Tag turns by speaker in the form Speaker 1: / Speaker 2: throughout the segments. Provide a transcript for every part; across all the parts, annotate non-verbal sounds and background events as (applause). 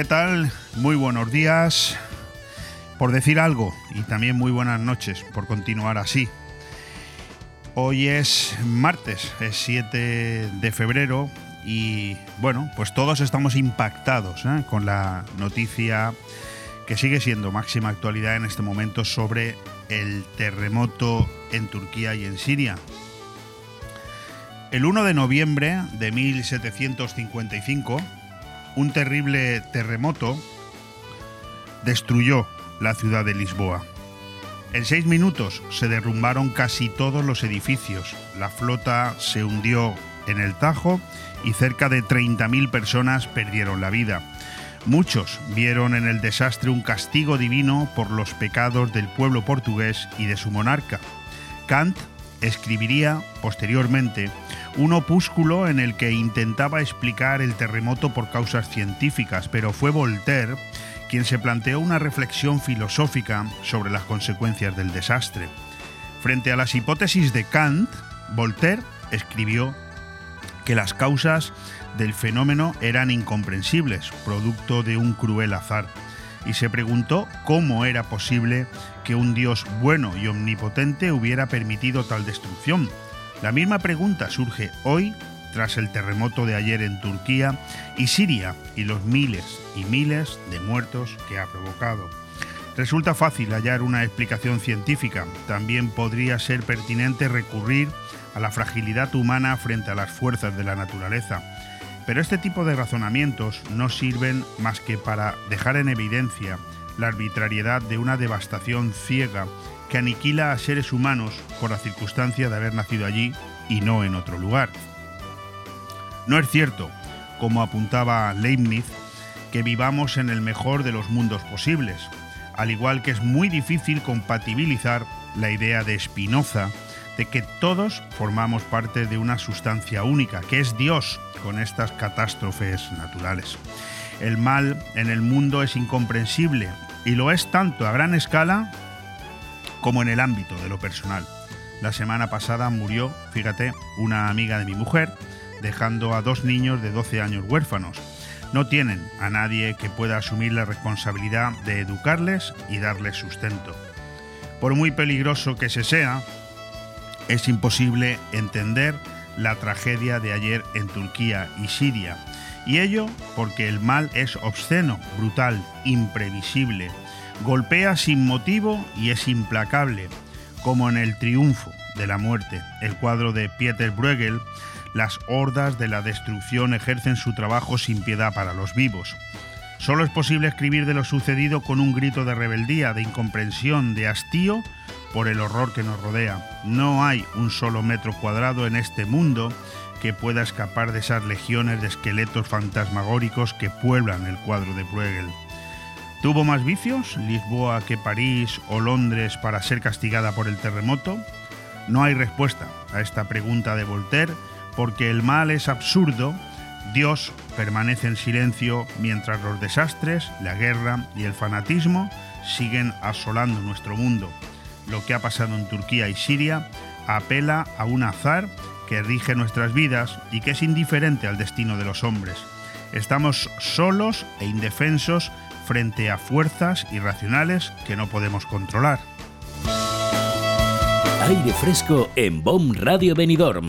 Speaker 1: ¿Qué tal? Muy buenos días, por decir algo, y también muy buenas noches, por continuar así. Hoy es martes, es 7 de febrero, y bueno, pues todos estamos impactados ¿eh? con la noticia que sigue siendo máxima actualidad en este momento sobre el terremoto en Turquía y en Siria. El 1 de noviembre de 1755, un terrible terremoto destruyó la ciudad de Lisboa. En seis minutos se derrumbaron casi todos los edificios, la flota se hundió en el Tajo y cerca de 30.000 personas perdieron la vida. Muchos vieron en el desastre un castigo divino por los pecados del pueblo portugués y de su monarca. Kant escribiría posteriormente un opúsculo en el que intentaba explicar el terremoto por causas científicas, pero fue Voltaire quien se planteó una reflexión filosófica sobre las consecuencias del desastre. Frente a las hipótesis de Kant, Voltaire escribió que las causas del fenómeno eran incomprensibles, producto de un cruel azar, y se preguntó cómo era posible que un Dios bueno y omnipotente hubiera permitido tal destrucción. La misma pregunta surge hoy tras el terremoto de ayer en Turquía y Siria y los miles y miles de muertos que ha provocado. Resulta fácil hallar una explicación científica, también podría ser pertinente recurrir a la fragilidad humana frente a las fuerzas de la naturaleza. Pero este tipo de razonamientos no sirven más que para dejar en evidencia la arbitrariedad de una devastación ciega que aniquila a seres humanos por la circunstancia de haber nacido allí y no en otro lugar. No es cierto, como apuntaba Leibniz, que vivamos en el mejor de los mundos posibles, al igual que es muy difícil compatibilizar la idea de Spinoza de que todos formamos parte de una sustancia única, que es Dios, con estas catástrofes naturales. El mal en el mundo es incomprensible y lo es tanto a gran escala como en el ámbito de lo personal. La semana pasada murió, fíjate, una amiga de mi mujer, dejando a dos niños de 12 años huérfanos. No tienen a nadie que pueda asumir la responsabilidad de educarles y darles sustento. Por muy peligroso que se sea, es imposible entender la tragedia de ayer en Turquía y Siria. Y ello porque el mal es obsceno, brutal, imprevisible, golpea sin motivo y es implacable, como en el triunfo de la muerte, el cuadro de Pieter Bruegel, las hordas de la destrucción ejercen su trabajo sin piedad para los vivos. Solo es posible escribir de lo sucedido con un grito de rebeldía, de incomprensión, de hastío por el horror que nos rodea. No hay un solo metro cuadrado en este mundo que pueda escapar de esas legiones de esqueletos fantasmagóricos que pueblan el cuadro de Bruegel. ¿Tuvo más vicios Lisboa que París o Londres para ser castigada por el terremoto? No hay respuesta a esta pregunta de Voltaire porque el mal es absurdo, Dios permanece en silencio mientras los desastres, la guerra y el fanatismo siguen asolando nuestro mundo lo que ha pasado en Turquía y Siria apela a un azar que rige nuestras vidas y que es indiferente al destino de los hombres. Estamos solos e indefensos frente a fuerzas irracionales que no podemos controlar.
Speaker 2: Aire fresco en BOM Radio Benidorm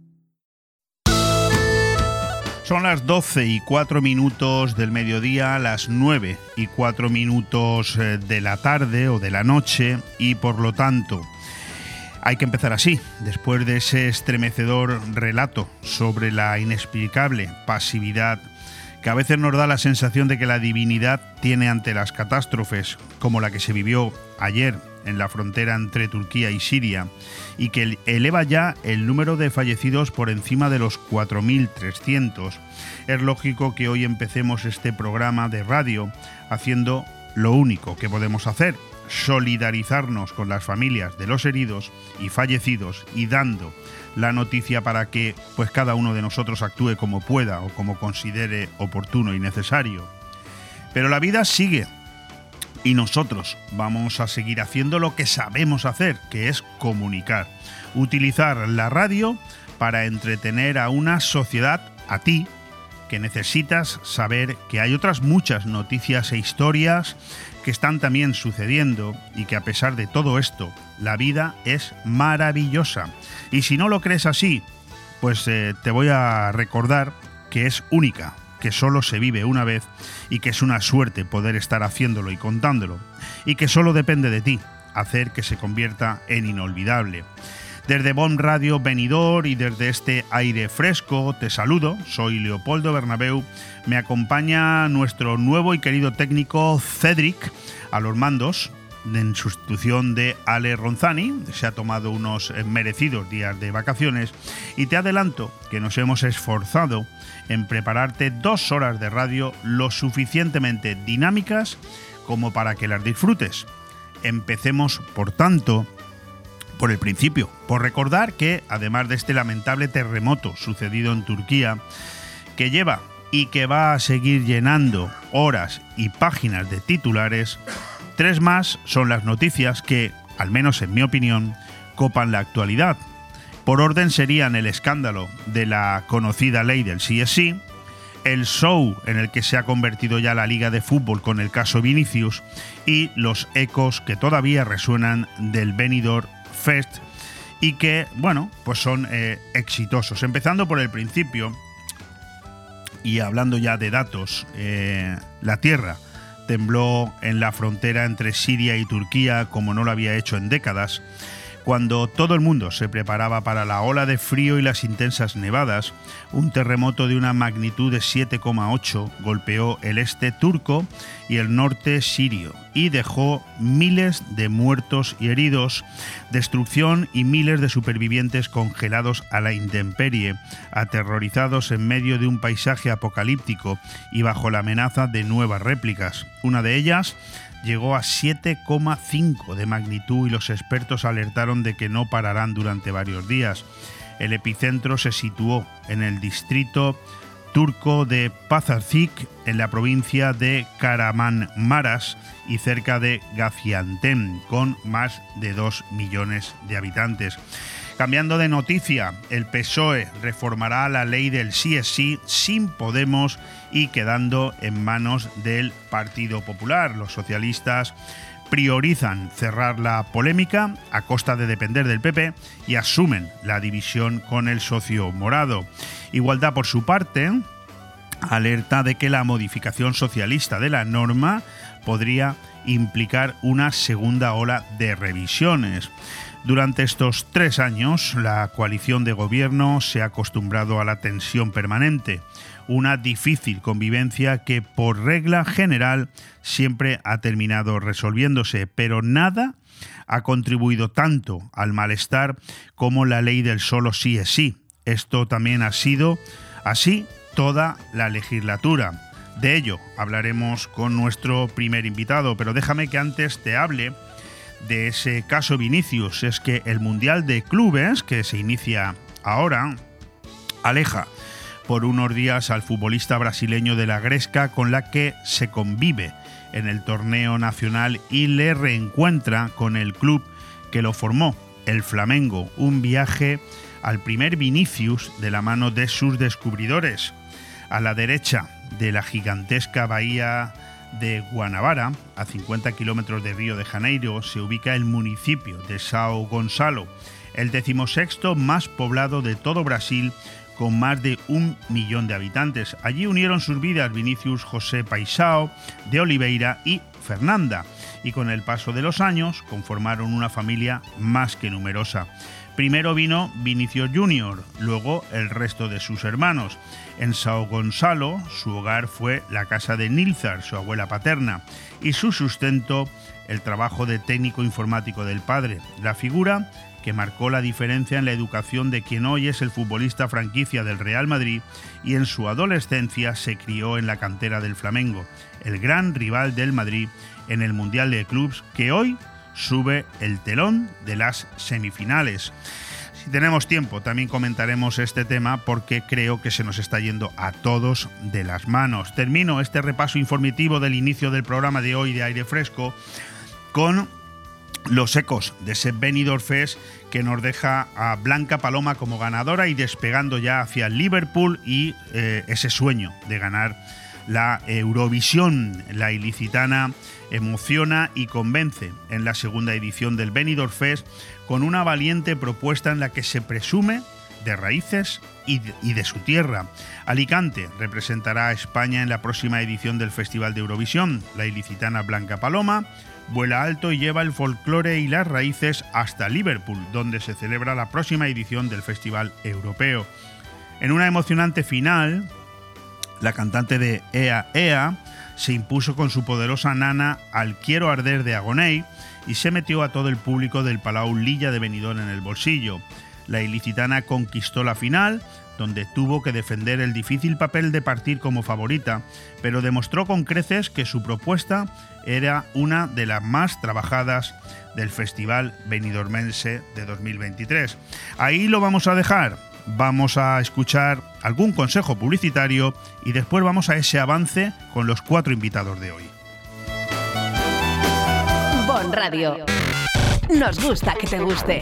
Speaker 1: Son las 12 y 4 minutos del mediodía, las 9 y 4 minutos eh, de la tarde o de la noche y por lo tanto hay que empezar así, después de ese estremecedor relato sobre la inexplicable pasividad que a veces nos da la sensación de que la divinidad tiene ante las catástrofes, como la que se vivió ayer en la frontera entre Turquía y Siria, y que eleva ya el número de fallecidos por encima de los 4.300, es lógico que hoy empecemos este programa de radio haciendo lo único que podemos hacer, solidarizarnos con las familias de los heridos y fallecidos y dando la noticia para que pues cada uno de nosotros actúe como pueda o como considere oportuno y necesario. Pero la vida sigue y nosotros vamos a seguir haciendo lo que sabemos hacer, que es comunicar, utilizar la radio para entretener a una sociedad, a ti, que necesitas saber que hay otras muchas noticias e historias que están también sucediendo y que a pesar de todo esto, la vida es maravillosa. Y si no lo crees así, pues eh, te voy a recordar que es única, que solo se vive una vez y que es una suerte poder estar haciéndolo y contándolo, y que solo depende de ti hacer que se convierta en inolvidable. Desde Bon Radio Venidor y desde este aire fresco te saludo, soy Leopoldo Bernabeu, me acompaña nuestro nuevo y querido técnico Cedric a los mandos en sustitución de Ale Ronzani, se ha tomado unos merecidos días de vacaciones y te adelanto que nos hemos esforzado en prepararte dos horas de radio lo suficientemente dinámicas como para que las disfrutes. Empecemos, por tanto, por el principio, por recordar que, además de este lamentable terremoto sucedido en Turquía, que lleva y que va a seguir llenando horas y páginas de titulares, tres más son las noticias que, al menos en mi opinión, copan la actualidad. Por orden serían el escándalo de la conocida ley del CSI, el show en el que se ha convertido ya la liga de fútbol con el caso Vinicius y los ecos que todavía resuenan del venidor Fest y que, bueno, pues son eh, exitosos. Empezando por el principio y hablando ya de datos, eh, la Tierra tembló en la frontera entre Siria y Turquía como no lo había hecho en décadas cuando todo el mundo se preparaba para la ola de frío y las intensas nevadas, un terremoto de una magnitud de 7,8 golpeó el este turco y el norte sirio y dejó miles de muertos y heridos, destrucción y miles de supervivientes congelados a la intemperie, aterrorizados en medio de un paisaje apocalíptico y bajo la amenaza de nuevas réplicas. Una de ellas llegó a 7,5 de magnitud y los expertos alertaron de que no pararán durante varios días. El epicentro se situó en el distrito turco de Pazarcik, en la provincia de Karamanmaras y cerca de Gaziantep, con más de 2 millones de habitantes. Cambiando de noticia, el PSOE reformará la ley del sí es sí sin Podemos y quedando en manos del Partido Popular. Los socialistas priorizan cerrar la polémica a costa de depender del PP y asumen la división con el socio morado. Igualdad por su parte alerta de que la modificación socialista de la norma podría implicar una segunda ola de revisiones. Durante estos tres años, la coalición de gobierno se ha acostumbrado a la tensión permanente, una difícil convivencia que por regla general siempre ha terminado resolviéndose, pero nada ha contribuido tanto al malestar como la ley del solo sí es sí. Esto también ha sido así toda la legislatura. De ello hablaremos con nuestro primer invitado, pero déjame que antes te hable de ese caso Vinicius es que el Mundial de Clubes, que se inicia ahora, aleja por unos días al futbolista brasileño de la Gresca con la que se convive en el torneo nacional y le reencuentra con el club que lo formó, el Flamengo, un viaje al primer Vinicius de la mano de sus descubridores. A la derecha de la gigantesca bahía de Guanabara, a 50 kilómetros de Río de Janeiro, se ubica el municipio de Sao Gonçalo, el decimosexto más poblado de todo Brasil, con más de un millón de habitantes. Allí unieron sus vidas Vinicius José Paisao, de Oliveira y Fernanda, y con el paso de los años conformaron una familia más que numerosa. Primero vino Vinicio Jr., luego el resto de sus hermanos. En Sao Gonzalo, su hogar fue la casa de Nilzar, su abuela paterna, y su sustento el trabajo de técnico informático del padre. La figura que marcó la diferencia en la educación de quien hoy es el futbolista franquicia del Real Madrid y en su adolescencia se crió en la cantera del Flamengo, el gran rival del Madrid en el Mundial de Clubs que hoy sube el telón de las semifinales. Si tenemos tiempo, también comentaremos este tema porque creo que se nos está yendo a todos de las manos. Termino este repaso informativo del inicio del programa de hoy de aire fresco con los ecos de ese Benidorm Fest que nos deja a Blanca Paloma como ganadora y despegando ya hacia Liverpool y eh, ese sueño de ganar la Eurovisión. La ilicitana emociona y convence en la segunda edición del Benidorm Fest con una valiente propuesta en la que se presume de raíces y de, su tierra. Alicante representará a España en la próxima edición del Festival de Eurovisión. La ilicitana Blanca Paloma vuela alto y lleva el folclore y las raíces hasta Liverpool, donde se celebra la próxima edición del Festival Europeo. En una emocionante final, la cantante de Ea Ea se impuso con su poderosa nana al Quiero Arder de Agoney y se metió a todo el público del Palau Lilla de Benidorm en el bolsillo. La ilicitana conquistó la final, donde tuvo que defender el difícil papel de partir como favorita, pero demostró con creces que su propuesta era una de las más trabajadas del Festival Benidormense de 2023. Ahí lo vamos a dejar. Vamos a escuchar algún consejo publicitario y después vamos a ese avance con los cuatro invitados de hoy.
Speaker 3: Bon Radio. Nos gusta que te guste.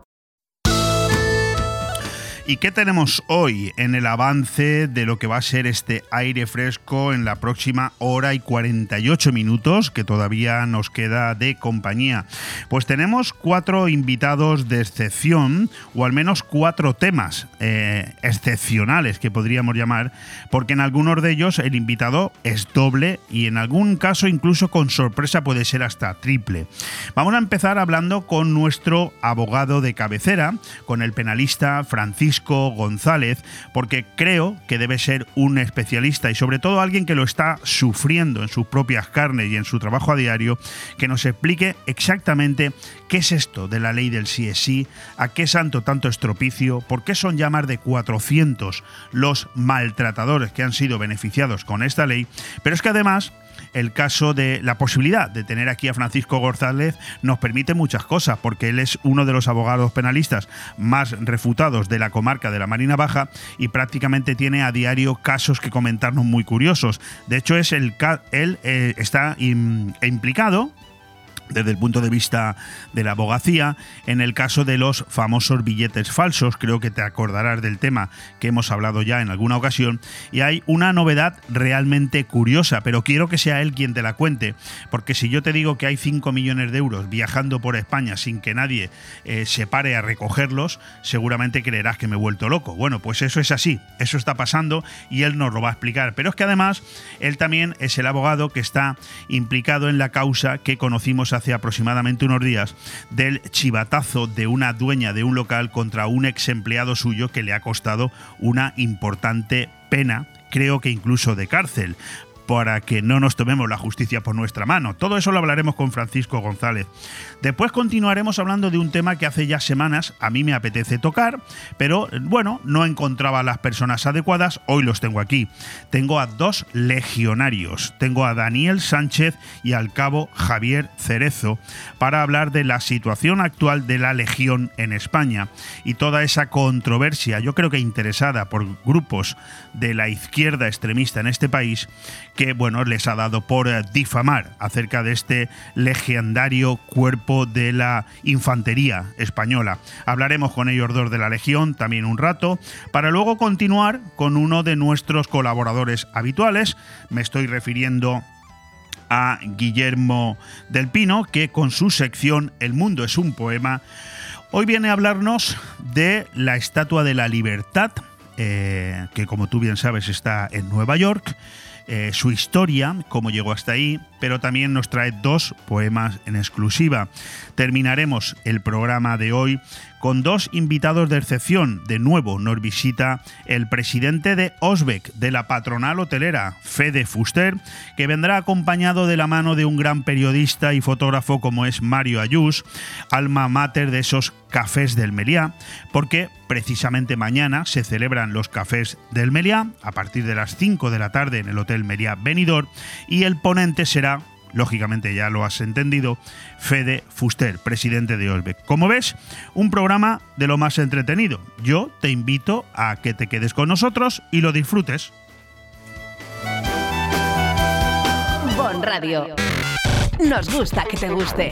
Speaker 1: ¿Y qué tenemos hoy en el avance de lo que va a ser este aire fresco en la próxima hora y 48 minutos que todavía nos queda de compañía? Pues tenemos cuatro invitados de excepción, o al menos cuatro temas eh, excepcionales que podríamos llamar, porque en algunos de ellos el invitado es doble y en algún caso incluso con sorpresa puede ser hasta triple. Vamos a empezar hablando con nuestro abogado de cabecera, con el penalista Francisco González, porque creo que debe ser un especialista y sobre todo alguien que lo está sufriendo en sus propias carnes y en su trabajo a diario, que nos explique exactamente qué es esto de la ley del sí es sí, a qué santo tanto estropicio, por qué son ya más de 400 los maltratadores que han sido beneficiados con esta ley, pero es que además el caso de la posibilidad de tener aquí a Francisco González nos permite muchas cosas, porque él es uno de los abogados penalistas más refutados de la comarca de la Marina Baja y prácticamente tiene a diario casos que comentarnos muy curiosos. De hecho, es el él eh, está implicado desde el punto de vista de la abogacía. En el caso de los famosos billetes falsos, creo que te acordarás del tema que hemos hablado ya en alguna ocasión, y hay una novedad realmente curiosa, pero quiero que sea él quien te la cuente, porque si yo te digo que hay 5 millones de euros viajando por España sin que nadie eh, se pare a recogerlos, seguramente creerás que me he vuelto loco. Bueno, pues eso es así, eso está pasando y él nos lo va a explicar. Pero es que además él también es el abogado que está implicado en la causa que conocimos hace hace aproximadamente unos días del chivatazo de una dueña de un local contra un ex empleado suyo que le ha costado una importante pena creo que incluso de cárcel para que no nos tomemos la justicia por nuestra mano. Todo eso lo hablaremos con Francisco González. Después continuaremos hablando de un tema que hace ya semanas a mí me apetece tocar, pero bueno, no encontraba las personas adecuadas, hoy los tengo aquí. Tengo a dos legionarios, tengo a Daniel Sánchez y al cabo Javier Cerezo para hablar de la situación actual de la Legión en España y toda esa controversia, yo creo que interesada por grupos de la izquierda extremista en este país, que bueno, les ha dado por eh, difamar acerca de este legendario cuerpo de la infantería española. Hablaremos con ellos dos de la Legión también un rato, para luego continuar con uno de nuestros colaboradores habituales. Me estoy refiriendo a Guillermo del Pino, que con su sección El mundo es un poema, hoy viene a hablarnos de la Estatua de la Libertad, eh, que como tú bien sabes está en Nueva York eh, su historia, cómo llegó hasta ahí, pero también nos trae dos poemas en exclusiva. Terminaremos el programa de hoy con dos invitados de excepción. De nuevo nos visita el presidente de Osbeck, de la patronal hotelera, Fede Fuster, que vendrá acompañado de la mano de un gran periodista y fotógrafo como es Mario Ayús, alma mater de esos cafés del Meliá, porque precisamente mañana se celebran los cafés del Meliá a partir de las 5 de la tarde en el Hotel Meliá Benidorm y el ponente será lógicamente ya lo has entendido, Fede Fuster, presidente de Olbeck. Como ves, un programa de lo más entretenido. Yo te invito a que te quedes con nosotros y lo disfrutes.
Speaker 3: Bon Radio. Nos gusta que te guste.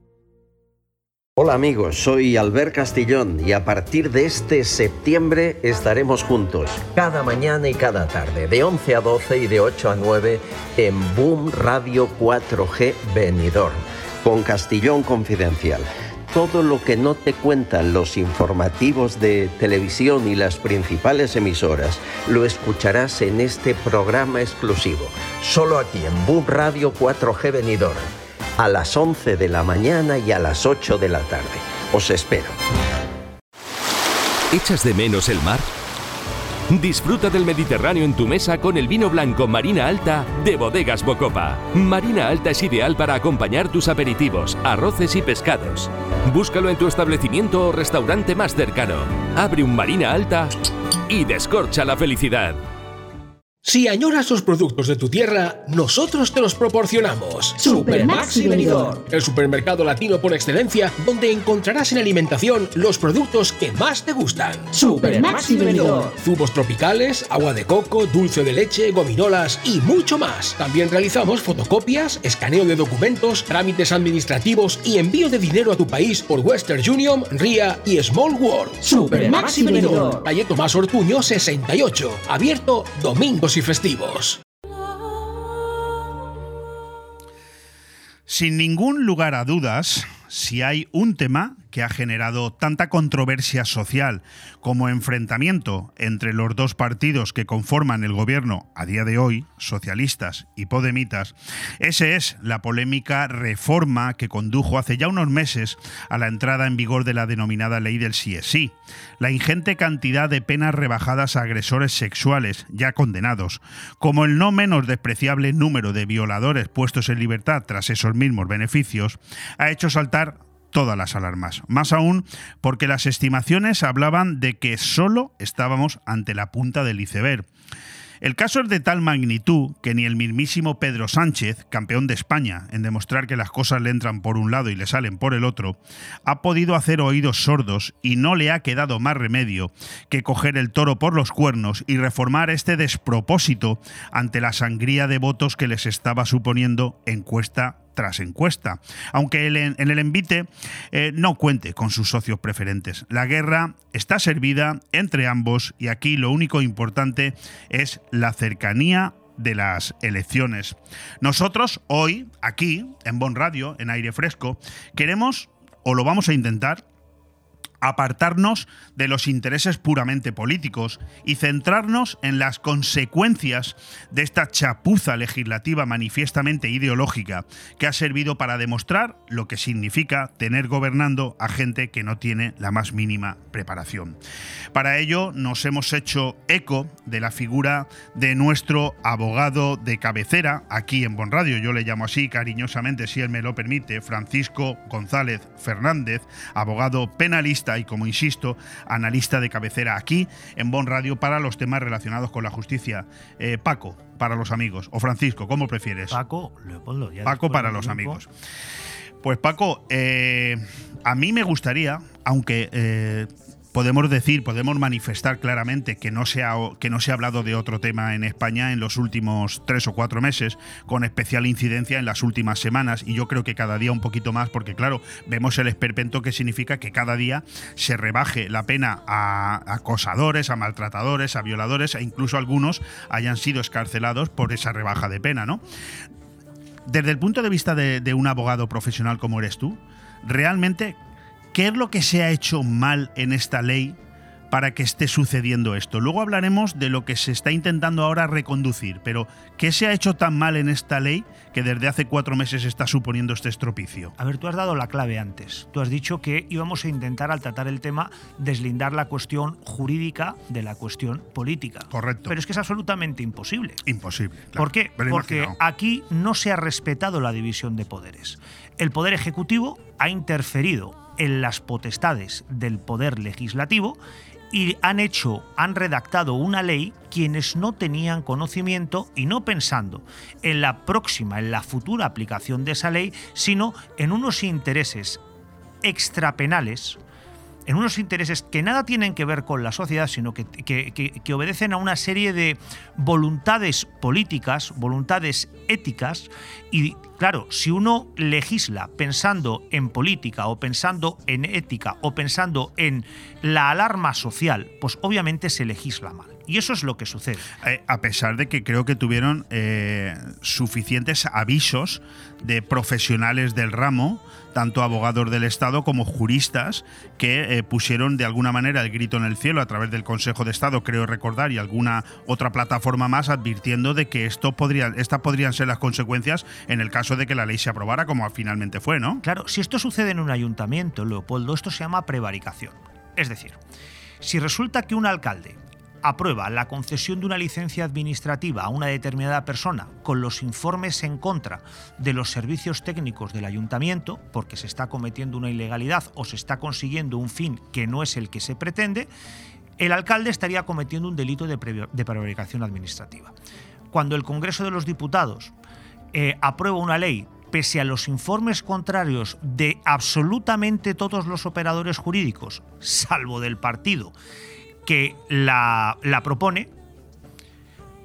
Speaker 4: Hola amigos, soy Albert Castillón y a partir de este septiembre estaremos juntos cada mañana y cada tarde, de 11 a 12 y de 8 a 9 en Boom Radio 4G Benidorm, con Castillón Confidencial. Todo lo que no te cuentan los informativos de televisión y las principales emisoras lo escucharás en este programa exclusivo, solo aquí en Boom Radio 4G Benidorm a las 11 de la mañana y a las 8 de la tarde. Os espero.
Speaker 5: ¿Echas de menos el mar? Disfruta del Mediterráneo en tu mesa con el vino blanco Marina Alta de Bodegas Bocopa. Marina Alta es ideal para acompañar tus aperitivos, arroces y pescados. Búscalo en tu establecimiento o restaurante más cercano. Abre un Marina Alta y descorcha la felicidad.
Speaker 6: Si añoras los productos de tu tierra, nosotros te los proporcionamos.
Speaker 3: Supermaxi Benidorm.
Speaker 6: El supermercado latino por excelencia, donde encontrarás en alimentación los productos que más te gustan.
Speaker 3: Supermaxi Benidorm.
Speaker 6: Zumos tropicales, agua de coco, dulce de leche, gominolas y mucho más. También realizamos fotocopias, escaneo de documentos, trámites administrativos y envío de dinero a tu país por Western Union, RIA y Small World.
Speaker 3: Supermaxi Benidorm.
Speaker 6: Calle Tomás Ortuño 68, abierto domingos y festivos.
Speaker 1: Sin ningún lugar a dudas, si hay un tema que ha generado tanta controversia social como enfrentamiento entre los dos partidos que conforman el gobierno a día de hoy, socialistas y podemitas, ese es la polémica reforma que condujo hace ya unos meses a la entrada en vigor de la denominada ley del sí es sí, la ingente cantidad de penas rebajadas a agresores sexuales ya condenados, como el no menos despreciable número de violadores puestos en libertad tras esos mismos beneficios, ha hecho saltar todas las alarmas. Más aún porque las estimaciones hablaban de que solo estábamos ante la punta del iceberg. El caso es de tal magnitud que ni el mismísimo Pedro Sánchez, campeón de España en demostrar que las cosas le entran por un lado y le salen por el otro, ha podido hacer oídos sordos y no le ha quedado más remedio que coger el toro por los cuernos y reformar este despropósito ante la sangría de votos que les estaba suponiendo encuesta tras encuesta, aunque en el envite eh, no cuente con sus socios preferentes. La guerra está servida entre ambos y aquí lo único importante es la cercanía de las elecciones. Nosotros hoy, aquí, en Bon Radio, en aire fresco, queremos, o lo vamos a intentar, apartarnos de los intereses puramente políticos y centrarnos en las consecuencias de esta chapuza legislativa manifiestamente ideológica que ha servido para demostrar lo que significa tener gobernando a gente que no tiene la más mínima preparación. Para ello nos hemos hecho eco de la figura de nuestro abogado de cabecera aquí en Bon Radio, yo le llamo así cariñosamente si él me lo permite, Francisco González Fernández, abogado penalista y, como insisto, analista de cabecera aquí en Bon Radio para los temas relacionados con la justicia. Eh, Paco, para los amigos. O Francisco, ¿cómo prefieres?
Speaker 7: Paco, Leopoldo.
Speaker 1: Paco para los amigos. Pues Paco, eh, a mí me gustaría, aunque eh, podemos decir, podemos manifestar claramente que no, se ha, que no se ha hablado de otro tema en España en los últimos tres o cuatro meses, con especial incidencia en las últimas semanas, y yo creo que cada día un poquito más, porque claro, vemos el esperpento que significa que cada día se rebaje la pena a acosadores, a maltratadores, a violadores, e incluso algunos hayan sido escarcelados por esa rebaja de pena, ¿no? Desde el punto de vista de, de un abogado profesional como eres tú, realmente ¿Qué es lo que se ha hecho mal en esta ley para que esté sucediendo esto? Luego hablaremos de lo que se está intentando ahora reconducir, pero ¿qué se ha hecho tan mal en esta ley que desde hace cuatro meses está suponiendo este estropicio?
Speaker 7: A ver, tú has dado la clave antes. Tú has dicho que íbamos a intentar al tratar el tema deslindar la cuestión jurídica de la cuestión política.
Speaker 1: Correcto.
Speaker 7: Pero es que es absolutamente imposible.
Speaker 1: Imposible.
Speaker 7: ¿Por qué? Porque aquí no se ha respetado la división de poderes. El poder ejecutivo ha interferido en las potestades del poder legislativo y han hecho, han redactado una ley quienes no tenían conocimiento y no pensando en la próxima, en la futura aplicación de esa ley, sino en unos intereses extrapenales, en unos intereses que nada tienen que ver con la sociedad, sino que, que, obedecen a una serie de voluntades políticas, voluntades éticas, y claro, si uno legisla pensando en política o pensando en ética o pensando en la alarma social, pues obviamente se legisla mal. Y eso es lo que sucede.
Speaker 1: Eh, a pesar de que creo que tuvieron eh, suficientes avisos de profesionales del ramo, tanto abogados del Estado como juristas, que eh, pusieron de alguna manera el grito en el cielo a través del Consejo de Estado, creo recordar, y alguna otra plataforma más, advirtiendo de que esto podría, estas podrían ser las consecuencias en el caso de que la ley se aprobara, como finalmente fue, ¿no?
Speaker 7: Claro, si esto sucede en un ayuntamiento, Leopoldo, esto se llama prevaricación. Es decir, si resulta que un alcalde aprueba la concesión de una licencia administrativa a una determinada persona con los informes en contra de los servicios técnicos del ayuntamiento, porque se está cometiendo una ilegalidad o se está consiguiendo un fin que no es el que se pretende, el alcalde estaría cometiendo un delito de, prevaricación administrativa. Cuando el Congreso de los Diputados eh, aprueba una ley pese a los informes contrarios de absolutamente todos los operadores jurídicos, salvo del partido, que la, propone,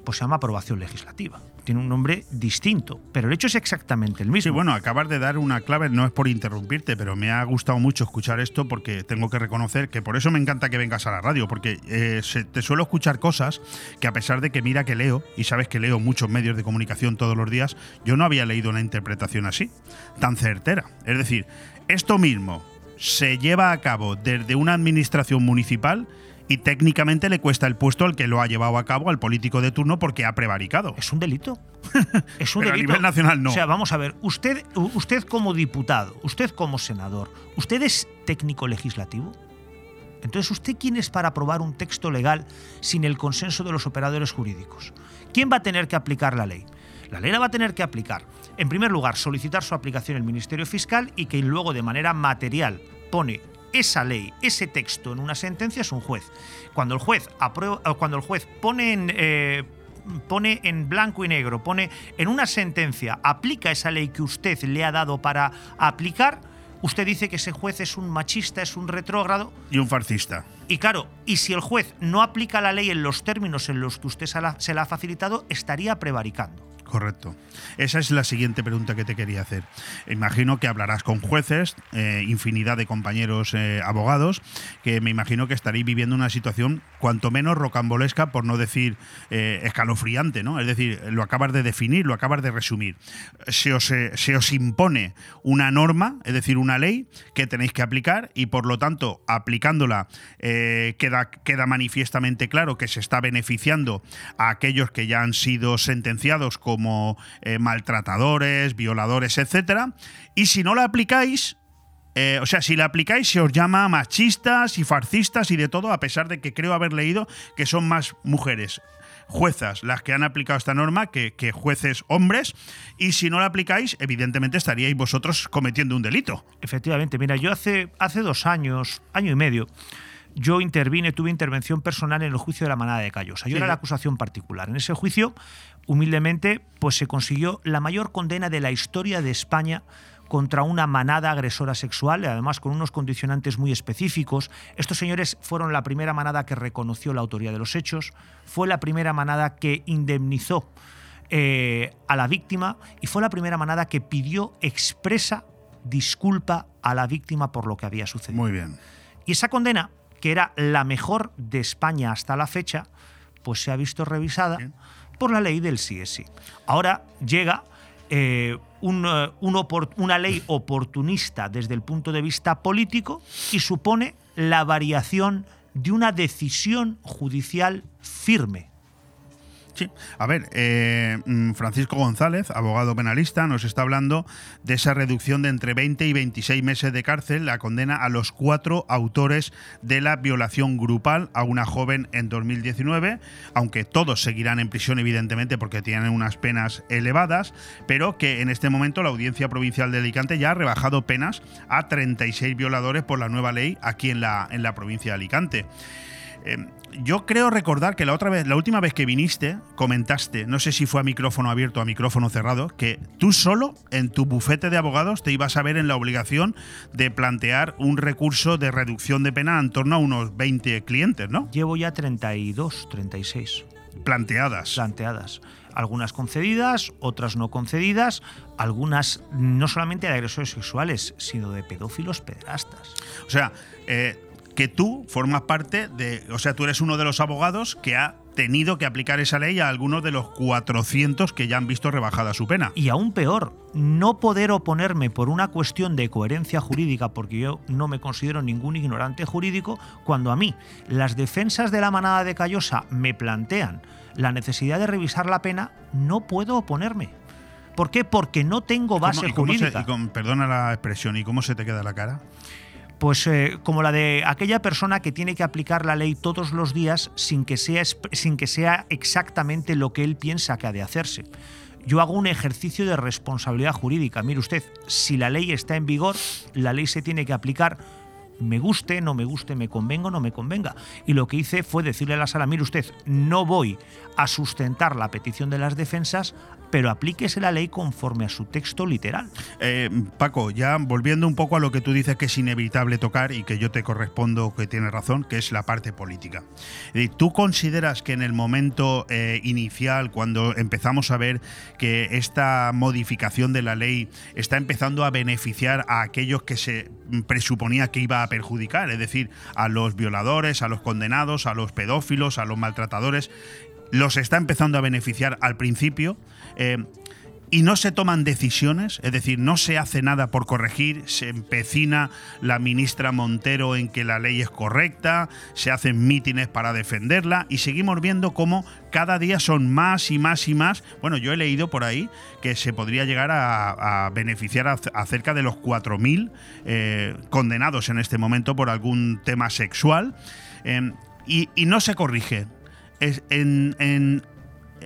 Speaker 7: pues se llama aprobación legislativa tiene un nombre distinto, pero el hecho es exactamente el mismo.
Speaker 1: Sí, bueno, acabas de dar una clave, no es por interrumpirte, pero me ha gustado mucho escuchar esto porque tengo que reconocer que por eso me encanta que vengas a la radio, porque eh, te suelo escuchar cosas que a pesar de que mira que leo, y sabes que leo muchos medios de comunicación todos los días, yo no había leído una interpretación así, tan certera. Es decir, esto mismo se lleva a cabo desde una administración municipal y técnicamente le cuesta el puesto al que lo ha llevado a cabo al político de turno porque ha prevaricado.
Speaker 7: Es un delito. (laughs) Es un
Speaker 1: delito.
Speaker 7: A
Speaker 1: nivel nacional no.
Speaker 7: O sea, vamos a ver, usted, usted como diputado, usted como senador, ¿usted es técnico legislativo? Entonces, ¿usted quién es para aprobar un texto legal sin el consenso de los operadores jurídicos? ¿Quién va a tener que aplicar la ley? La ley la va a tener que aplicar. En primer lugar, solicitar su aplicación el Ministerio Fiscal y que luego de manera material pone esa ley, ese texto en una sentencia es un juez. Cuando el juez aprueba, cuando el juez pone en, eh, pone en blanco y negro, pone en una sentencia, aplica esa ley que usted le ha dado para aplicar, usted dice que ese juez es un machista, es un retrógrado.
Speaker 1: Y un farcista.
Speaker 7: Y claro, y si el juez no aplica la ley en los términos en los que usted se la, se la ha facilitado, estaría prevaricando.
Speaker 1: Correcto. Esa es la siguiente pregunta que te quería hacer. Imagino que hablarás con jueces, eh, infinidad de compañeros eh, abogados, que me imagino que estaréis viviendo una situación cuanto menos rocambolesca, por no decir eh, escalofriante, ¿no? Es decir, lo acabas de definir, lo acabas de resumir. Se os, se os impone una norma, es decir, una ley que tenéis que aplicar y por lo tanto, aplicándola, queda, queda manifiestamente claro que se está beneficiando a aquellos que ya han sido sentenciados con como eh, maltratadores, violadores, etcétera. Y si no la aplicáis, eh, o sea, si la aplicáis se os llama machistas y farcistas y de todo, a pesar de que creo haber leído que son más mujeres juezas las que han aplicado esta norma que, que, jueces hombres. Y si no la aplicáis, evidentemente estaríais vosotros cometiendo un delito.
Speaker 7: Efectivamente, mira, yo hace, hace dos años, año y medio, yo intervine, tuve intervención personal en el juicio de la manada de Callosa. Yo era la acusación particular. En ese juicio, humildemente, pues se consiguió la mayor condena de la historia de España contra una manada agresora sexual, además con unos condicionantes muy específicos. Estos señores fueron la primera manada que reconoció la autoría de los hechos, fue la primera manada que indemnizó eh, a la víctima y fue la primera manada que pidió expresa disculpa a la víctima por lo que había sucedido.
Speaker 1: Muy bien.
Speaker 7: Y esa condena que era la mejor de España hasta la fecha, pues se ha visto revisada por la ley del CSI. Ahora llega eh, eh, una ley oportunista desde el punto de vista político y supone la variación de una decisión judicial firme
Speaker 1: Sí. A ver, eh, mm, Francisco González, abogado penalista, nos está hablando de esa reducción de entre 20 y 26 meses de cárcel, la condena a los cuatro autores de la violación grupal a una joven en 2019, aunque todos seguirán en prisión, evidentemente, porque tienen unas penas elevadas, pero que en este momento la Audiencia Provincial de Alicante ya ha rebajado penas a 36 violadores por la nueva ley aquí en la, en la provincia de Alicante. Eh, yo creo recordar que la otra vez, la última vez que viniste, comentaste, no sé si fue a micrófono abierto o a micrófono cerrado, que tú solo en tu bufete de abogados te ibas a ver en la obligación de plantear un recurso de reducción de pena en torno a unos 20 clientes, ¿no?
Speaker 7: Llevo ya 32, 36.
Speaker 1: Planteadas.
Speaker 7: Planteadas. Algunas concedidas, otras no concedidas, algunas no solamente de agresores sexuales, sino de pedófilos pederastas.
Speaker 1: O sea, eh, que tú formas parte de, o sea, tú eres uno de los abogados que ha tenido que aplicar esa ley a algunos de los 400 que ya han visto rebajada su pena.
Speaker 7: Y aún peor, no poder oponerme por una cuestión de coherencia jurídica, porque yo no me considero ningún ignorante jurídico, cuando a mí las defensas de la manada de Callosa me plantean la necesidad de revisar la pena, no puedo oponerme. ¿Por qué? Porque no tengo base jurídica.
Speaker 1: perdona la expresión, ¿y cómo se te queda la cara?
Speaker 7: Pues eh, como la de aquella persona que tiene que aplicar la ley todos los días sin que, sea, sin que sea exactamente lo que él piensa que ha de hacerse. Yo hago un ejercicio de responsabilidad jurídica. Mire usted, si la ley está en vigor, la ley se tiene que aplicar me guste, no me guste, me convenga no me convenga. Y lo que hice fue decirle a la sala, mire usted, no voy a sustentar la petición de las defensas pero aplíquese la ley conforme a su texto literal.
Speaker 1: Eh, Paco, ya volviendo un poco a lo que tú dices que es inevitable tocar y que yo te correspondo que tienes razón, que es la parte política. ¿Tú consideras que en el momento eh, inicial, cuando empezamos a ver que esta modificación de la ley está empezando a beneficiar a aquellos que se presuponía que iba a perjudicar, es decir, a los violadores, a los condenados, a los pedófilos, a los maltratadores, los está empezando a beneficiar al principio eh, y no se toman decisiones, es decir, no se hace nada por corregir, se empecina la ministra Montero en que la ley es correcta, se hacen mítines para defenderla y seguimos viendo cómo cada día son más y más y más. Bueno, yo he leído por ahí que se podría llegar a, beneficiar a, cerca de los 4.000 eh, condenados en este momento por algún tema sexual. Eh, y, no se corrige.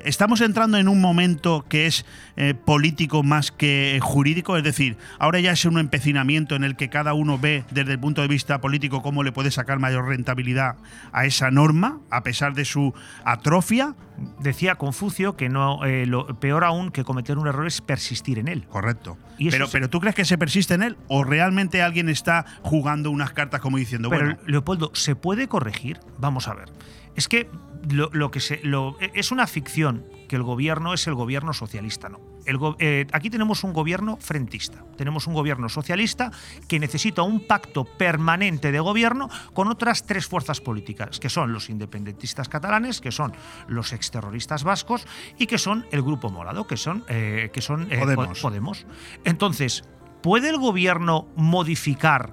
Speaker 1: Estamos entrando en un momento que es eh, político más que jurídico, es decir, ahora ya es un empecinamiento en el que cada uno ve desde el punto de vista político cómo le puede sacar mayor rentabilidad a esa norma, a pesar de su atrofia.
Speaker 7: Decía Confucio que no eh, lo peor aún que cometer un error es persistir en él.
Speaker 1: Correcto. pero, pero tú crees que se persiste en él o realmente alguien está jugando unas cartas como diciendo,
Speaker 7: pero,
Speaker 1: bueno,
Speaker 7: Leopoldo, ¿se puede corregir? Vamos a ver. Es que lo, que se, lo, es una ficción que el gobierno es el gobierno socialista, no. El eh, aquí tenemos un gobierno frentista, tenemos un gobierno socialista que necesita un pacto permanente de gobierno con otras tres fuerzas políticas, que son los independentistas catalanes, que son los exterroristas vascos y que son el Grupo Morado, que son, eh, que son
Speaker 1: eh,
Speaker 7: Podemos. Entonces, ¿puede el gobierno modificar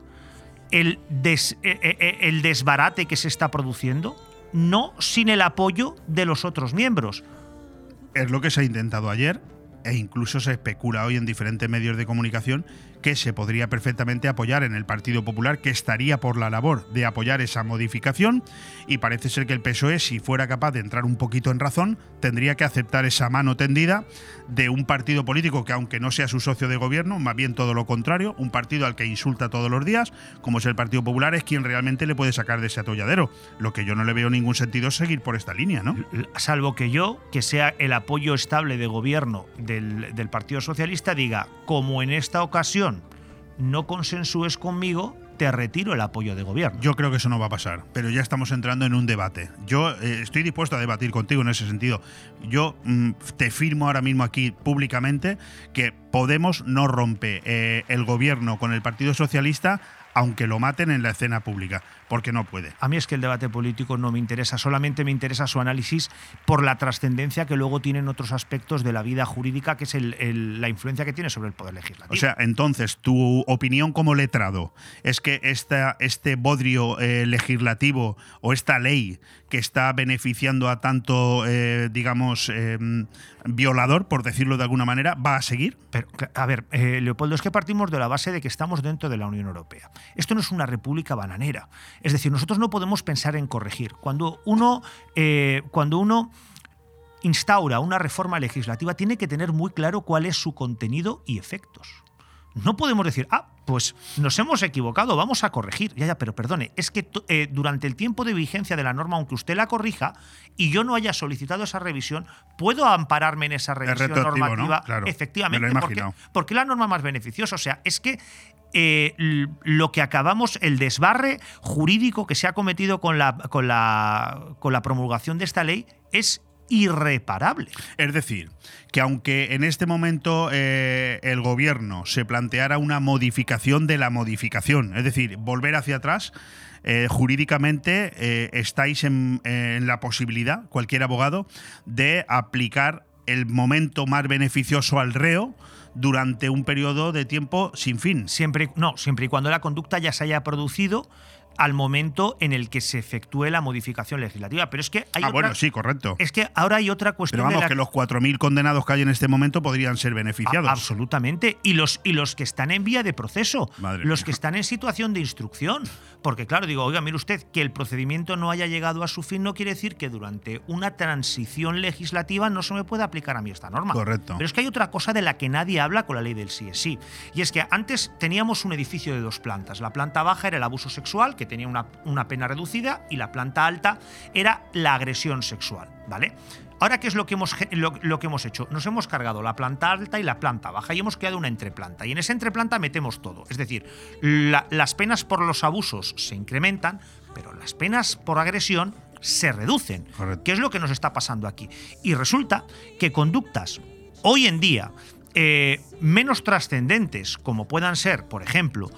Speaker 7: el, el desbarate que se está produciendo? No sin el apoyo de los otros miembros.
Speaker 1: Es lo que se ha intentado ayer e incluso se especula hoy en diferentes medios de comunicación que se podría perfectamente apoyar en el Partido Popular, que estaría por la labor de apoyar esa modificación, y parece ser que el PSOE, si fuera capaz de entrar un poquito en razón, tendría que aceptar esa mano tendida de un partido político que, aunque no sea su socio de gobierno, más bien todo lo contrario, un partido al que insulta todos los días, como es el Partido Popular, es quien realmente le puede sacar de ese atolladero. Lo que yo no le veo ningún sentido es seguir por esta línea, ¿no?
Speaker 7: Salvo que yo, que sea el apoyo estable de gobierno del, del Partido Socialista, diga, como en esta ocasión, no consensúes conmigo, te retiro el apoyo de gobierno.
Speaker 1: Yo creo que eso no va a pasar, pero ya estamos entrando en un debate. Yo eh, estoy dispuesto a debatir contigo en ese sentido. Yo mm, te firmo ahora mismo aquí públicamente que Podemos no rompe eh, el gobierno con el Partido Socialista aunque lo maten en la escena pública, porque no puede.
Speaker 7: A mí es que el debate político no me interesa, solamente me interesa su análisis por la trascendencia que luego tienen otros aspectos de la vida jurídica, que es la influencia que tiene sobre el Poder Legislativo.
Speaker 1: O sea, entonces, tu opinión como letrado es que esta, este bodrio eh, legislativo o esta ley que está beneficiando a tanto, eh, digamos, em, violador, por decirlo de alguna manera, va a seguir?
Speaker 7: Pero, a ver, eh, Leopoldo, es que partimos de la base de que estamos dentro de la Unión Europea. Esto no es una república bananera. Es decir, nosotros no podemos pensar en corregir. Cuando uno, eh, cuando uno instaura una reforma legislativa, tiene que tener muy claro cuál es su contenido y efectos. No podemos decir, ah, pues nos hemos equivocado, vamos a corregir. Ya, ya, pero perdone, es que eh, durante el tiempo de vigencia de la norma, aunque usted la corrija y yo no haya solicitado esa revisión, puedo ampararme en esa revisión normativa. efectivamente, porque, la norma más beneficiosa. O sea, es que eh, lo que acabamos, el desbarre jurídico que se ha cometido con la, con la, con la promulgación de esta ley es irreparable.
Speaker 1: Es decir, que aunque en este momento eh, el gobierno se planteara una modificación de la modificación, es decir, volver hacia atrás, eh, jurídicamente estáis en, la posibilidad, cualquier abogado, de aplicar el momento más beneficioso al reo durante un periodo de tiempo sin fin.
Speaker 7: Siempre, no, siempre y cuando la conducta ya se haya producido al momento en el que se efectúe la modificación legislativa. Pero es que hay
Speaker 1: ah, bueno, sí, correcto.
Speaker 7: Es que ahora hay otra cuestión.
Speaker 1: Pero vamos, que los 4.000 condenados que hay en este momento podrían ser beneficiados.
Speaker 7: absolutamente. Y los, y los que están en vía de proceso, los que están en situación de instrucción. Porque claro, digo, oiga, mire usted, que el procedimiento no haya llegado a su fin no quiere decir que durante una transición legislativa no se me pueda aplicar a mí esta norma.
Speaker 1: Correcto.
Speaker 7: Pero es que hay otra cosa de la que nadie habla con la ley del sí es sí. Y es que antes teníamos un edificio de dos plantas. La planta baja era el abuso sexual, que tenía una, una pena reducida, y la planta alta era la agresión sexual, ¿vale? Ahora, ¿qué es lo que, hemos, lo, que hemos hecho? Nos hemos cargado la planta alta y la planta baja y hemos creado una entreplanta. Y en esa entreplanta metemos todo. Es decir, las penas por los abusos se incrementan, pero las penas por agresión se reducen. ¿Qué es lo que nos está pasando aquí? Y resulta que conductas hoy en día eh, menos trascendentes, como puedan ser, por ejemplo,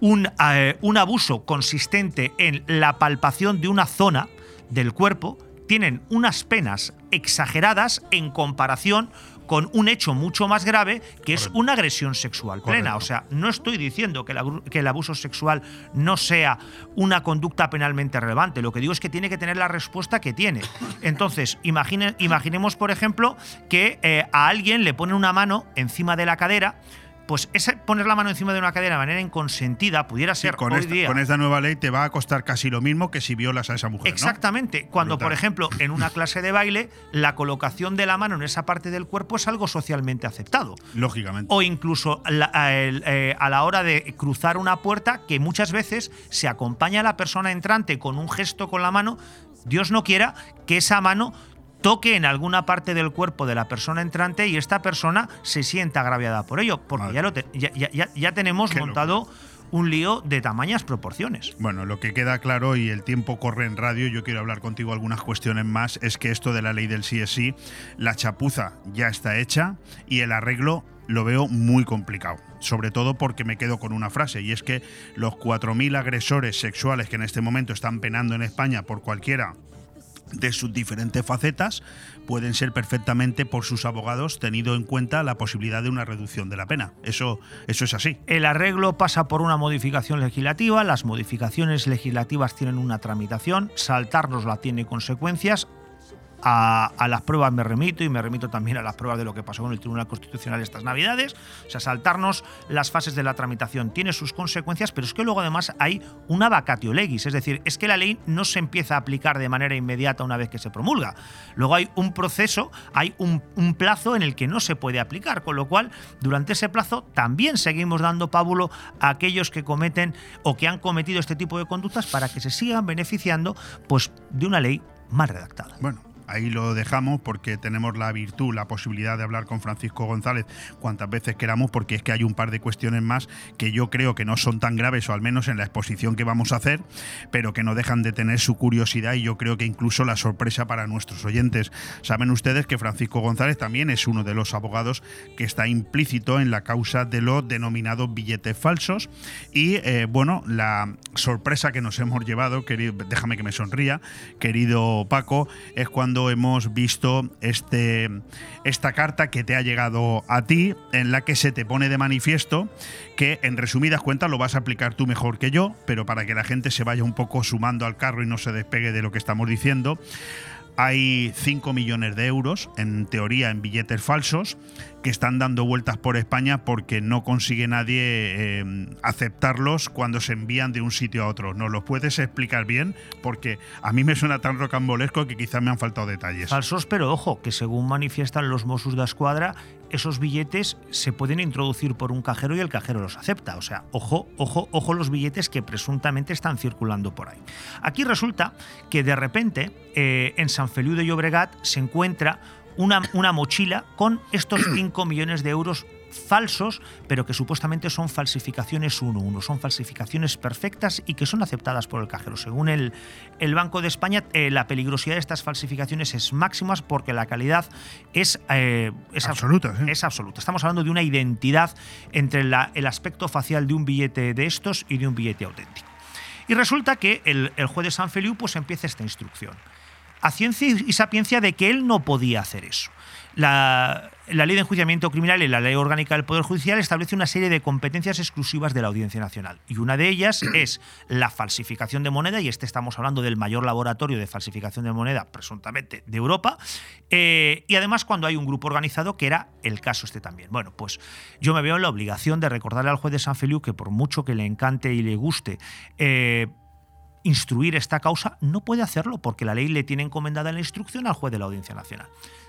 Speaker 7: un, eh, un abuso consistente en la palpación de una zona del cuerpo, tienen unas penas exageradas en comparación con un hecho mucho más grave que es una agresión sexual plena. O sea, no estoy diciendo que, el abuso sexual no sea una conducta penalmente relevante. Lo que digo es que tiene que tener la respuesta que tiene. Entonces, imaginemos, por ejemplo, que eh, a alguien le ponen una mano encima de la cadera pues ese poner la mano encima de una cadena de manera inconsentida pudiera ser
Speaker 1: con,
Speaker 7: hoy
Speaker 1: esta,
Speaker 7: día.
Speaker 1: con esta nueva ley te va a costar casi lo mismo que si violas a esa mujer. ¿no?
Speaker 7: Exactamente. Cuando,
Speaker 1: Brutal.
Speaker 7: por ejemplo, en una (laughs) clase de baile, la colocación de la mano en esa parte del cuerpo es algo socialmente aceptado.
Speaker 1: Lógicamente.
Speaker 7: O incluso la- a, el- eh, a la hora de cruzar una puerta, que muchas veces se acompaña a la persona entrante con un gesto con la mano, Dios no quiera que esa mano toque en alguna parte del cuerpo de la persona entrante y esta persona se sienta agraviada por ello, porque ya, lo te- ya, ya- ya- ya tenemos
Speaker 1: Qué
Speaker 7: montado un lío de tamañas proporciones.
Speaker 1: Bueno, lo que queda claro y el tiempo corre en radio, yo quiero hablar contigo algunas cuestiones más, es que esto de la ley del sí es sí, la chapuza ya está hecha y el arreglo lo veo muy complicado. Sobre todo porque me quedo con una frase, y es que los 4.000 agresores sexuales que en este momento están penando en España por cualquiera de sus diferentes facetas pueden ser perfectamente por sus abogados tenido en cuenta la posibilidad de una reducción de la pena. Eso, eso es así.
Speaker 7: El arreglo pasa por una modificación legislativa, las modificaciones legislativas tienen una tramitación, saltárnosla tiene consecuencias. A, las pruebas me remito y me remito también a las pruebas de lo que pasó con el Tribunal Constitucional estas Navidades. O sea, saltarnos las fases de la tramitación tiene sus consecuencias, pero es que luego además hay una vacatio legis, es decir, es que la ley no se empieza a aplicar de manera inmediata una vez que se promulga. Luego hay un proceso, hay un, un plazo en el que no se puede aplicar, con lo cual durante ese plazo también seguimos dando pábulo a aquellos que cometen o que han cometido este tipo de conductas para que se sigan beneficiando pues, de una ley mal redactada.
Speaker 1: Bueno, ahí lo dejamos porque tenemos la virtud, la posibilidad de hablar con Francisco González cuantas veces queramos, porque es que hay un par de cuestiones más que yo creo que no son tan graves, o al menos en la exposición que vamos a hacer, pero que no dejan de tener su curiosidad y yo creo que incluso la sorpresa para nuestros oyentes. Saben ustedes que Francisco González también es uno de los abogados que está implícito en la causa de los denominados billetes falsos y eh, bueno, la sorpresa que nos hemos llevado, querido, déjame que me sonría, querido Paco, es cuando hemos visto este, esta carta que te ha llegado a ti, en la que se te pone de manifiesto que en resumidas cuentas lo vas a aplicar tú mejor que yo, pero para que la gente se vaya un poco sumando al carro y no se despegue de lo que estamos diciendo. Hay 5 millones de euros, en teoría, en billetes falsos, que están dando vueltas por España porque no consigue nadie eh, aceptarlos cuando se envían de un sitio a otro. ¿Nos los puedes explicar bien? Porque a mí me suena tan rocambolesco que quizás me han faltado detalles.
Speaker 7: Falsos, pero ojo, que según manifiestan los Mossos de Escuadra, esos billetes se pueden introducir por un cajero y el cajero los acepta. O sea, ojo, ojo, ojo los billetes que presuntamente están circulando por ahí. Aquí resulta que de repente eh, en San Feliu de Llobregat se encuentra una, una mochila con estos (clears throat) 5 millones de euros falsos, pero que supuestamente son falsificaciones 1-1, son falsificaciones perfectas y que son aceptadas por el cajero. Según el, el Banco de España, eh, la peligrosidad de estas falsificaciones es máxima porque la calidad es, eh, es
Speaker 1: Absoluta.
Speaker 7: Es absoluta. Estamos hablando de una identidad entre la- el aspecto facial de un billete de estos y de un billete auténtico. Y resulta que el, el juez de San Feliu pues empieza esta instrucción. A ciencia y sapiencia de que él no podía hacer eso. La, la ley de enjuiciamiento criminal y la ley orgánica del Poder Judicial establece una serie de competencias exclusivas de la Audiencia Nacional. Y una de ellas (clears throat) es la falsificación de moneda, y este estamos hablando del mayor laboratorio de falsificación de moneda, presuntamente, de Europa. Eh, y además cuando hay un grupo organizado, que era el caso este también. Bueno, pues yo me veo en la obligación de recordarle al juez de San Feliu que por mucho que le encante y le guste, eh, instruir esta causa, no puede hacerlo porque la ley le tiene encomendada la instrucción al juez de la Audiencia Nacional.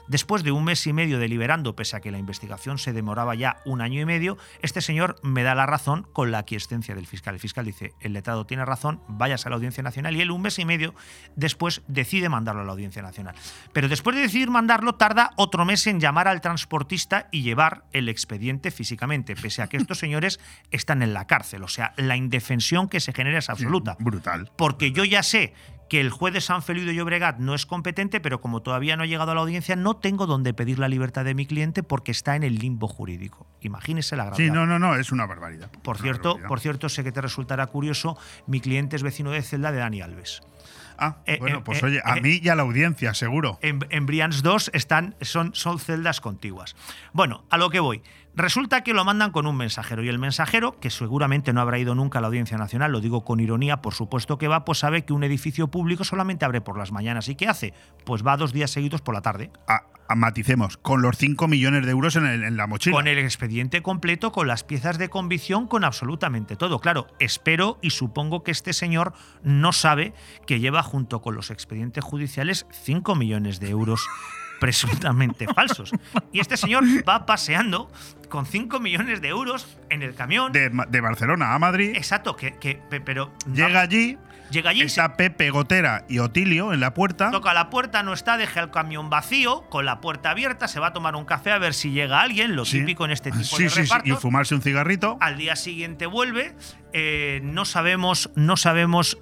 Speaker 7: Después de un mes y medio deliberando, pese a que la investigación se demoraba ya un año y medio, este señor me da la razón con la aquiescencia del fiscal. El fiscal dice, el letrado tiene razón, váyase a la Audiencia Nacional y él un mes y medio después decide mandarlo a la Audiencia Nacional. Pero después de decidir mandarlo, tarda otro mes en llamar al transportista y llevar el expediente físicamente, pese a que estos señores están en la cárcel. O sea, la indefensión que se genera es absoluta.
Speaker 1: Brutal.
Speaker 7: Porque yo ya sé que el juez de San Feliu de Llobregat no es competente, pero como todavía no ha llegado a la audiencia, no tengo donde pedir la libertad de mi cliente porque está en el limbo jurídico. Imagínese la gravedad.
Speaker 1: Sí, no, no, no, es una barbaridad.
Speaker 7: Por
Speaker 1: Una
Speaker 7: cierto,
Speaker 1: barbaridad.
Speaker 7: por cierto, sé que te resultará curioso, mi cliente es vecino de celda de Dani Alves.
Speaker 1: Ah,
Speaker 7: Eh,
Speaker 1: bueno,
Speaker 7: eh,
Speaker 1: pues
Speaker 7: eh,
Speaker 1: oye, a
Speaker 7: eh,
Speaker 1: mí y a la audiencia, seguro.
Speaker 7: En, en Brians 2 están, son, son celdas contiguas. Bueno, a lo que voy. Resulta que lo mandan con un mensajero y el mensajero, que seguramente no habrá ido nunca a la Audiencia Nacional, lo digo con ironía, por supuesto que va, pues sabe que un edificio público solamente abre por las mañanas. ¿Y qué hace? Pues va dos días seguidos por la tarde.
Speaker 1: Ah, maticemos, con los 5 millones de euros en, el- en la mochila.
Speaker 7: Con el expediente completo, con las piezas de convicción, con absolutamente todo. Claro, espero y supongo que este señor no sabe que lleva junto con los expedientes judiciales 5 millones de euros presuntamente (laughs) falsos. Y este señor va paseando con 5 millones de euros en el camión.
Speaker 1: de, Barcelona a Madrid.
Speaker 7: Exacto, que, que- pe- pero
Speaker 1: Llega allí,
Speaker 7: llega allí, se
Speaker 1: está Pepe Gotera y Otilio en la puerta.
Speaker 7: toca la puerta, no está, deja el camión vacío, con la puerta abierta, se va a tomar un café a ver si llega alguien, lo
Speaker 1: Sí.
Speaker 7: típico en este tipo
Speaker 1: Sí,
Speaker 7: de
Speaker 1: sí, sí,
Speaker 7: repartos.
Speaker 1: y fumarse un cigarrito.
Speaker 7: Al día siguiente vuelve. eh, no sabemos, no sabemos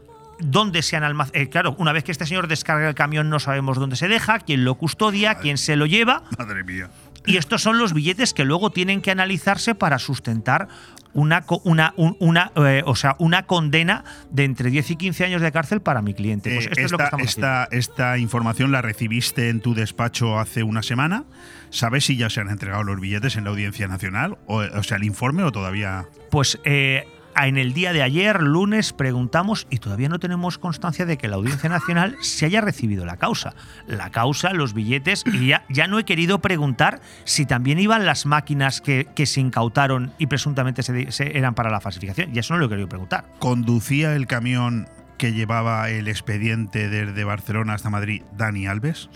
Speaker 7: dónde se han almacenado. claro, una vez que este señor descarga el camión, no sabemos dónde se deja, quién lo custodia, quién se lo lleva.
Speaker 1: Madre mía.
Speaker 7: Y estos son los billetes que luego tienen que analizarse para sustentar una, una, un- una, eh, o sea, una condena de entre 10 y 15 años de cárcel para mi cliente. Pues
Speaker 1: Eh,
Speaker 7: esto es lo que
Speaker 1: esta,
Speaker 7: estamos haciendo.
Speaker 1: esta, esta información la recibiste en tu despacho hace una semana. ¿Sabes si ya se han entregado los billetes en la Audiencia Nacional? O, o sea, el informe o todavía.
Speaker 7: Pues eh, en el día de ayer, lunes, preguntamos y todavía no tenemos constancia de que la Audiencia Nacional se haya recibido la causa. La causa, los billetes, y ya, ya no he querido preguntar si también iban las máquinas que, que se incautaron y presuntamente se, se- eran para la falsificación. Y eso no lo he querido preguntar.
Speaker 1: ¿Conducía el camión que llevaba el expediente desde Barcelona hasta Madrid Dani Alves?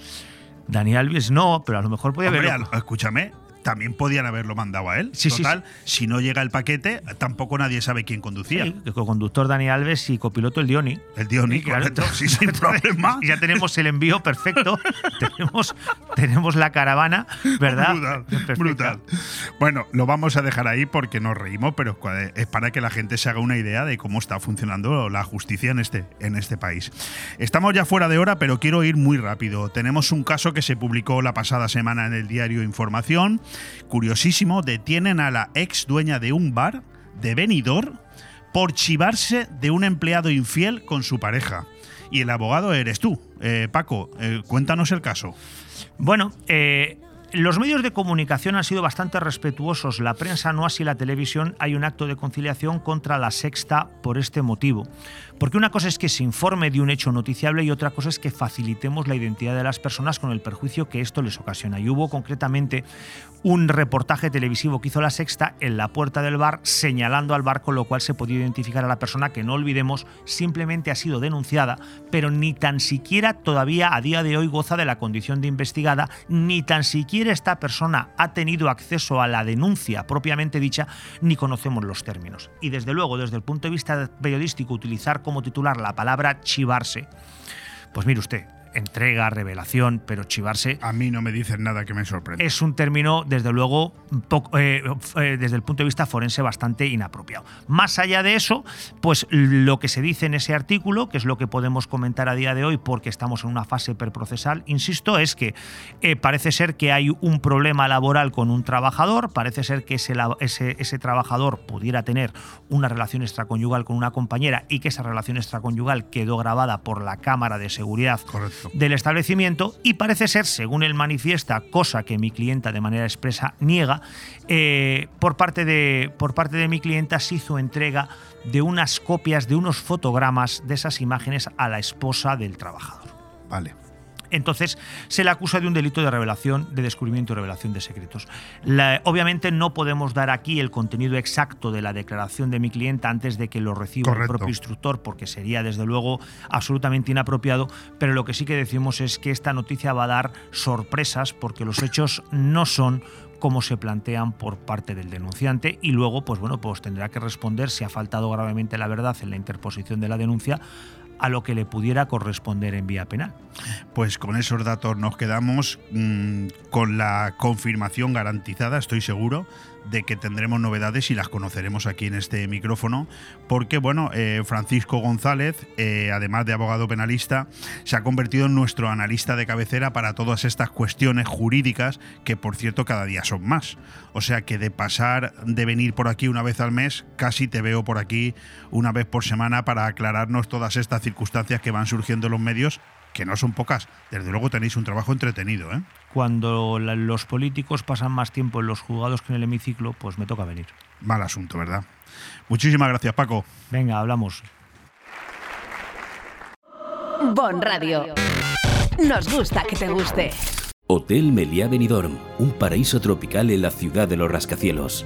Speaker 7: Dani Alves no, pero a lo mejor podía haber.
Speaker 1: escúchame, también podían haberlo mandado a él.
Speaker 7: Sí, sí,
Speaker 1: Total, si no llega el paquete, tampoco nadie sabe quién conducía.
Speaker 7: Sí, el conductor Dani Alves y copiloto el Dioni.
Speaker 1: El Dioni, correcto, sí, sin (laughs) problema.
Speaker 7: Ya tenemos el envío perfecto. (laughs) tenemos, tenemos la caravana, ¿verdad?
Speaker 1: Brutal,
Speaker 7: Perfecta.
Speaker 1: brutal. Bueno, lo vamos a dejar ahí porque nos reímos, pero es para que la gente se haga una idea de cómo está funcionando la justicia en este, en este país. Estamos ya fuera de hora, pero quiero ir muy rápido. Tenemos un caso que se publicó la pasada semana en el diario Información. Curiosísimo, detienen a la ex dueña de un bar de Benidorm por chivarse de un empleado infiel con su pareja. Y el abogado eres tú. Eh, Paco, eh, cuéntanos el caso.
Speaker 7: Bueno, eh, los medios de comunicación han sido bastante respetuosos. La prensa no así la televisión. Hay un acto de conciliación contra la sexta por este motivo. Porque una cosa es que se informe de un hecho noticiable y otra cosa es que facilitemos la identidad de las personas con el perjuicio que esto les ocasiona. Y hubo concretamente un reportaje televisivo que hizo la sexta en la puerta del bar señalando al bar con lo cual se podía identificar a la persona que no olvidemos simplemente ha sido denunciada pero ni tan siquiera todavía a día de hoy goza de la condición de investigada ni tan siquiera esta persona ha tenido acceso a la denuncia propiamente dicha ni conocemos los términos. Y desde luego desde el punto de vista periodístico utilizar como titular la palabra chivarse. Pues mire usted entrega, revelación, pero chivarse
Speaker 1: A mí no me dicen nada que me sorprenda.
Speaker 7: es un término, desde luego, poco- eh, eh, desde el punto de vista forense bastante inapropiado. Más allá de eso, pues lo que se dice en ese artículo, que es lo que podemos comentar a día de hoy porque estamos en una fase perprocesal, insisto, es que eh, parece ser que hay un problema laboral con un trabajador, parece ser que ese, ese, ese trabajador pudiera tener una relación extraconyugal con una compañera y que esa relación extraconyugal quedó grabada por la cámara de seguridad
Speaker 1: Correcto.
Speaker 7: Del establecimiento y parece ser, según él manifiesta, cosa que mi clienta de manera expresa niega, eh, por, parte de, por parte de mi clienta se hizo entrega de unas copias, de unos fotogramas de esas imágenes a la esposa del trabajador.
Speaker 1: Vale.
Speaker 7: Entonces se le acusa de un delito de revelación, de descubrimiento y revelación de secretos. La- obviamente no podemos dar aquí el contenido exacto de la declaración de mi clienta antes de que lo reciba
Speaker 1: Correcto.
Speaker 7: el propio instructor, porque sería desde luego absolutamente inapropiado, pero lo que sí que decimos es que esta noticia va a dar sorpresas porque los hechos no son como se plantean por parte del denunciante y luego pues bueno pues tendrá que responder si ha faltado gravemente la verdad en la interposición de la denuncia a lo que le pudiera corresponder en vía penal.
Speaker 1: Pues con esos datos nos quedamos mm, con la confirmación garantizada, estoy seguro, de que tendremos novedades y las conoceremos aquí en este micrófono, porque bueno, eh, Francisco González, eh, además de abogado penalista, se ha convertido en nuestro analista de cabecera para todas estas cuestiones jurídicas, que por cierto cada día son más. O sea que de pasar de venir por aquí una vez al mes, casi te veo por aquí una vez por semana para aclararnos todas estas circunstancias que van surgiendo en los medios que no son pocas. Desde luego tenéis un trabajo entretenido, ¿eh?
Speaker 7: Cuando la- los políticos pasan más tiempo en los juzgados que en el hemiciclo, pues me toca venir.
Speaker 1: Mal asunto, ¿verdad? Muchísimas gracias, Paco.
Speaker 7: Venga, hablamos.
Speaker 3: Bon Radio. Nos gusta que te guste.
Speaker 2: Hotel Meliá Benidorm, un paraíso tropical en la ciudad de los rascacielos.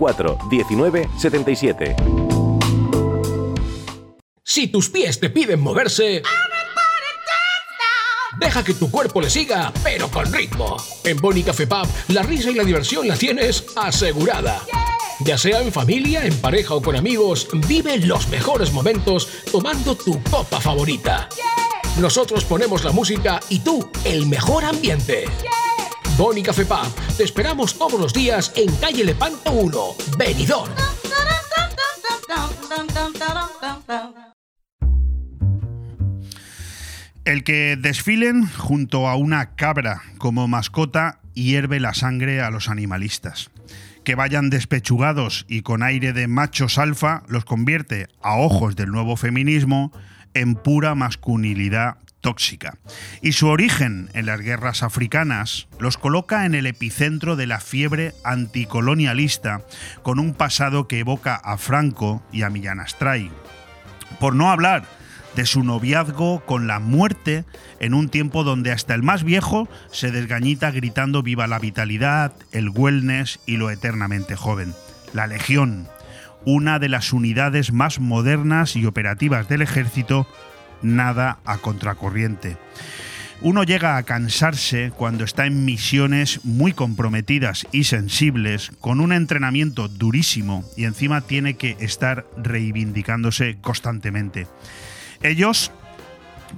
Speaker 5: 19 77.
Speaker 6: Si tus pies te piden moverse... Deja que tu cuerpo le siga, pero con ritmo. En Boni Café Pub, la risa y la diversión la tienes asegurada. Ya sea en familia, en pareja o con amigos, vive los mejores momentos tomando tu copa favorita. Nosotros ponemos la música y tú el mejor ambiente. Boni Café Pub, te esperamos todos los días en calle Lepanto 1, Benidorm.
Speaker 1: El que desfilen junto a una cabra como mascota hierve la sangre a los animalistas. Que vayan despechugados y con aire de machos alfa los convierte, a ojos del nuevo feminismo, en pura masculinidad tóxica. Y su origen en las guerras africanas los coloca en el epicentro de la fiebre anticolonialista, con un pasado que evoca a Franco y a Millán Astray. Por no hablar de su noviazgo con la muerte en un tiempo donde hasta el más viejo se desgañita gritando viva la vitalidad, el wellness y lo eternamente joven. La Legión, una de las unidades más modernas y operativas del ejército, nada a contracorriente. Uno llega a cansarse cuando está en misiones muy comprometidas y sensibles, con un entrenamiento durísimo y encima tiene que estar reivindicándose constantemente. Ellos,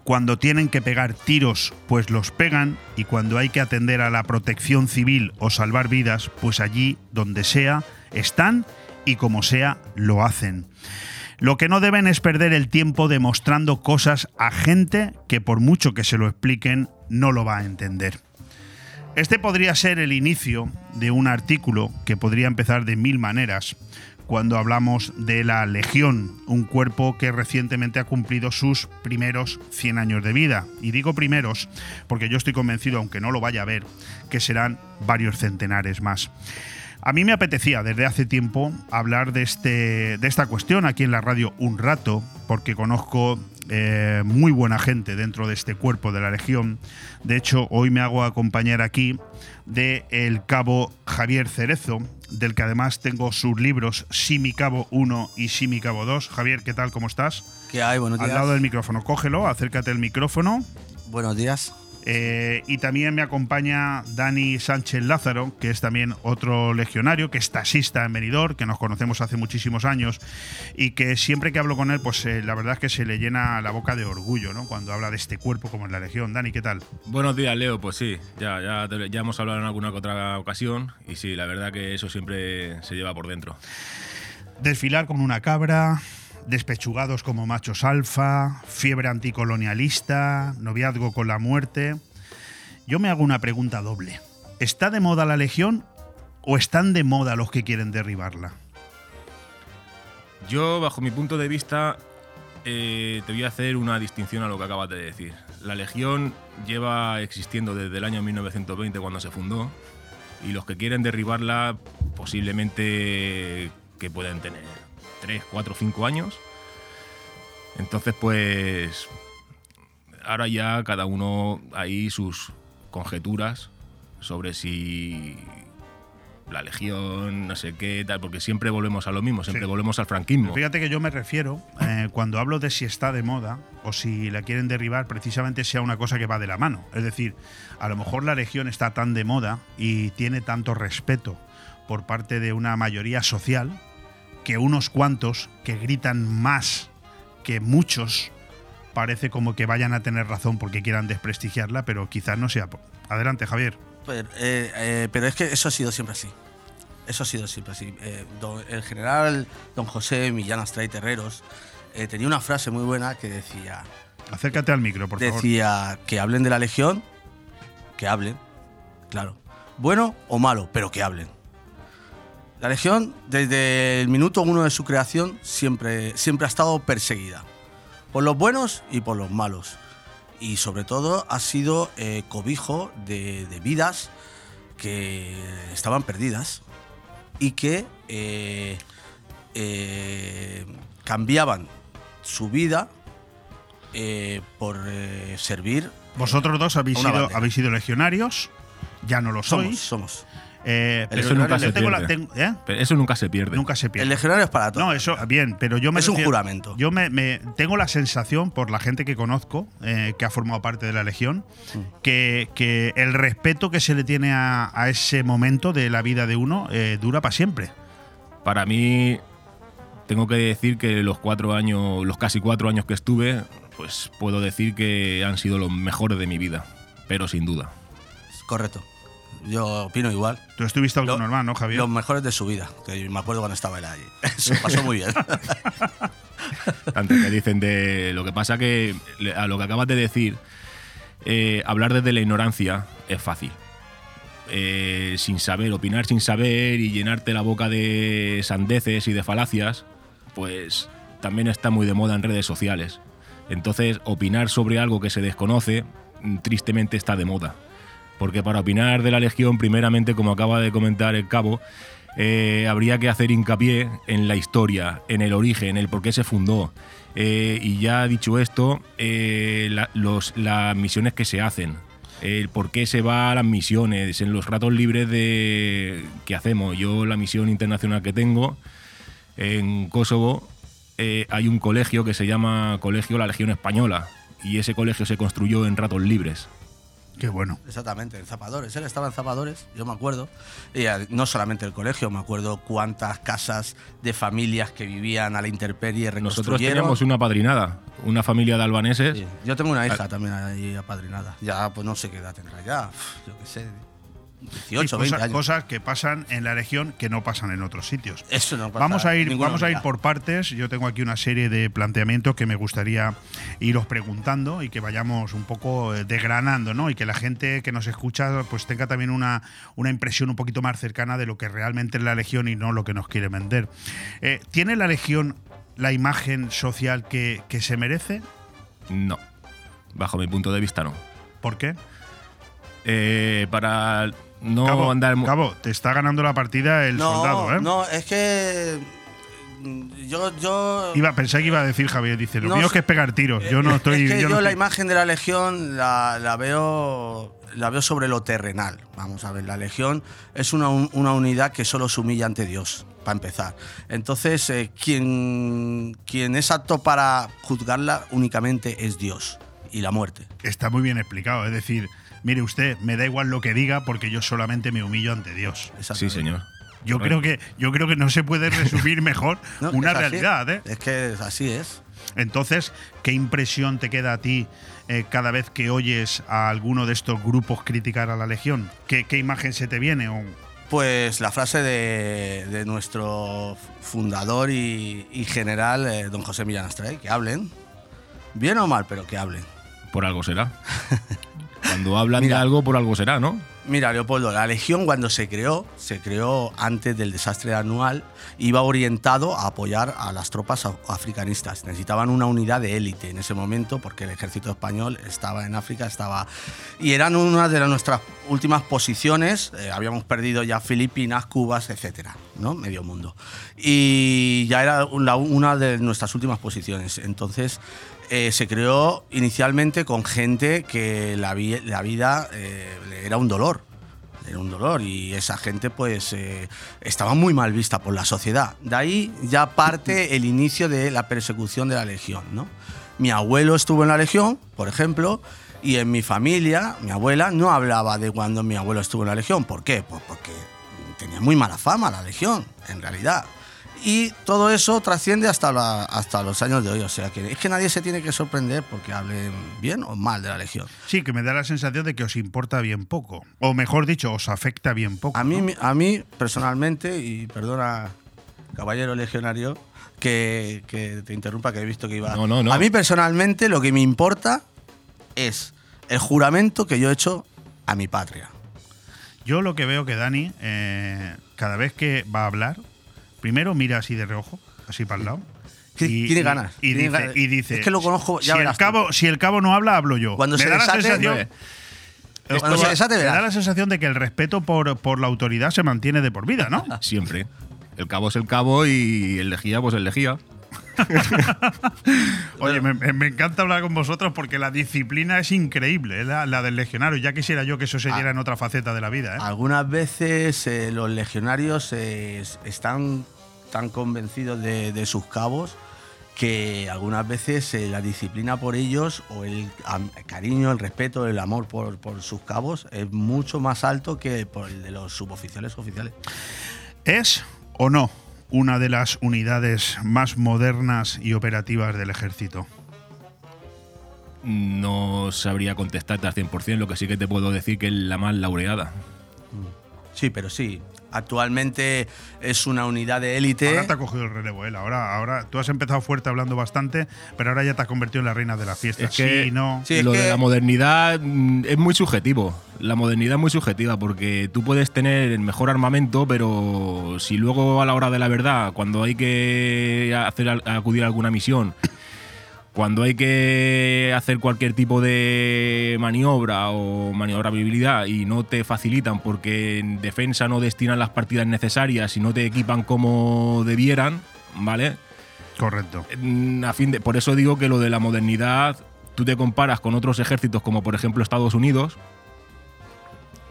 Speaker 1: cuando tienen que pegar tiros, pues los pegan y cuando hay que atender a la protección civil o salvar vidas, pues allí donde sea, están y como sea, lo hacen. Lo que no deben es perder el tiempo demostrando cosas a gente que por mucho que se lo expliquen no lo va a entender. Este podría ser el inicio de un artículo que podría empezar de mil maneras cuando hablamos de la Legión, un cuerpo que recientemente ha cumplido sus primeros 100 años de vida. Y digo primeros porque yo estoy convencido, aunque no lo vaya a ver, que serán varios centenares más. A mí me apetecía desde hace tiempo hablar de, este, de esta cuestión aquí en la radio un rato, porque conozco eh, muy buena gente dentro de este cuerpo de la Legión. De hecho, hoy me hago acompañar aquí de el cabo Javier Cerezo, del que además tengo sus libros Simi Cabo 1 y Simi Cabo 2. Javier, ¿qué tal? ¿Cómo estás?
Speaker 8: ¿Qué hay? Buenos días.
Speaker 1: Al lado del micrófono, cógelo, acércate al micrófono.
Speaker 8: Buenos días.
Speaker 1: Eh, y también me acompaña Dani Sánchez Lázaro, que es también otro legionario, que es taxista en Benidorm, que nos conocemos hace muchísimos años y que siempre que hablo con él, pues eh, la verdad es que se le llena la boca de orgullo, ¿no? Cuando habla de este cuerpo como en la Legión. Dani, ¿qué tal?
Speaker 9: Buenos días, Leo. Pues sí, ya, ya, ya hemos hablado en alguna otra ocasión y sí, la verdad que eso siempre se lleva por dentro.
Speaker 1: Desfilar como una cabra, despechugados como machos alfa, fiebre anticolonialista, noviazgo con la muerte. Yo me hago una pregunta doble. ¿Está de moda la Legión o están de moda los que quieren derribarla?
Speaker 9: Yo, bajo mi punto de vista, eh, te voy a hacer una distinción a lo que acabas de decir. La Legión lleva existiendo desde el año 1920 cuando se fundó y los que quieren derribarla posiblemente que pueden tener 3, 4, 5 años. Entonces, pues ahora ya cada uno hay sus conjeturas sobre si la legión, no sé qué, tal, porque siempre volvemos a lo mismo, siempre
Speaker 1: Sí.
Speaker 9: volvemos al franquismo.
Speaker 1: Fíjate que yo me refiero, eh, cuando hablo de si está de moda o si la quieren derribar, precisamente sea una cosa que va de la mano. Es decir, a lo mejor la Legión está tan de moda y tiene tanto respeto por parte de una mayoría social que unos cuantos que gritan más que muchos parece como que vayan a tener razón porque quieran desprestigiarla, pero quizás no sea. Adelante, Javier.
Speaker 8: Pero, eh, eh, pero es que eso ha sido siempre así. Eso ha sido siempre así. Eh, don- el general don José Millán Astray Terreros tenía una frase muy buena que decía,
Speaker 1: Acércate al micro, por favor.
Speaker 8: decía que hablen de la Legión, que hablen, claro. Bueno o malo, pero que hablen. La Legión, desde el minuto uno de su creación, siempre, siempre ha estado perseguida. Por los buenos y por los malos. Y sobre todo ha sido eh, cobijo de, de vidas que estaban perdidas y que eh, eh, cambiaban su vida por servir.
Speaker 1: Vosotros dos habéis sido, habéis sido legionarios, ya no lo
Speaker 8: Somos,
Speaker 1: sois.
Speaker 8: somos.
Speaker 1: Eh, pero
Speaker 9: Eso nunca
Speaker 1: yo
Speaker 9: se
Speaker 1: tengo la-
Speaker 9: pierde.
Speaker 1: tengo- ¿eh?
Speaker 9: Pero Eso nunca se pierde.
Speaker 1: Nunca se pierde.
Speaker 8: El legionario es para todos.
Speaker 1: No, eso, bien, pero yo me
Speaker 8: Es un juramento.
Speaker 1: Yo me, me- tengo la sensación, por la gente que conozco, eh, que ha formado parte de la Legión,
Speaker 8: Mm.
Speaker 1: que, que el respeto que se le tiene a, a ese momento de la vida de uno eh, dura para siempre.
Speaker 9: Para mí, tengo que decir que los cuatro años, los casi cuatro años que estuve, pues puedo decir que han sido los mejores de mi vida, pero sin duda.
Speaker 8: Correcto. Yo opino igual.
Speaker 1: Tú estuviste algo
Speaker 8: Lo-
Speaker 1: normal, ¿no, Javier?
Speaker 8: Los mejores de su vida. Que me acuerdo cuando estaba él allí. Eso pasó muy bien. (laughs)
Speaker 9: Antes que dicen de lo que pasa que a lo que acabas de decir, eh, hablar desde la ignorancia es fácil. Eh, sin saber, opinar sin saber y llenarte la boca de sandeces y de falacias, pues también está muy de moda en redes sociales. Entonces, opinar sobre algo que se desconoce, mm, tristemente está de moda. Porque para opinar de la Legión, primeramente, como acaba de comentar el cabo, eh, habría que hacer hincapié en la historia, en el origen, el por qué se fundó. Eh, y ya dicho esto, eh, las misiones que se hacen, el por qué se va a las misiones, en los ratos libres de, que hacemos. Yo la misión internacional que tengo en Kosovo hay un colegio que se llama Colegio La Legión Española y ese colegio se construyó en ratos libres.
Speaker 1: Qué bueno.
Speaker 8: Exactamente, en Zapadores. Él estaba en Zapadores, yo me acuerdo. Y eh, no solamente el colegio, me acuerdo cuántas casas de familias que vivían a la intemperie
Speaker 9: Nosotros teníamos una padrinada, una familia de albaneses.
Speaker 8: Sí, Yo tengo una
Speaker 9: Ah.
Speaker 8: hija también ahí apadrinada. Ya, pues no sé qué edad tendrá ya. Yo qué sé. 18,
Speaker 1: Sí,
Speaker 8: 20
Speaker 1: cosas,
Speaker 8: años.
Speaker 1: cosas que pasan en la Legión que no pasan en otros sitios.
Speaker 8: Eso no pasa
Speaker 1: Vamos a ir, vamos a ir por partes. Yo tengo aquí una serie de planteamientos que me gustaría iros preguntando y que vayamos un poco eh, desgranando, ¿no? Y que la gente que nos escucha pues tenga también una, una impresión un poquito más cercana de lo que realmente es la Legión y no lo que nos quiere vender. Eh, ¿Tiene la Legión la imagen social que, que se merece?
Speaker 9: No, bajo mi punto de vista no.
Speaker 1: ¿Por qué?
Speaker 9: Eh, para no
Speaker 1: Cabo,
Speaker 9: andar...
Speaker 1: Cabo, te está ganando la partida el
Speaker 8: no,
Speaker 1: soldado, ¿eh?
Speaker 8: No, es que. mm, Yo. yo
Speaker 1: Iba, pensé que iba a decir Javier, dice, lo
Speaker 8: No
Speaker 1: mío es que es pegar tiros. Yo no estoy.
Speaker 8: Es que
Speaker 1: yo
Speaker 8: yo,
Speaker 1: no
Speaker 8: la
Speaker 1: estoy-
Speaker 8: imagen de la Legión la, la veo. La veo sobre lo terrenal. Vamos a ver, la Legión es una, un- una unidad que solo se humilla ante Dios, para empezar. Entonces, eh, quien, quien es apto para juzgarla únicamente es Dios y la muerte.
Speaker 1: Está muy bien explicado. Es decir, mire usted, me da igual lo que diga porque yo solamente me humillo ante Dios.
Speaker 9: Sí, señor.
Speaker 1: Yo creo que yo creo que no se puede resumir (laughs) mejor
Speaker 8: No,
Speaker 1: una realidad, ¿eh?
Speaker 8: Es que así es.
Speaker 1: Entonces, ¿qué impresión te queda a ti eh, cada vez que oyes a alguno de estos grupos criticar a la Legión? ¿Qué, qué imagen se te viene? O-
Speaker 8: Pues la frase de, de nuestro fundador y, y general, eh, don José Millán Astray, que hablen, bien o mal, pero que hablen.
Speaker 9: Por algo será. (laughs) Cuando hablan
Speaker 8: Mira.
Speaker 9: de algo, por algo será, ¿no?
Speaker 8: Mira, Leopoldo, la Legión cuando se creó, se creó antes del desastre anual, iba orientado a apoyar a las tropas africanistas. Necesitaban una unidad de élite en ese momento porque el ejército español estaba en África, estaba y eran una de nuestras últimas posiciones. eh, habíamos perdido ya Filipinas, Cubas, etcétera, ¿no? Medio mundo. Y ya era una de nuestras últimas posiciones. Entonces eh, se creó inicialmente con gente que la, vi- la vida eh, era un dolor. Era un dolor y esa gente pues eh, estaba muy mal vista por la sociedad. De ahí ya parte (laughs) el inicio de la persecución de la Legión. ¿no? Mi abuelo estuvo en la Legión, por ejemplo, y en mi familia, mi abuela no hablaba de cuando mi abuelo estuvo en la Legión. ¿Por qué? Pues porque tenía muy mala fama la Legión, en realidad. Y todo eso trasciende hasta, la- hasta los años de hoy. O sea que es que nadie se tiene que sorprender porque hablen bien o mal de la Legión.
Speaker 1: Sí, que me da la sensación de que os importa bien poco. O mejor dicho, os afecta bien poco.
Speaker 8: A mí,
Speaker 1: ¿no?
Speaker 8: a mí personalmente, y perdona, caballero legionario, que, que te interrumpa, que he visto que iba.
Speaker 9: No, no, no.
Speaker 8: A mí personalmente lo que me importa es el juramento que yo he hecho a mi patria.
Speaker 1: Yo lo que veo que Dani, eh, cada vez que va a hablar, primero mira así de reojo, así para el lado.
Speaker 8: Sí, tiene ganas,
Speaker 1: Y,
Speaker 8: tiene
Speaker 1: dice,
Speaker 8: ganas.
Speaker 1: y dice,
Speaker 8: Es que lo conozco, ya
Speaker 1: si, el
Speaker 8: tú.
Speaker 1: cabo, si el cabo no habla, hablo yo.
Speaker 8: Cuando
Speaker 1: Me
Speaker 8: se
Speaker 1: da la
Speaker 8: desate,
Speaker 1: sensación-
Speaker 8: eh,
Speaker 1: Esto
Speaker 8: cuando se
Speaker 1: va-
Speaker 8: desate,
Speaker 1: me da la sensación de que el respeto por, por la autoridad se mantiene de por vida, ¿no? (laughs)
Speaker 9: Siempre. El cabo es el cabo y el lejía, pues el lejía. (laughs)
Speaker 1: Oye, me, me encanta hablar con vosotros porque la disciplina es increíble, ¿eh? la, la del legionario. Ya quisiera yo que eso se
Speaker 8: Ah.
Speaker 1: diera en otra faceta de la vida. ¿eh?
Speaker 8: Algunas veces eh, los legionarios eh, es- están tan convencidos de, de sus cabos que algunas veces eh, la disciplina por ellos o el cariño, el respeto, el amor por, por sus cabos es mucho más alto que por el de los suboficiales oficiales.
Speaker 1: ¿Es o no una de las unidades más modernas y operativas del ejército?
Speaker 9: No sabría contestarte al 100%, lo que sí que te puedo decir que es la más laureada.
Speaker 8: Sí, pero sí. Actualmente es una unidad de élite.
Speaker 1: Ahora te ha cogido el relevo, él. Ahora, ahora tú has empezado fuerte hablando bastante, pero ahora ya te has convertido en la reina de la fiesta.
Speaker 9: Es que
Speaker 1: sí, no.
Speaker 8: Sí, es
Speaker 9: lo
Speaker 8: que-
Speaker 9: de la modernidad mm, es muy subjetivo. La modernidad es muy subjetiva porque tú puedes tener el mejor armamento, pero si luego a la hora de la verdad, cuando hay que hacer acudir a alguna misión, cuando hay que hacer cualquier tipo de maniobra o maniobrabilidad y no te facilitan porque en defensa no destinan las partidas necesarias y no te equipan como debieran, ¿vale?
Speaker 1: Correcto.
Speaker 9: Mm, a fin de, por eso digo que lo de la modernidad, tú te comparas con otros ejércitos como por ejemplo Estados Unidos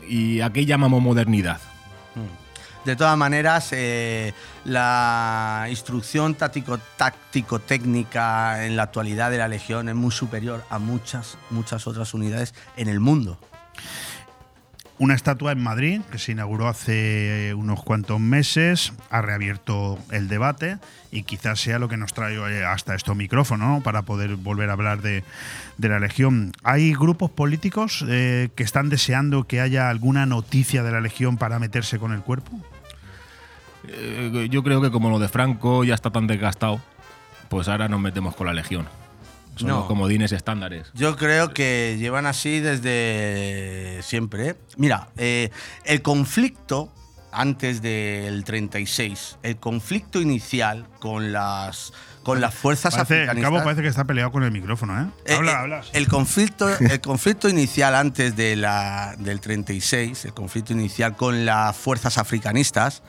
Speaker 9: y a qué llamamos modernidad.
Speaker 8: De todas maneras, eh, la instrucción táctico- táctico-técnica en la actualidad de la Legión es muy superior a muchas, muchas otras unidades en el mundo.
Speaker 1: Una estatua en Madrid que se inauguró hace eh, unos cuantos meses, ha reabierto el debate y quizás sea lo que nos trae eh, hasta este micrófono ¿no? para poder volver a hablar de, de la Legión. ¿Hay grupos políticos que están deseando que haya alguna noticia de la Legión para meterse con el cuerpo?
Speaker 9: Eh, yo creo que como lo de Franco ya está tan desgastado, pues ahora nos metemos con la Legión. Son
Speaker 8: No.
Speaker 9: los comodines estándares.
Speaker 8: Yo creo que llevan así desde siempre. ¿eh? Mira, eh, el conflicto antes del 36, el conflicto inicial con las, con las fuerzas
Speaker 1: Parece, el
Speaker 8: africanistas.
Speaker 1: cabo parece que está peleado con el micrófono, ¿eh?
Speaker 8: Eh,
Speaker 1: habla,
Speaker 8: eh,
Speaker 1: habla.
Speaker 8: El conflicto, el conflicto inicial antes de la, del 36, el conflicto inicial con las fuerzas africanistas,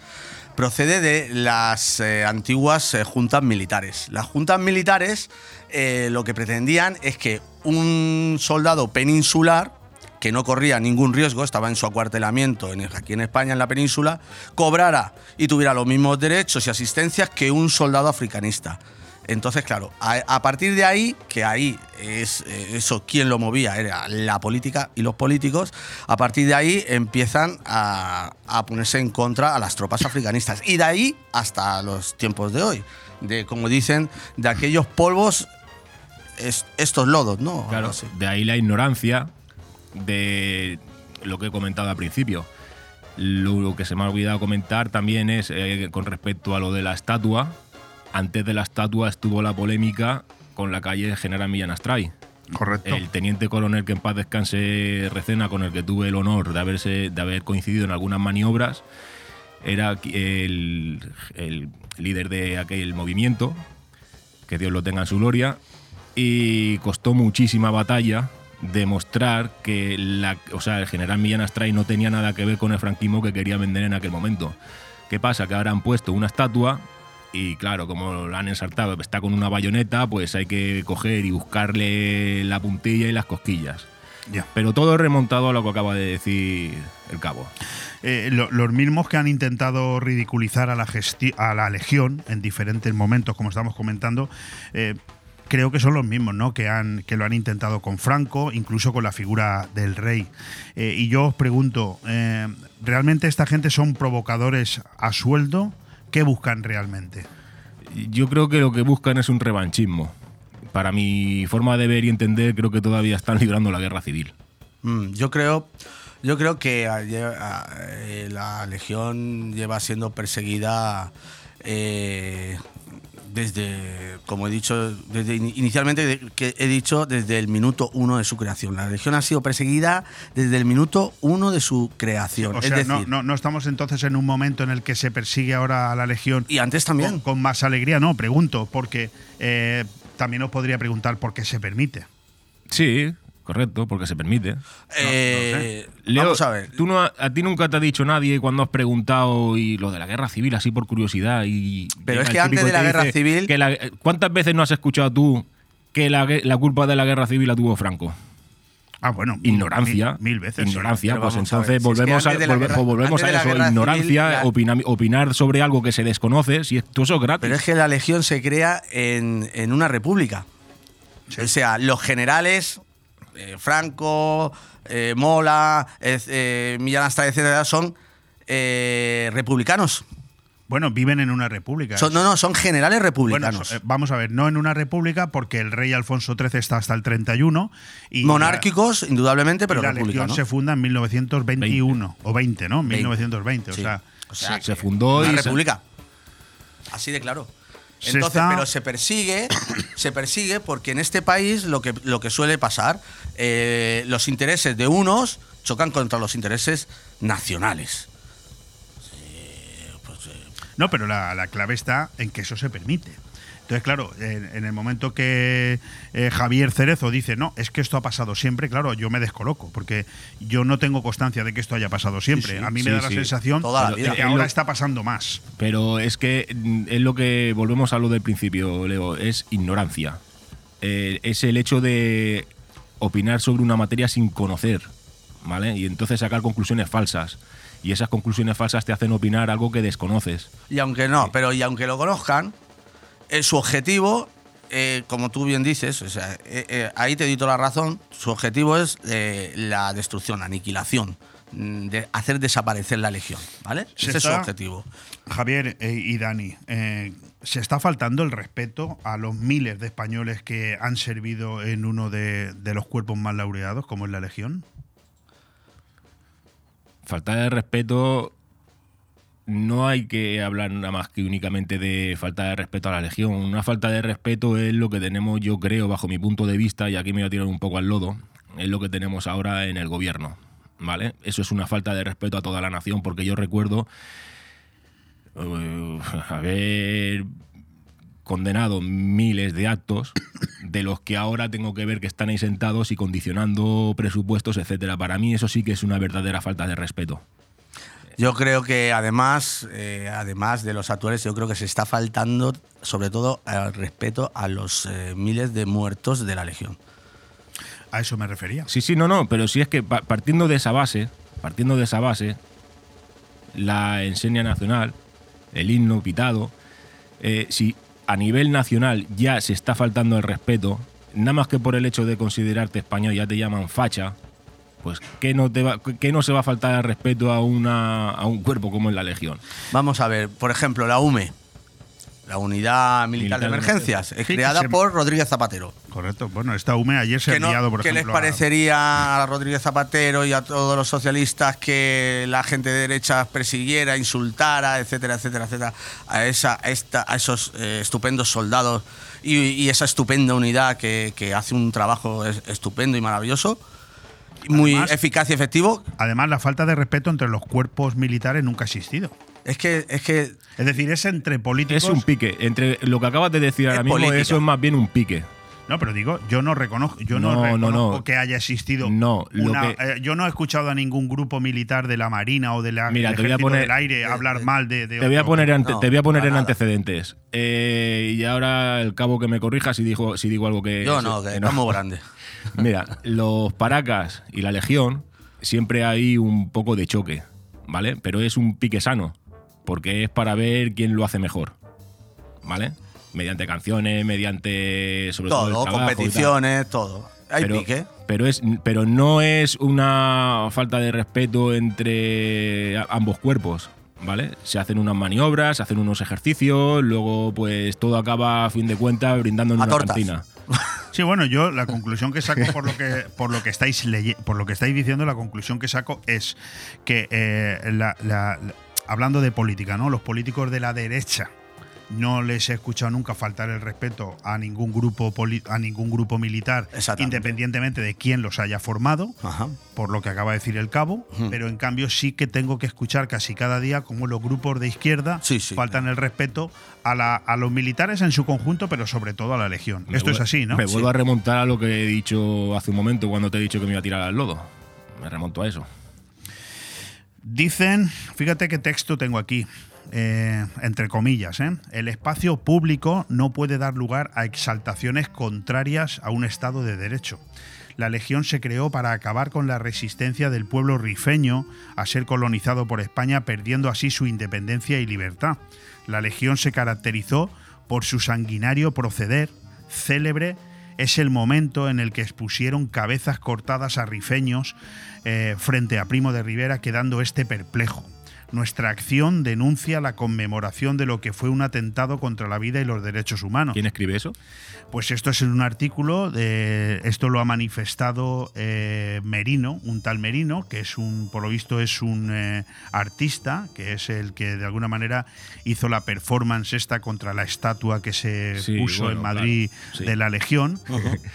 Speaker 8: procede de las eh, antiguas eh, juntas militares. Las juntas militares eh, lo que pretendían es que un soldado peninsular que no corría ningún riesgo, estaba en su acuartelamiento en, aquí en España, en la península, cobrara y tuviera los mismos derechos y asistencias que un soldado africanista. Entonces, claro, a, a partir de ahí, que ahí es eh, eso quien lo movía, era la política y los políticos, a partir de ahí empiezan a, a ponerse en contra a las tropas africanistas. Y de ahí hasta los tiempos de hoy, de como dicen, de aquellos polvos, es- estos lodos, ¿no?
Speaker 9: Claro,
Speaker 8: así.
Speaker 9: de ahí la ignorancia de lo que he comentado al principio. Lo que se me ha olvidado comentar también es eh, con respecto a lo de la estatua. Antes de la estatua estuvo la polémica con la calle General Millán Astray.
Speaker 1: Correcto.
Speaker 9: El teniente coronel que en paz descanse Recena, con el que tuve el honor de, haberse, de haber coincidido en algunas maniobras, era el, el líder de aquel movimiento, que Dios lo tenga en su gloria, y costó muchísima batalla demostrar que la, o sea, el general Millán Astray no tenía nada que ver con el franquismo que quería vender en aquel momento. ¿Qué pasa? Que ahora han puesto una estatua y claro, como la han ensartado, está con una bayoneta, pues hay que coger y buscarle la puntilla y las cosquillas. Pero todo remontado a lo que acaba de decir el cabo.
Speaker 1: Eh, lo- los mismos que han intentado ridiculizar a la, a la Legión en diferentes momentos, como estamos comentando, eh, creo que son los mismos, ¿no? Que, han, que lo han intentado con Franco, incluso con la figura del rey. Eh, y yo os pregunto, ¿realmente esta gente son provocadores a sueldo? ¿Qué buscan realmente?
Speaker 9: Yo creo que lo que buscan es un revanchismo. Para mi forma de ver y entender, creo que todavía están librando la guerra civil.
Speaker 8: Mm, yo creo, yo creo que a- lle- a- eh, la Legión lleva siendo perseguida eh, desde, como he dicho, desde in- inicialmente que he dicho desde el minuto uno de su creación. La Legión ha sido perseguida desde el minuto uno de su creación.
Speaker 1: O
Speaker 8: es
Speaker 1: sea,
Speaker 8: decir,
Speaker 1: no, no- no estamos entonces en un momento en el que se persigue ahora a la Legión.
Speaker 8: Y antes también.
Speaker 1: Con, con más alegría, no, pregunto, porque eh, también os podría preguntar por qué se permite.
Speaker 9: Sí, correcto, porque se permite.
Speaker 8: eh,
Speaker 9: Leo,
Speaker 8: vamos a ver.
Speaker 9: Tú no, a ti nunca te ha dicho nadie cuando has preguntado y lo de la guerra civil, así por curiosidad. Y
Speaker 8: Pero es que antes de la guerra civil-
Speaker 9: que la- ¿Cuántas veces no has escuchado tú que la, la culpa de la guerra civil la tuvo Franco?
Speaker 1: Ah, bueno.
Speaker 9: Ignorancia.
Speaker 1: Mil, mil veces.
Speaker 9: Ignorancia, pues
Speaker 8: a
Speaker 9: entonces
Speaker 8: si es que
Speaker 9: volvemos, a,
Speaker 8: antes de la
Speaker 9: volve-
Speaker 8: guerra-
Speaker 9: pues volvemos a eso. Ignorancia,
Speaker 8: civil, la-
Speaker 9: opina- opinar sobre algo que se desconoce, si esto eso es gratis.
Speaker 8: Pero es que la Legión se crea en, en una república. O sea, los generales, eh, Franco, eh, Mola, eh, Millán Astray, etcétera, son eh, republicanos.
Speaker 1: Bueno, viven en una república.
Speaker 8: Son- no, no, son generales republicanos.
Speaker 1: vamos a ver, no en una república porque el rey Alfonso XIII está hasta el 31 y
Speaker 8: Monárquicos, indudablemente, pero
Speaker 1: y la Legión se funda en 1921 o 20, ¿no? 1920, o
Speaker 8: Sí.
Speaker 1: sea,
Speaker 8: O sea,
Speaker 9: se fundó
Speaker 8: una
Speaker 9: y se-
Speaker 8: república. Así de claro.
Speaker 1: Se
Speaker 8: Entonces,
Speaker 1: está-
Speaker 8: pero se persigue, se persigue porque en este país lo que, lo que suele pasar, eh, los intereses de unos chocan contra los intereses nacionales.
Speaker 1: No, pero la, la clave está en que eso se permite. Entonces, claro, en, en el momento que eh, Javier Cerezo dice, no, es que esto ha pasado siempre, claro, yo me descoloco, porque yo no tengo constancia de que esto haya pasado siempre.
Speaker 8: Sí, sí.
Speaker 1: a mí
Speaker 9: Sí,
Speaker 1: me da la
Speaker 9: sí.
Speaker 1: sensación
Speaker 8: Toda la
Speaker 1: de
Speaker 8: vida.
Speaker 1: que ahora está pasando más.
Speaker 9: Pero es que mm, es lo que volvemos a lo del principio, Leo, es ignorancia. Eh, es el hecho de opinar sobre una materia sin conocer, ¿vale? Y entonces sacar conclusiones falsas. Y esas conclusiones falsas te hacen opinar algo que desconoces.
Speaker 8: Y aunque no, pero y aunque lo conozcan, eh, su objetivo, eh, como tú bien dices, o sea, eh, eh, ahí te di toda la razón, su objetivo es eh, la destrucción, la aniquilación, mm, de hacer desaparecer la legión, ¿vale?
Speaker 1: Se
Speaker 8: Ese es su objetivo.
Speaker 1: Javier y Dani, eh, ¿se está faltando el respeto a los miles de españoles que han servido en uno de, los cuerpos más laureados, como es la Legión?
Speaker 9: Falta de respeto. No hay que hablar nada más que únicamente de falta de respeto a la Legión. Una falta de respeto es lo que tenemos, yo creo, bajo mi punto de vista, y aquí me voy a tirar un poco al lodo, es lo que tenemos ahora en el gobierno. ¿Vale? Eso es una falta de respeto a toda la nación, porque yo recuerdo (laughs) haber condenado miles de actos de los que ahora tengo que ver que están ahí sentados y condicionando presupuestos, etcétera. Para mí eso sí que es una verdadera falta de respeto.
Speaker 8: Yo creo que además, eh, además de los actuales, yo creo que se está faltando sobre todo el respeto a los eh, miles de muertos de la legión.
Speaker 1: A eso me refería.
Speaker 9: Sí, sí, no, no, pero si es que pa- partiendo de esa base, partiendo de esa base, la enseña nacional, el himno pitado, eh, si a nivel nacional ya se está faltando el respeto, nada más que por el hecho de considerarte español ya te llaman facha, pues ¿qué no, te va, qué no se va a faltar el respeto a, una, a un cuerpo como es la Legión?
Speaker 8: Vamos a ver, por ejemplo, la UME. La unidad militar,
Speaker 9: Militar
Speaker 8: de
Speaker 9: de
Speaker 8: emergencias,
Speaker 1: Sí, que
Speaker 8: creada
Speaker 1: se-
Speaker 8: por Rodríguez Zapatero.
Speaker 1: Correcto. Bueno, esta UME ayer se ha
Speaker 8: ¿Qué, no-
Speaker 1: enviado, por
Speaker 8: qué les
Speaker 1: ejemplo. a-
Speaker 8: parecería a Rodríguez Zapatero y a todos los socialistas que la gente de derecha persiguiera, insultara, etcétera, etcétera, etcétera, a, esa, a esta, a esos eh, estupendos soldados y, y esa estupenda unidad que, que hace un trabajo es- estupendo y maravilloso, muy
Speaker 1: Además-
Speaker 8: eficaz y efectivo?
Speaker 1: Además, la falta de respeto entre los cuerpos militares nunca ha existido.
Speaker 8: Es que, es que
Speaker 1: Es decir, es entre políticos.
Speaker 9: Es un pique. Entre lo que acabas de decir ahora
Speaker 8: Es
Speaker 9: mismo,
Speaker 8: política.
Speaker 9: eso es más bien un pique.
Speaker 1: No, pero digo, yo no reconozco, yo no,
Speaker 9: No, no,
Speaker 1: reconozco
Speaker 9: no.
Speaker 1: que haya existido.
Speaker 9: No, lo
Speaker 1: una-
Speaker 9: que-
Speaker 1: eh, yo no he escuchado a ningún grupo militar de la Marina o de la,
Speaker 9: Mira, te voy a poner-
Speaker 1: del Aire hablar mal de, de
Speaker 9: Te voy a poner, ante-
Speaker 8: No,
Speaker 9: te voy a poner en
Speaker 8: nada.
Speaker 9: antecedentes. Eh, y ahora el cabo que me corrija si, dijo, si digo algo que.
Speaker 8: yo no, que
Speaker 9: no.
Speaker 8: estamos (laughs) grandes.
Speaker 9: Mira, los Paracas y la Legión siempre hay un poco de choque, ¿vale? Pero es un pique sano, porque es para ver quién lo hace mejor, ¿vale? Mediante canciones, mediante sobre todo, el
Speaker 8: Todo,
Speaker 9: trabajo
Speaker 8: competiciones, todo. Hay
Speaker 9: pero,
Speaker 8: pique.
Speaker 9: Pero, es, pero no es una falta de respeto entre ambos cuerpos, ¿vale? Se hacen unas maniobras, se hacen unos ejercicios, luego pues todo acaba a fin de cuentas brindando en
Speaker 8: A
Speaker 9: una
Speaker 8: tortas.
Speaker 9: cantina.
Speaker 1: Sí, bueno, yo la conclusión que saco por lo que por lo que estáis por lo que estáis diciendo, la conclusión que saco es que eh, la- la- la- hablando de política, ¿no? Los políticos de la derecha no les he escuchado nunca faltar el respeto a ningún grupo a ningún grupo militar, independientemente de quién los haya formado,
Speaker 8: Ajá.
Speaker 1: por lo que acaba de decir el cabo, pero en cambio sí que tengo que escuchar casi cada día cómo los grupos de izquierda
Speaker 8: Sí, sí.
Speaker 1: faltan el respeto a, la- a los militares en su conjunto, pero sobre todo a la legión.
Speaker 9: Me
Speaker 1: Esto es así, ¿no?
Speaker 9: Me
Speaker 1: Sí.
Speaker 9: vuelvo a remontar a lo que he dicho hace un momento cuando te he dicho que me iba a tirar al lodo. Me remonto a eso.
Speaker 1: Dicen, fíjate qué texto tengo aquí, eh, entre comillas, ¿eh? el espacio público no puede dar lugar a exaltaciones contrarias a un Estado de Derecho. La Legión se creó para acabar con la resistencia del pueblo rifeño a ser colonizado por España, perdiendo así su independencia y libertad. La Legión se caracterizó por su sanguinario proceder, célebre es el momento en el que expusieron cabezas cortadas a rifeños eh, frente a Primo de Rivera, quedando este perplejo. Nuestra acción denuncia la conmemoración de lo que fue un atentado contra la vida y los derechos humanos.
Speaker 9: ¿Quién escribe eso?
Speaker 1: Pues esto es en un artículo, de, esto lo ha manifestado eh, Merino, un tal Merino, que es un, por lo visto es un eh, artista, que es el que de alguna manera hizo la performance esta contra la estatua que se
Speaker 9: Sí,
Speaker 1: puso
Speaker 9: bueno,
Speaker 1: en Madrid
Speaker 9: claro, sí.
Speaker 1: de la Legión.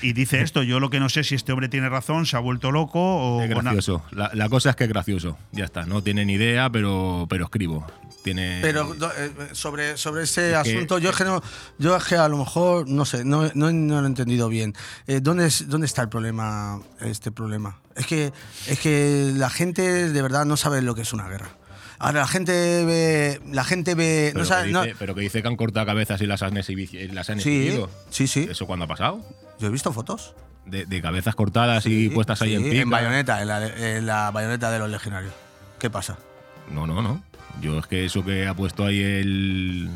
Speaker 1: Y dice esto, yo lo que no sé si este hombre tiene razón, se ha vuelto loco o...
Speaker 9: Es
Speaker 1: o
Speaker 9: gracioso. La, la cosa es que es gracioso. Ya está. No tiene ni idea, pero, pero escribo. Tiene.
Speaker 8: Pero eh, sobre, sobre ese
Speaker 9: Es que-
Speaker 8: asunto, yo es que, no, yo es que a lo mejor, no sé, no, no, no lo he entendido bien. Eh, ¿dónde, es- ¿Dónde está el problema, este problema? Es que, es que la gente de verdad no sabe lo que es una guerra. Ahora la gente ve, la gente ve,
Speaker 9: pero,
Speaker 8: no sabe,
Speaker 9: que
Speaker 8: no-
Speaker 9: dice, pero que dice que han cortado cabezas y las han, exhibi- y las han
Speaker 8: Sí,
Speaker 9: exhibido.
Speaker 8: sí, sí.
Speaker 9: ¿Eso cuándo ha pasado?
Speaker 8: yo he visto fotos.
Speaker 9: De, de cabezas cortadas y
Speaker 8: Sí,
Speaker 9: puestas ahí en pica.
Speaker 8: En bayoneta, en la, en la bayoneta de los legionarios. ¿Qué pasa?
Speaker 9: No, no, no. Yo es que eso que ha puesto ahí el,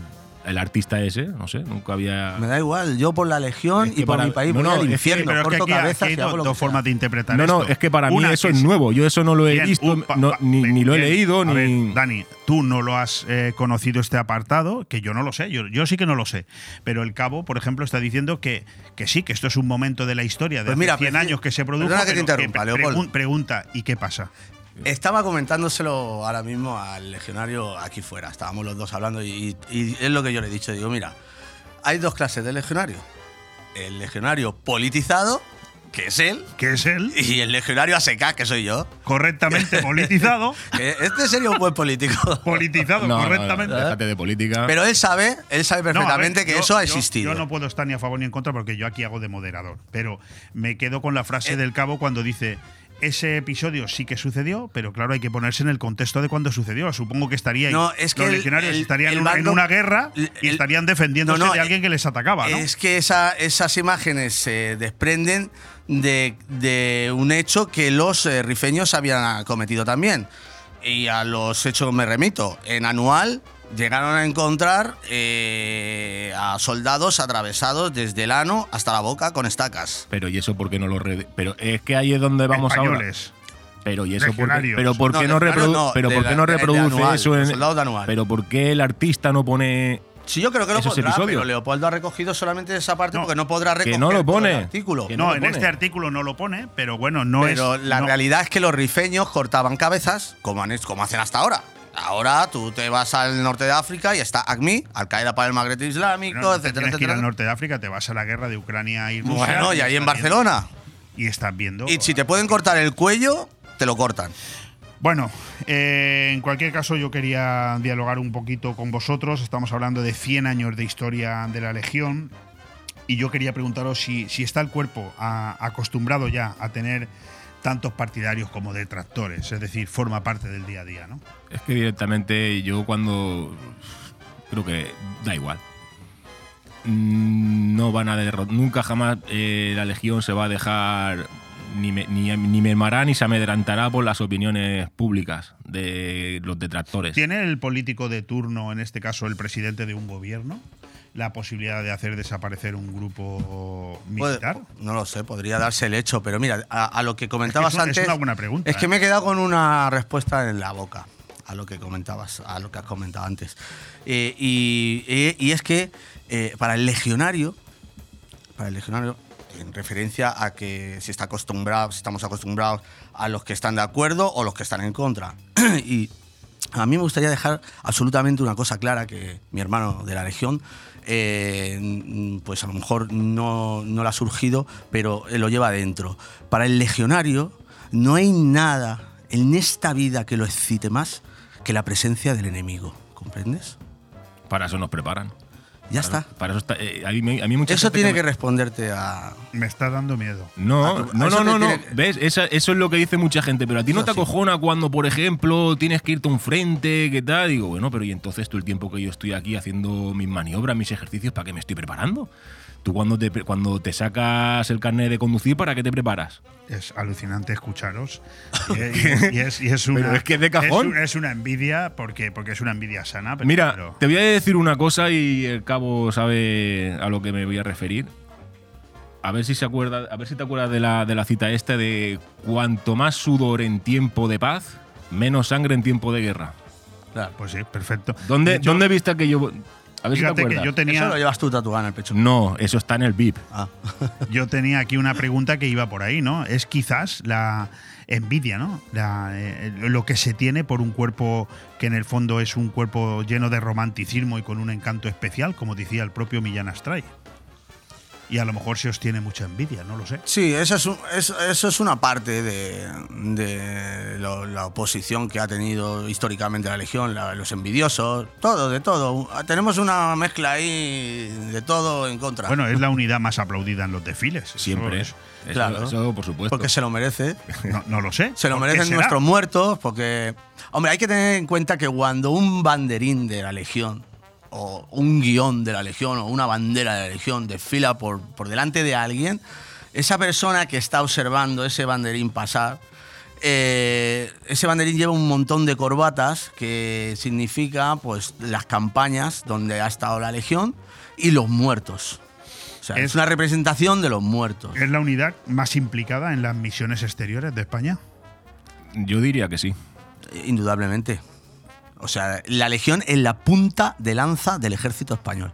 Speaker 9: el artista ese, no sé, nunca había.
Speaker 8: Me da igual, yo por la legión
Speaker 9: Es que
Speaker 8: y por
Speaker 9: para-
Speaker 8: mi país
Speaker 9: no,
Speaker 8: voy
Speaker 9: no,
Speaker 8: al
Speaker 9: es que-
Speaker 8: infierno,
Speaker 1: Pero es que
Speaker 8: corto
Speaker 1: aquí, aquí
Speaker 8: cabezas
Speaker 1: hay dos, formas de interpretar
Speaker 9: No, no,
Speaker 1: esto.
Speaker 9: es que para mí eso es
Speaker 1: es-
Speaker 9: nuevo. Yo eso no lo he
Speaker 1: Bien,
Speaker 9: visto,
Speaker 1: un pa-
Speaker 9: no,
Speaker 1: pa-
Speaker 9: ni, ni lo he
Speaker 1: bien.
Speaker 9: leído,
Speaker 1: A
Speaker 9: ni.
Speaker 1: ver, Dani, tú no lo has eh, conocido este apartado, que yo no lo sé, yo, yo sí que no lo sé. Pero el cabo, por ejemplo, está diciendo que, que sí, que esto es un momento de la historia de
Speaker 8: Pues
Speaker 1: hace
Speaker 8: mira,
Speaker 1: 100
Speaker 8: preci-
Speaker 1: años que se produjo.
Speaker 8: que te
Speaker 1: pero
Speaker 8: interrumpa,
Speaker 1: pre- pregunta, ¿y qué pasa?
Speaker 8: Estaba comentándoselo ahora mismo al legionario aquí fuera. Estábamos los dos hablando y, y es lo que yo le he dicho. Digo, mira, hay dos clases de legionario. El legionario politizado, que es él,
Speaker 1: Que es él,
Speaker 8: y el legionario ASECA, que soy yo.
Speaker 1: correctamente (laughs) politizado,
Speaker 8: este sería un buen político.
Speaker 1: politizado
Speaker 9: No, no, no,
Speaker 1: correctamente.
Speaker 9: déjate de política.
Speaker 8: Pero él sabe, él sabe
Speaker 1: No, a ver,
Speaker 8: perfectamente que
Speaker 1: yo-
Speaker 8: eso ha
Speaker 1: yo-
Speaker 8: existido.
Speaker 1: Yo, no puedo estar ni a favor ni en contra porque yo aquí hago de moderador. Pero me quedo con la frase
Speaker 8: Eh.
Speaker 1: del cabo cuando dice. Ese episodio sí que sucedió, pero claro, hay que ponerse en el contexto de cuando sucedió. Supongo que estaríais.
Speaker 8: No, es que
Speaker 1: los
Speaker 8: el-
Speaker 1: legionarios
Speaker 8: el-
Speaker 1: estarían
Speaker 8: el
Speaker 1: en una- en
Speaker 8: bando-
Speaker 1: una guerra y estarían defendiéndose
Speaker 8: No, no,
Speaker 1: de alguien que les atacaba.
Speaker 8: Es que esa- esas imágenes se desprenden de, de un hecho que los eh, rifeños habían cometido también. Y a los hechos me remito. En Anual llegaron a encontrar eh, a soldados atravesados desde el ano hasta la boca con estacas.
Speaker 9: Pero y eso porque no lo re- pero es que ahí es donde vamos
Speaker 1: Españoles.
Speaker 9: ahora. Pero y eso porque,
Speaker 1: Legionarios.
Speaker 9: pero por
Speaker 8: No,
Speaker 9: qué no, reprodu-
Speaker 8: no,
Speaker 9: pero por qué
Speaker 8: la-
Speaker 9: no reproduce
Speaker 8: Anual,
Speaker 9: eso en
Speaker 8: soldados de Anual.
Speaker 9: pero por qué el artista no pone
Speaker 8: Sí, yo creo que lo
Speaker 9: esos
Speaker 8: pondrá,
Speaker 9: episodios.
Speaker 8: pero Leopoldo ha recogido solamente esa parte
Speaker 1: No,
Speaker 8: porque no podrá recoger
Speaker 9: no lo
Speaker 8: todo el
Speaker 9: pone.
Speaker 8: artículo.
Speaker 9: Que no
Speaker 1: no,
Speaker 9: lo
Speaker 1: en
Speaker 9: pone.
Speaker 1: este artículo no lo pone, pero bueno, no
Speaker 8: pero
Speaker 1: es.
Speaker 8: la
Speaker 1: no-
Speaker 8: realidad es que los rifeños cortaban cabezas como, han hecho- como hacen hasta ahora. Ahora tú te vas al norte de África y está ACMI, Al Qaeda para el Magreb Islámico,
Speaker 1: no, no te
Speaker 8: etcétera,
Speaker 1: tienes que ir
Speaker 8: etcétera.
Speaker 1: al norte de África, te vas a la guerra de Ucrania y Rusia.
Speaker 8: Bueno, y ahí en
Speaker 1: viendo-
Speaker 8: Barcelona.
Speaker 1: Y estás viendo.
Speaker 8: Y si te pueden cortar el cuello, te lo cortan.
Speaker 1: Bueno, eh, en cualquier caso yo quería dialogar un poquito con vosotros. Estamos hablando de 100 años de historia de la Legión y yo quería preguntaros si, si está el cuerpo a- acostumbrado ya a tener tantos partidarios como detractores, es decir, forma parte del día a día, ¿no?
Speaker 9: Es que directamente yo cuando. Creo que da igual. Mm, No van a derrotar. Nunca jamás eh, la Legión se va a dejar. Ni, me- ni, ni mermará ni se amedrentará por las opiniones públicas de los detractores.
Speaker 1: ¿Tiene el político de turno, en este caso el presidente de un gobierno, la posibilidad de hacer desaparecer un grupo
Speaker 8: Puede-
Speaker 1: militar?
Speaker 8: no lo sé, podría darse el hecho, pero mira, a, a lo que comentabas
Speaker 1: es una- es
Speaker 8: antes.
Speaker 1: una buena pregunta,
Speaker 8: Es que
Speaker 1: ¿eh?
Speaker 8: me he quedado con una respuesta en la boca a lo que comentabas, a lo que has comentado antes. Eh, y, y- y es que eh, para el legionario, para el legionario, en referencia a que si está acostumbrado, si estamos acostumbrados a los que están de acuerdo o los que están en contra. (clears throat) y a mí me gustaría dejar absolutamente una cosa clara que mi hermano de la Legión, eh, pues a lo mejor no, no le ha surgido, pero él lo lleva dentro. Para el legionario no hay nada en esta vida que lo excite más que la presencia del enemigo. ¿Comprendes?
Speaker 9: Para eso nos preparan.
Speaker 8: Ya
Speaker 9: Para-
Speaker 8: está.
Speaker 9: Para eso está. eh, a mí, a mí mucha
Speaker 8: Eso
Speaker 9: gente
Speaker 8: tiene
Speaker 9: me-
Speaker 8: que responderte a...
Speaker 1: Me está dando miedo.
Speaker 9: No,
Speaker 8: tu-
Speaker 9: no, no, no, no.
Speaker 8: tiene-
Speaker 9: ¿Ves? Esa- eso es lo que dice mucha gente. Pero a ti no
Speaker 8: Eso
Speaker 9: te
Speaker 8: sí.
Speaker 9: acojona cuando, por ejemplo, tienes que irte a un frente, ¿qué tal? Digo, bueno, pero ¿y entonces tú el tiempo que yo estoy aquí haciendo mis maniobras, mis ejercicios, ¿para qué me estoy preparando? Tú cuando te, cuando te sacas el carnet de conducir, ¿para qué te preparas?
Speaker 1: Es alucinante escucharos. (laughs) Y, es, y es una,
Speaker 9: Pero es que es de cajón.
Speaker 1: Es, un- es una envidia, porque, porque es una envidia sana. pero-
Speaker 9: Mira,
Speaker 1: pero-
Speaker 9: te voy a decir una cosa y el cabo sabe a lo que me voy a referir. A ver si se acuerda, a ver si te acuerdas de la, de la cita esta de cuanto más sudor en tiempo de paz, menos sangre en tiempo de guerra.
Speaker 1: pues sí, perfecto.
Speaker 9: ¿Dónde,
Speaker 1: De hecho,
Speaker 9: ¿dónde viste que yo a ver si te
Speaker 1: Fíjate que
Speaker 9: acuerdas?
Speaker 1: yo tenía-
Speaker 8: Eso lo llevas tú tatuado en el pecho.
Speaker 9: No, eso está en el VIP.
Speaker 8: Ah. (laughs)
Speaker 1: Yo tenía aquí una pregunta que iba por ahí, ¿no? Es quizás la envidia, ¿no? La, eh, lo que se tiene por un cuerpo que en el fondo es un cuerpo lleno de romanticismo y con un encanto especial, como decía el propio Millán Astray. Y a lo mejor se os tiene mucha envidia, no lo sé.
Speaker 8: Sí, eso es, un- eso, eso es una parte de, de lo- la oposición que ha tenido históricamente la Legión, la- los envidiosos, todo, de todo. Tenemos una mezcla ahí de todo en contra.
Speaker 1: Bueno, es la unidad más aplaudida en los desfiles. Eso
Speaker 9: Siempre.
Speaker 1: es-
Speaker 9: Eso,
Speaker 8: Claro.
Speaker 9: eso, por supuesto.
Speaker 8: porque se lo merece.
Speaker 1: no, no lo sé.
Speaker 8: Se lo
Speaker 1: ¿Por qué
Speaker 8: merecen
Speaker 1: será?
Speaker 8: nuestros muertos, porque. Hombre, hay que tener en cuenta que cuando un banderín de la Legión, o un guion de la Legión, o una bandera de la Legión desfila por, por delante de alguien, esa persona que está observando ese banderín pasar, eh, ese banderín lleva un montón de corbatas que significa pues las campañas donde ha estado la Legión y los muertos. O sea, es,
Speaker 1: Es-
Speaker 8: una representación de los muertos.
Speaker 1: ¿Es la unidad más implicada en las misiones exteriores de España?
Speaker 9: Yo diría que sí.
Speaker 8: Indudablemente. O sea, la Legión es la punta de lanza del ejército español.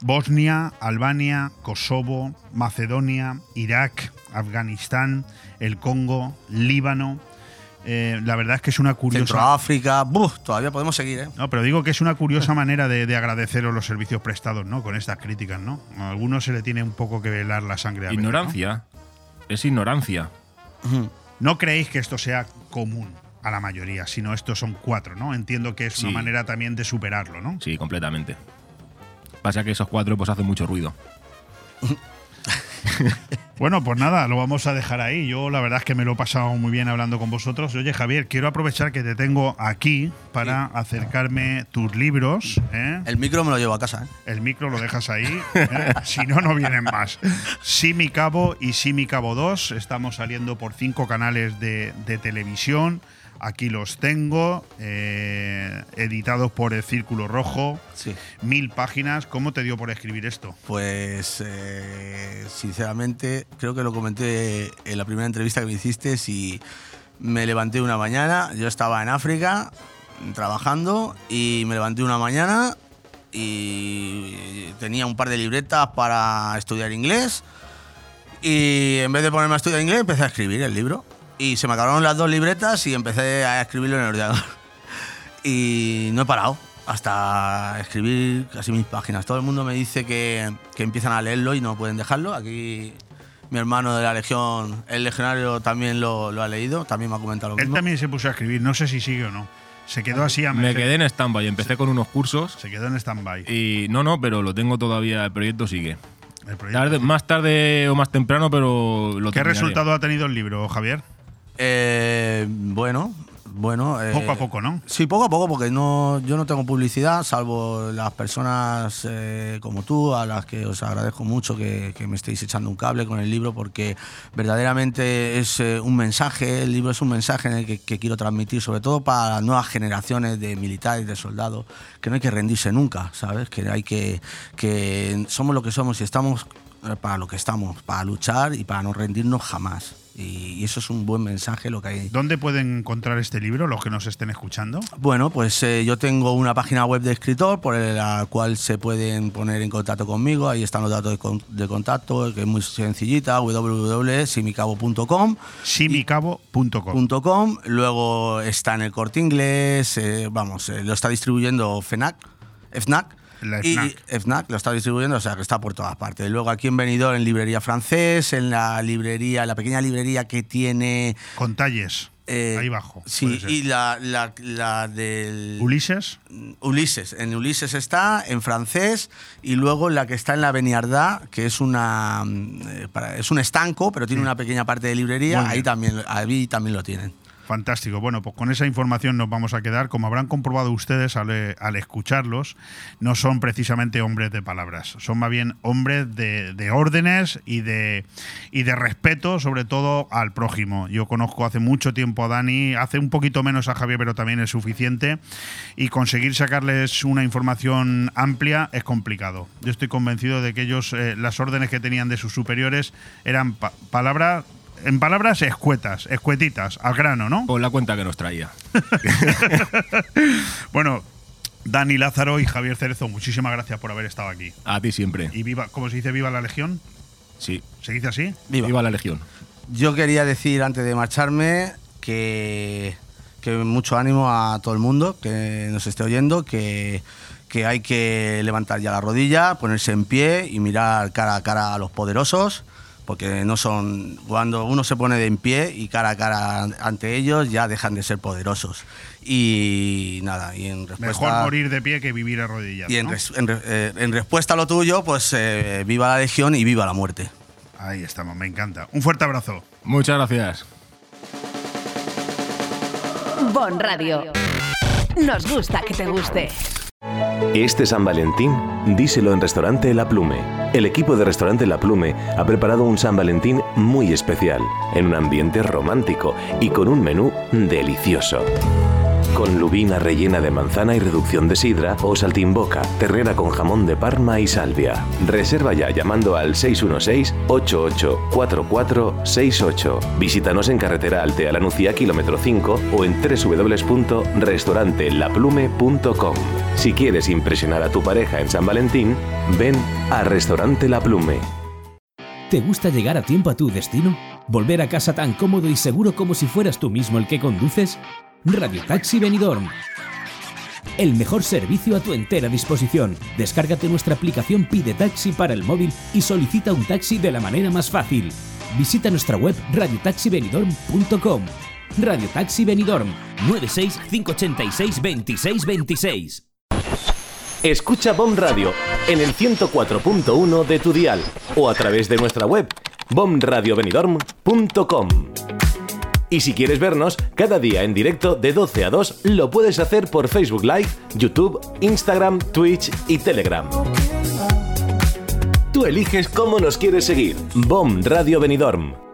Speaker 1: Bosnia, Albania, Kosovo, Macedonia, Irak, Afganistán, el Congo, Líbano. Eh, la verdad es que es una curiosa.
Speaker 8: Centroáfrica, ¡buf! todavía podemos seguir, ¿eh?
Speaker 1: No, pero digo que es una curiosa (laughs) manera de, de agradeceros los servicios prestados, ¿no? Con estas críticas, ¿no? A algunos se le tiene un poco que velar la sangre. a.
Speaker 9: Ignorancia. Es ignorancia.
Speaker 1: ¿no? creéis que esto sea común a la mayoría, sino estos son cuatro, ¿no? Entiendo que es
Speaker 9: Sí.
Speaker 1: una manera también de superarlo, ¿no?
Speaker 9: Sí, completamente. Pasa que esos cuatro pues hacen mucho ruido. (laughs)
Speaker 1: Bueno, pues nada, lo vamos a dejar ahí. Yo la verdad es que me lo he pasado muy bien hablando con vosotros. Oye, Javier, quiero aprovechar que te tengo aquí para acercarme tus libros. ¿eh?
Speaker 8: El micro me lo llevo a casa, ¿eh?
Speaker 1: El micro lo dejas ahí. ¿eh? (laughs) si no, no vienen más. Sí, mi cabo y sí, mi cabo 2. Estamos saliendo por cinco canales de, de televisión. Aquí los tengo, eh, editados por el Círculo Rojo.
Speaker 8: Sí.
Speaker 1: Mil páginas. ¿Cómo te dio por escribir esto?
Speaker 8: Pues, eh, sinceramente, creo que lo comenté en la primera entrevista que me hiciste. Si me levanté una mañana, yo estaba en África trabajando y me levanté una mañana y tenía un par de libretas para estudiar inglés. Y en vez de ponerme a estudiar inglés, empecé a escribir el libro. Y se me acabaron las dos libretas y empecé a escribirlo en el ordenador. (laughs) Y no he parado hasta escribir casi mis páginas. Todo el mundo me dice que, que empiezan a leerlo y no pueden dejarlo. Aquí mi hermano de la Legión, el legionario, también lo, lo ha leído, también me ha comentado lo
Speaker 1: Él
Speaker 8: mismo.
Speaker 1: también se puso a escribir, no sé si sigue o no. Se quedó así a
Speaker 9: Me quedé en stand-by, empecé con unos cursos.
Speaker 1: Se quedó en stand-by.
Speaker 9: Y no, no, pero lo tengo todavía, el proyecto sigue.
Speaker 1: El proyecto.
Speaker 9: Tarde- más tarde o más temprano, pero lo
Speaker 1: ¿Qué
Speaker 9: terminaré.
Speaker 1: resultado ha tenido el libro, Javier?
Speaker 8: Eh, bueno, bueno. eh,
Speaker 1: Poco a poco, ¿no?
Speaker 8: Sí, poco a poco, porque no, yo no tengo publicidad, salvo las personas eh, como tú, a las que os agradezco mucho que, que me estéis echando un cable con el libro, porque verdaderamente es eh, un mensaje, el libro es un mensaje en el que, que quiero transmitir, sobre todo para las nuevas generaciones de militares, de soldados, que no hay que rendirse nunca, ¿sabes? Que hay que, que somos lo que somos y estamos para lo que estamos, para luchar y para no rendirnos jamás. Y, y eso es un buen mensaje lo que hay.
Speaker 1: ¿Dónde pueden encontrar este libro los que nos estén escuchando?
Speaker 8: Bueno, pues eh, yo tengo una página web de escritor por la cual se pueden poner en contacto conmigo. Ahí están los datos de, con- de contacto, que es muy sencillita, www.simicabo.com.
Speaker 1: simicabo.com.
Speaker 8: .com. Luego está en el corte inglés, eh, vamos, eh, lo está distribuyendo FENAC, FNAC.
Speaker 1: La
Speaker 8: y
Speaker 1: FNAC.
Speaker 8: FNAC lo está distribuyendo, o sea que está por todas partes. Luego aquí en Benidorm, en librería francés, en la librería, la pequeña librería que tiene.
Speaker 1: Con talles.
Speaker 8: eh,
Speaker 1: ahí abajo.
Speaker 8: Sí, y la, la, la del.
Speaker 1: Ulises.
Speaker 8: Ulises. En Ulises está, en francés, y luego la que está en la Beniardá, que es una mm, eh, para- es un estanco, pero tiene una pequeña parte de librería, ahí también, ahí también lo tienen.
Speaker 1: Fantástico. Bueno, pues con esa información nos vamos a quedar. Como habrán comprobado ustedes al, eh, escucharlos, no son precisamente hombres de palabras, son más bien hombres de, de órdenes y de, y de respeto, sobre todo al prójimo. Yo conozco hace mucho tiempo a Dani, hace un poquito menos a Javier, pero también es suficiente. Y conseguir sacarles una información amplia es complicado. Yo estoy convencido de que ellos, eh, las órdenes que tenían de sus superiores eran pa- palabras. En palabras escuetas, escuetitas, al grano, ¿no?
Speaker 9: Con la cuenta que nos traía. (laughs)
Speaker 1: Bueno, Dani Lázaro y Javier Cerezo, muchísimas gracias por haber estado aquí.
Speaker 9: A ti siempre.
Speaker 1: Y viva, ¿cómo se dice viva la Legión?
Speaker 9: Sí.
Speaker 1: ¿Se dice así?
Speaker 8: Viva.
Speaker 9: la Legión.
Speaker 8: Yo quería decir antes de marcharme que, que mucho ánimo a todo el mundo que nos esté oyendo, que, que hay que levantar ya la rodilla, ponerse en pie y mirar cara a cara a los poderosos, porque no son cuando uno se pone de en pie y cara a cara ante ellos ya dejan de ser poderosos. Y nada, y en respuesta
Speaker 1: Mejor morir de pie que vivir arrodillado.
Speaker 8: y en,
Speaker 1: ¿no?
Speaker 8: res- en re- eh, en respuesta a lo tuyo, pues eh, viva la legión y viva la muerte.
Speaker 1: Ahí estamos, me encanta. Un fuerte abrazo.
Speaker 9: Muchas gracias.
Speaker 3: Bon Radio. Nos gusta que te guste.
Speaker 5: Este San Valentín, díselo en Restaurante La Plume. El equipo de Restaurante La Plume ha preparado un San Valentín muy especial, en un ambiente romántico y con un menú delicioso. Con lubina rellena de manzana y reducción de sidra o saltimboca, terrera con jamón de Parma y salvia. Reserva ya llamando al 616-884468. Visítanos en carretera Altea La Nucía, kilómetro 5 o en www.restaurantelaplume.com. Si quieres impresionar a tu pareja en San Valentín, ven a Restaurante La Plume.
Speaker 2: ¿Te gusta llegar a tiempo a tu destino? ¿Volver a casa tan cómodo y seguro como si fueras tú mismo el que conduces? Radio Taxi Benidorm. El mejor servicio a tu entera disposición. Descárgate nuestra aplicación Pide Taxi para el móvil y solicita un taxi de la manera más fácil. Visita nuestra web radiotaxibenidorm.com. Radio Taxi Benidorm 96 586 26 26.
Speaker 5: Escucha BOM Radio en el 104.1 de tu dial o a través de nuestra web bomradiobenidorm.com. Y si quieres vernos cada día en directo de 12 a 2, lo puedes hacer por Facebook Live, YouTube, Instagram, Twitch y Telegram. Tú eliges cómo nos quieres seguir. BOM Radio Benidorm.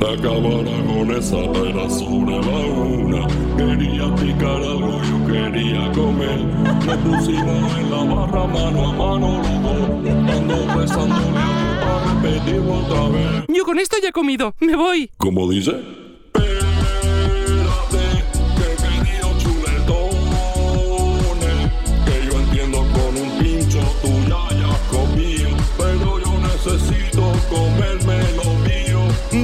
Speaker 10: La cámara con esa era sobre la una. Quería picar algo, yo quería comer. Me pusimos en la barra mano a mano los. Ando besándole a tu otra vez.
Speaker 11: Yo con esto ya he comido. Me voy.
Speaker 10: ¿Cómo dice?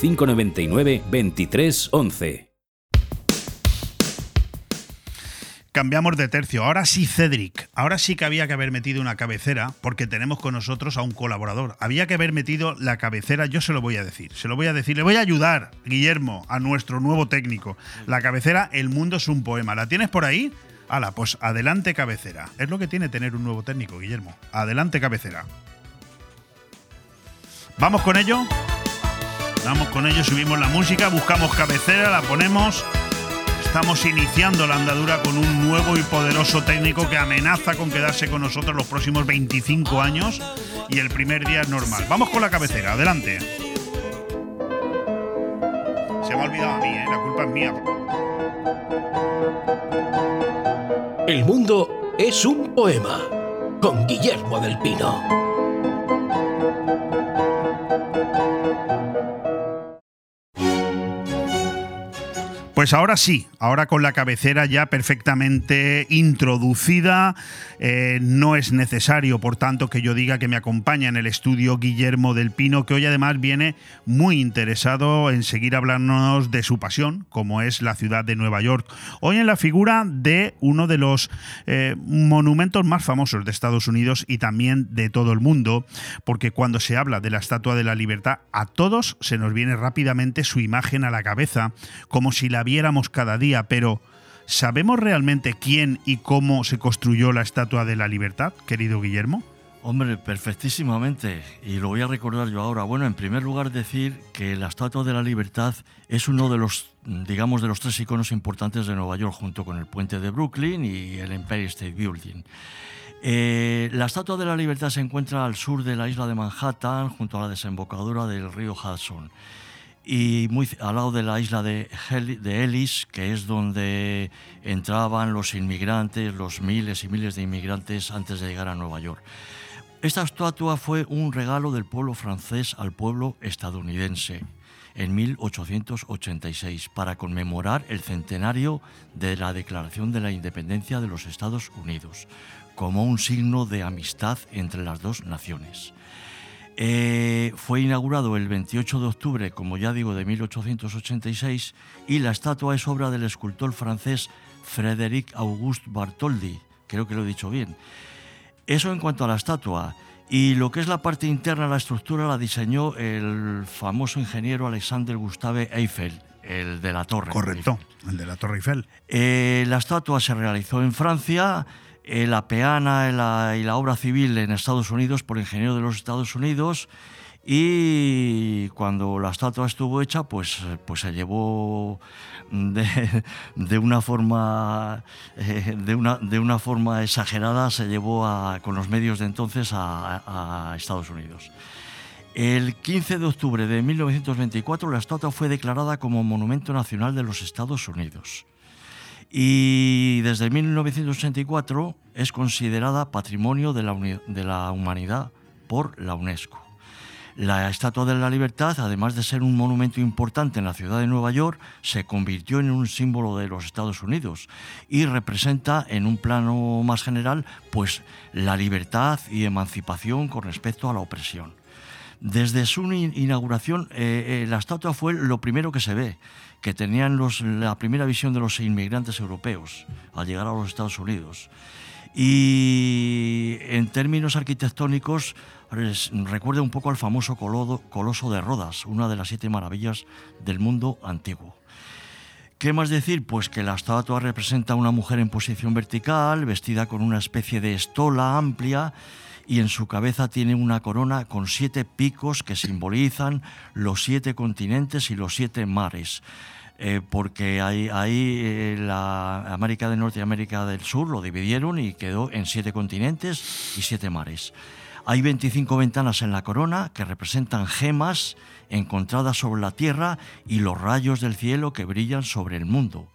Speaker 2: 599 23 11.
Speaker 1: Cambiamos de tercio. Ahora sí, Cedric. Ahora sí que había que haber metido una cabecera, porque tenemos con nosotros a un colaborador. Había que haber metido la cabecera, yo se lo voy a decir. Se lo voy a decir. Le voy a ayudar, Guillermo, a nuestro nuevo técnico. La cabecera, El mundo es un poema. ¿La tienes por ahí? Hala, pues adelante, cabecera. Es lo que tiene tener un nuevo técnico, Guillermo. Adelante, cabecera. ¿Vamos con ello? Vamos con ello, subimos la música, buscamos cabecera, la ponemos. Estamos iniciando la andadura con un nuevo y poderoso técnico que amenaza con quedarse con nosotros los próximos 25 años y el primer día es normal. Vamos con la cabecera, adelante. Se me ha olvidado a mí, ¿eh? la culpa es mía.
Speaker 6: El mundo es un poema con Guillermo del Pino.
Speaker 1: Pues ahora sí, ahora con la cabecera ya perfectamente introducida, eh, no es necesario, por tanto, que yo diga que me acompaña en el estudio Guillermo del Pino, que hoy además viene muy interesado en seguir hablándonos de su pasión, como es la ciudad de Nueva York. Hoy en la figura de uno de los eh, monumentos más famosos de Estados Unidos y también de todo el mundo, porque cuando se habla de la Estatua de la Libertad, a todos se nos viene rápidamente su imagen a la cabeza, como si la viéramos cada día, pero ¿sabemos realmente quién y cómo se construyó la Estatua de la Libertad, querido Guillermo?
Speaker 12: Hombre, perfectísimamente. Y lo voy a recordar yo ahora. Bueno, en primer lugar decir que la Estatua de la Libertad es uno de los, digamos, de los tres iconos importantes de Nueva York, junto con el puente de Brooklyn y el Empire State Building. Eh, la Estatua de la Libertad se encuentra al sur de la isla de Manhattan, junto a la desembocadura del río Hudson y muy al lado de la isla de, Ellis, que es donde entraban los inmigrantes, los miles y miles de inmigrantes antes de llegar a Nueva York. Esta estatua fue un regalo del pueblo francés al pueblo estadounidense en 1886 para conmemorar el centenario de la Declaración de la Independencia de los Estados Unidos, como un signo de amistad entre las dos naciones. Eh, fue inaugurado el 28 de octubre, como ya digo, de 1886 y la estatua es obra del escultor francés Frédéric Auguste Bartholdi, creo que lo he dicho bien. Eso en cuanto a la estatua. Y lo que es la parte interna, la estructura, la diseñó el famoso ingeniero Alexander Gustave Eiffel, el de la torre.
Speaker 1: Correcto, el de la Torre Eiffel.
Speaker 12: Eh, la estatua se realizó en Francia, eh, la peana la, y la obra civil en Estados Unidos por ingeniero de los Estados Unidos y cuando la estatua estuvo hecha pues, pues se llevó (laughs) de, una forma eh, de, una, de una forma exagerada se llevó con los medios de entonces a, a Estados Unidos. El 15 de octubre de 1924 la estatua fue declarada como Monumento Nacional de los Estados Unidos y desde 1984 es considerada Patrimonio de la, Humanidad por la UNESCO. La Estatua de la Libertad, además de ser un monumento importante en la ciudad de Nueva York, se convirtió en un símbolo de los Estados Unidos y representa en un plano más general pues la libertad y emancipación con respecto a la opresión. Desde su in- inauguración, eh, eh, la estatua fue lo primero que se ve, que tenían los, la primera visión de los inmigrantes europeos al llegar a los Estados Unidos. Y en términos arquitectónicos, recuerda un poco al famoso Coloso de Rodas, una de las siete maravillas del mundo antiguo. ¿Qué más decir? Pues que la estatua representa a una mujer en posición vertical, vestida con una especie de estola amplia y en su cabeza tiene una corona con siete picos que simbolizan los siete continentes y los siete mares. Eh, porque ahí, eh, la América del Norte y América del Sur lo dividieron y quedó en siete continentes y siete mares. Hay 25 ventanas en la corona que representan gemas encontradas sobre la tierra y los rayos del cielo que brillan sobre el mundo.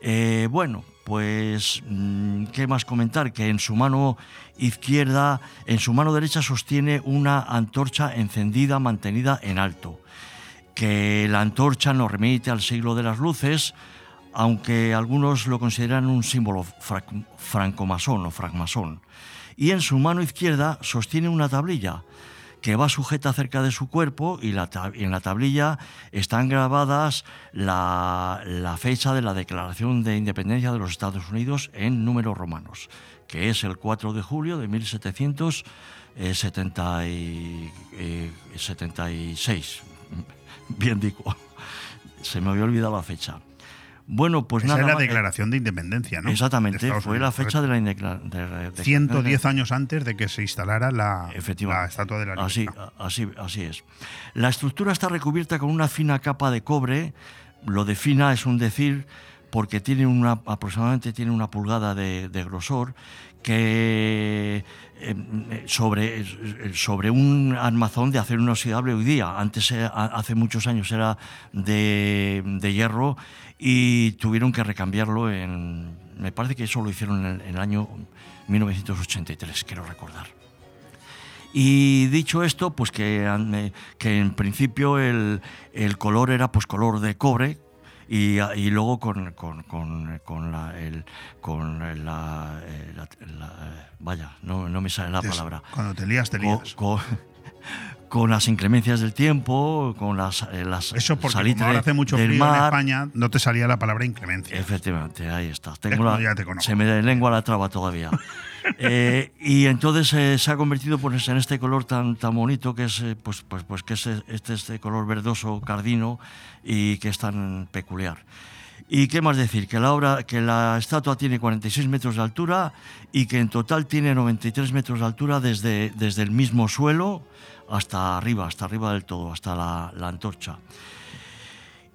Speaker 12: Eh, bueno, pues, mm, ¿qué más comentar? Que en su mano izquierda, en su mano derecha sostiene una antorcha encendida mantenida en alto. Que la antorcha nos remite al siglo de las luces, aunque algunos lo consideran un símbolo francomasón o francmasón. Y en su mano izquierda sostiene una tablilla que va sujeta cerca de su cuerpo y en la tablilla están grabadas la, la fecha de la Declaración de Independencia de los Estados Unidos en números romanos, que es el 4 de julio de 1776. Bien digo, se me había olvidado la fecha. Bueno, pues
Speaker 1: Esa
Speaker 12: nada
Speaker 1: es la
Speaker 12: más-
Speaker 1: Declaración de Independencia, ¿no?
Speaker 12: Exactamente, fue
Speaker 1: Unidos,
Speaker 12: la fecha
Speaker 1: correcto.
Speaker 12: de la de- de-
Speaker 1: 110 años antes de que se instalara la, la Estatua de la Libertad.
Speaker 12: Así, así, así es. La estructura está recubierta con una fina capa de cobre. Lo de fina es un decir porque tiene una, aproximadamente tiene una pulgada de, de grosor que eh, sobre, sobre un armazón de acero inoxidable hoy día. Antes, eh, hace muchos años, era de, de hierro y tuvieron que recambiarlo en... Me parece que eso lo hicieron en el, en el año 1983, quiero recordar. Y dicho esto, pues que, eh, que en principio el, el color era pues color de cobre y, y luego con, con, con, con la, el, con la, eh, la- la- Vaya, no, no me sale la palabra.
Speaker 1: Cuando te lías, te lías.
Speaker 12: Co- Con, las inclemencias del tiempo, con las, eh, las
Speaker 1: Eso porque como ahora hace mucho frío en
Speaker 12: mar.
Speaker 1: España, no te salía la palabra inclemencia.
Speaker 12: Efectivamente, ahí está.
Speaker 1: Es
Speaker 12: Tengo la-
Speaker 1: ya te
Speaker 12: se me lengua la traba todavía. (laughs) Eh, y entonces eh, se ha convertido pues, en este color tan, tan bonito que es, eh, pues, pues, pues, que es este, este color verdoso cardino y que es tan peculiar. ¿Y qué más decir? Que la, obra, que la estatua tiene 46 metros de altura y que en total tiene 93 metros de altura desde, desde el mismo suelo hasta arriba, hasta arriba del todo, hasta la, antorcha.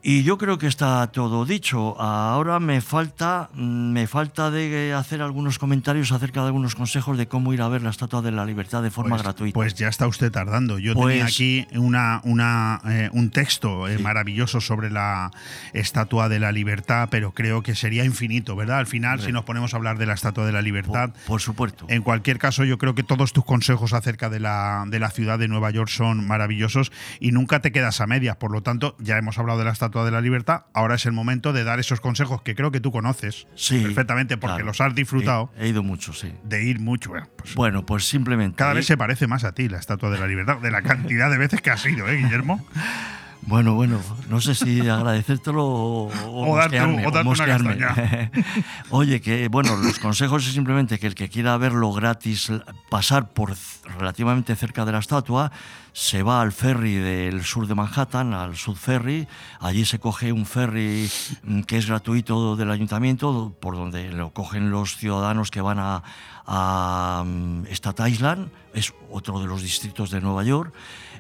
Speaker 12: Y yo creo que está todo dicho. Ahora me falta, me falta de hacer algunos comentarios acerca de algunos consejos de cómo ir a ver la Estatua de la Libertad de forma
Speaker 1: Pues-
Speaker 12: gratuita.
Speaker 1: Pues ya está usted tardando. Yo
Speaker 12: Pues-
Speaker 1: tenía aquí una, una, eh, un texto eh, maravilloso sobre la Estatua de la Libertad, pero creo que sería infinito, ¿verdad? Al final, si nos ponemos a hablar de la Estatua de la Libertad.
Speaker 12: Por, supuesto.
Speaker 1: En cualquier caso, yo creo que todos tus consejos acerca de la, de la ciudad de Nueva York son maravillosos y nunca te quedas a medias. Por lo tanto, ya hemos hablado de la Estatua de la Libertad. Ahora es el momento de dar esos consejos que creo que tú conoces
Speaker 12: Sí,
Speaker 1: perfectamente porque
Speaker 12: claro.
Speaker 1: los has disfrutado.
Speaker 12: He, he ido mucho, sí.
Speaker 1: De ir mucho. Bueno, pues
Speaker 12: Bueno, pues simplemente.
Speaker 1: cada vez se parece más a ti la Estatua de la Libertad, de la cantidad de veces que has ido, ¿eh, Guillermo? (laughs)
Speaker 12: Bueno, bueno, no sé si agradecértelo o,
Speaker 1: O darte-
Speaker 12: mosquearme,
Speaker 1: o darte una
Speaker 12: mosquearme.
Speaker 1: castaña. (laughs)
Speaker 12: Oye, que bueno, los consejos es simplemente que el que quiera verlo gratis, pasar por relativamente cerca de la estatua, se va al ferry del sur de Manhattan, al Sud Ferry. Allí se coge un ferry mm, que es gratuito del ayuntamiento, por donde lo cogen los ciudadanos que van a, a mm, Staten Island, es otro de los distritos de Nueva York.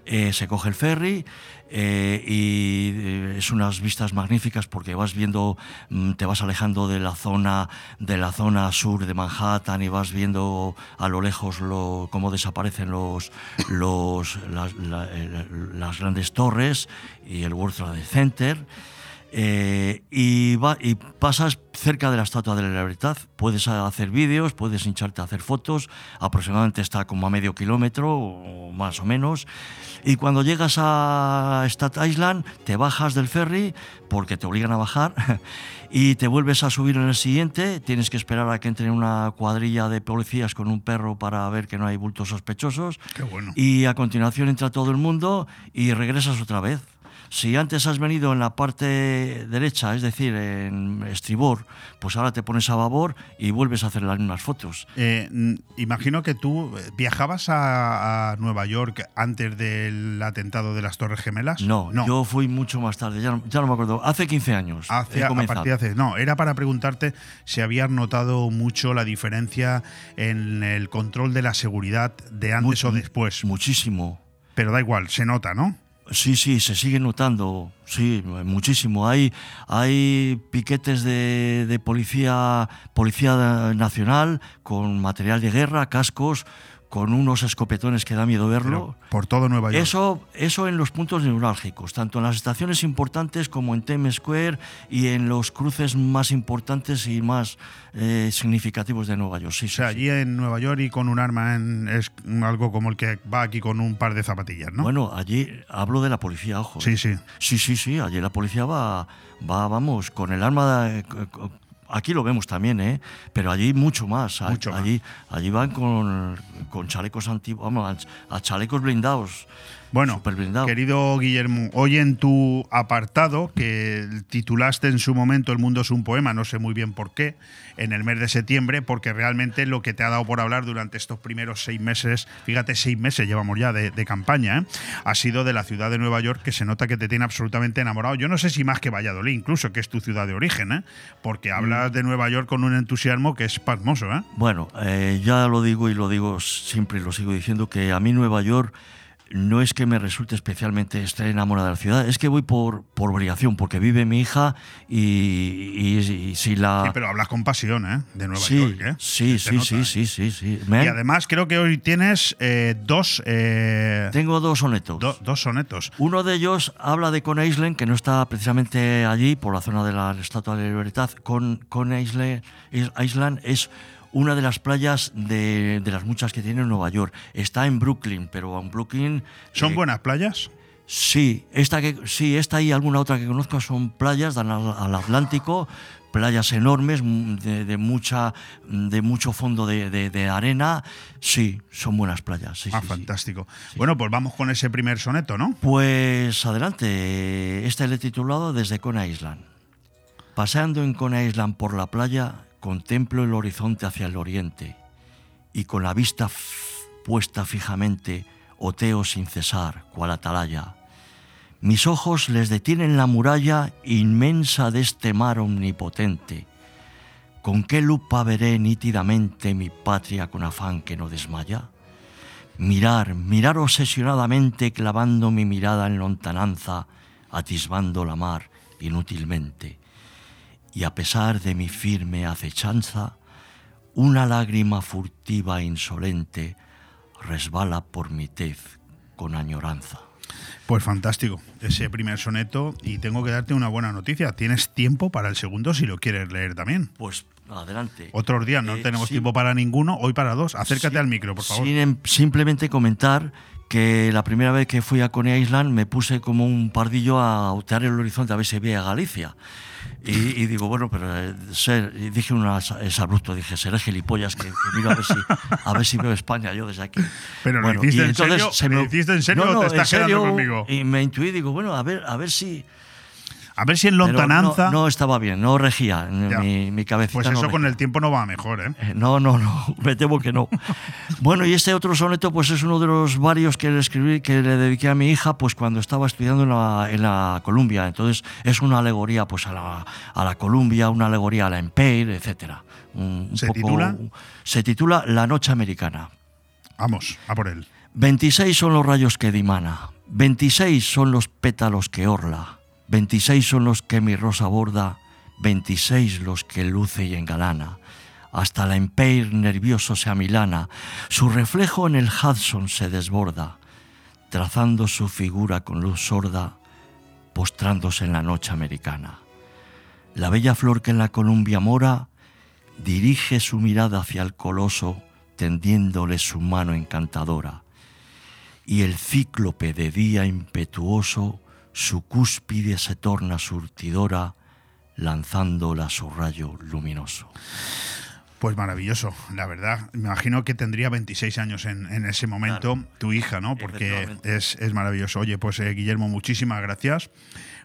Speaker 12: Eh, se coge el ferry eh, y eh, es unas vistas magníficas porque vas viendo, mm, te vas alejando de la zona de la zona sur de Manhattan y vas viendo a lo lejos lo, cómo desaparecen los, los las, la- las grandes torres y el World Trade Center. Eh, y, va- y pasas cerca de la Estatua de la Libertad. Puedes hacer vídeos, puedes hincharte a hacer fotos. Aproximadamente está como a medio kilómetro, o más o menos. Y cuando llegas a Stat Island, te bajas del ferry, porque te obligan a bajar, (laughs) y te vuelves a subir en el siguiente. Tienes que esperar a que entre una cuadrilla de policías con un perro para ver que no hay bultos sospechosos.
Speaker 1: Qué bueno.
Speaker 12: Y a continuación entra todo el mundo y regresas otra vez. Si antes has venido en la parte derecha, es decir, en estribor, pues ahora te pones a babor y vuelves a hacer las mismas fotos.
Speaker 1: Eh, imagino que tú eh, viajabas a, a Nueva York antes del atentado de las Torres Gemelas.
Speaker 12: No, yo fui mucho más tarde, ya no, ya no me acuerdo. Hace 15 años.
Speaker 1: Hace, a partir de hace. No, era para preguntarte si habías notado mucho la diferencia en el control de la seguridad de antes o después.
Speaker 12: Muchísimo.
Speaker 1: Pero da igual, se nota, ¿no?
Speaker 12: Sí, sí, se sigue notando, sí, muchísimo. Hay, hay piquetes de, de policía, policía nacional con material de guerra, cascos, con unos escopetones que da miedo verlo.
Speaker 1: por todo Nueva York.
Speaker 12: Eso, eso en los puntos neurálgicos, tanto en las estaciones importantes como en Times Square y en los cruces más importantes y más eh, significativos de Nueva York. Sí,
Speaker 1: O sea, allí en Nueva York y con un arma en- es algo como el que va aquí con un par de zapatillas, ¿no?
Speaker 12: Bueno, allí hablo de la policía, ojo.
Speaker 1: Sí,
Speaker 12: ¿eh?
Speaker 1: sí.
Speaker 12: Sí, sí, sí. Allí la policía va, va vamos, con el arma. de- co- aquí lo vemos también, ¿eh? Pero allí mucho más. Allí, allí van con, con chalecos antiguos, vamos, a chalecos blindados.
Speaker 1: Bueno. Querido Guillermo, hoy en tu apartado, que titulaste en su momento El mundo es un poema, no sé muy bien por qué, en el mes de septiembre, porque realmente lo que te ha dado por hablar durante estos primeros seis meses, fíjate, seis meses llevamos ya de, de campaña, ¿eh? ha sido de la ciudad de Nueva York, que se nota que te tiene absolutamente enamorado. Yo no sé si más que Valladolid, incluso, que es tu ciudad de origen, ¿eh? porque hablas
Speaker 12: Mm.
Speaker 1: de Nueva York con un entusiasmo que es pasmoso. ¿eh?
Speaker 12: Bueno, eh, ya lo digo y lo digo siempre y lo sigo diciendo que a mí Nueva York no es que me resulte especialmente estar enamorada de la ciudad, es que voy por, por obligación, porque vive mi hija y, y- y si la...
Speaker 1: Sí, pero hablas con pasión ¿eh? de Nueva
Speaker 12: sí,
Speaker 1: York. ¿eh?
Speaker 12: sí,
Speaker 1: Se
Speaker 12: sí,
Speaker 1: nota,
Speaker 12: sí,
Speaker 1: ¿eh?
Speaker 12: sí, sí, sí. Me
Speaker 1: Y además creo que hoy tienes eh, dos, eh,
Speaker 12: Tengo dos sonetos.
Speaker 1: do- dos sonetos.
Speaker 12: Uno de ellos habla de Con Island, que no está precisamente allí, por la zona de la Estatua de la Libertad. Con, Con Island, Island es una de las playas de, de las muchas que tiene Nueva York. Está en Brooklyn, pero en Brooklyn...
Speaker 1: ¿Son
Speaker 12: eh,
Speaker 1: buenas playas?
Speaker 12: Sí, esta, que, sí, esta y alguna otra que conozco son playas, dan al, al Atlántico, playas enormes, mm, de, de mucha, de mucho fondo de, de- de arena. Sí, son buenas playas. sí,
Speaker 1: ah,
Speaker 12: sí, sí.
Speaker 1: fantástico. Bueno, pues vamos con ese primer soneto, ¿no?
Speaker 12: Pues adelante, este le he titulado Desde Kona Island. Paseando en Kona Island por la playa, contemplo el horizonte hacia el oriente y con la vista puesta fijamente, oteo sin cesar, cual atalaya. Mis ojos les detienen la muralla inmensa de este mar omnipotente. ¿Con qué lupa veré nítidamente mi patria con afán que no desmaya? Mirar, mirar obsesionadamente, clavando mi mirada en lontananza, atisbando la mar inútilmente. Y a pesar de mi firme acechanza, una lágrima furtiva e insolente resbala por mi tez con añoranza.
Speaker 1: Pues fantástico, ese primer soneto. Y tengo que darte una buena noticia. Tienes tiempo para el segundo si lo quieres leer también.
Speaker 12: Pues adelante.
Speaker 1: Otros días no
Speaker 12: Eh,
Speaker 1: tenemos
Speaker 12: sí.
Speaker 1: tiempo para ninguno, hoy para dos. Acércate
Speaker 12: Sí,
Speaker 1: al micro, por favor.
Speaker 12: sin em- simplemente comentar que la primera vez que fui a Coney Island me puse como un pardillo a otear el horizonte a ver si veía Galicia. Y, y digo, bueno, pero eh, ser, y dije una es abrupto, dije, seré gilipollas que, que miro a ver si a ver si veo España yo desde aquí.
Speaker 1: Pero lo
Speaker 12: Bueno,
Speaker 1: hiciste en serio, ¿lo
Speaker 12: me-
Speaker 1: hiciste en serio
Speaker 12: No,
Speaker 1: o
Speaker 12: no,
Speaker 1: te quedando
Speaker 12: serio,
Speaker 1: conmigo?
Speaker 12: Y me intuí, digo, bueno, a ver, a ver si.
Speaker 1: A ver si en lontananza.
Speaker 12: No, no estaba bien, no regía, mi, mi cabecita.
Speaker 1: pues eso con el tiempo no va mejor, ¿eh?
Speaker 12: Eh, No, no, no, (laughs) me temo que no. Bueno, y este otro soneto, pues es uno de los varios que le escribí, que le dediqué a mi hija, pues cuando estaba estudiando en la, en la Columbia. Entonces es una alegoría, pues a la, a la Columbia, una alegoría a la Empire, etcétera. Un- un
Speaker 1: ¿Se
Speaker 12: poco-
Speaker 1: titula?
Speaker 12: Se titula La Noche Americana.
Speaker 1: Vamos, a por él.
Speaker 12: 26 son los rayos que dimana, 26 son los pétalos que orla, 26 son los que mi rosa borda, 26 los que luce y engalana. Hasta la Empire nervioso se amilana, su reflejo en el Hudson se desborda, trazando su figura con luz sorda, postrándose en la noche americana. La bella flor que en la columbia mora dirige su mirada hacia el coloso, tendiéndole su mano encantadora. Y el cíclope de día impetuoso, su cúspide se torna surtidora, lanzándola su rayo luminoso.
Speaker 1: Pues maravilloso, la verdad. Me imagino que tendría 26 años en, en ese momento tu hija, ¿no? Porque es, es maravilloso. Oye, pues eh, Guillermo, muchísimas gracias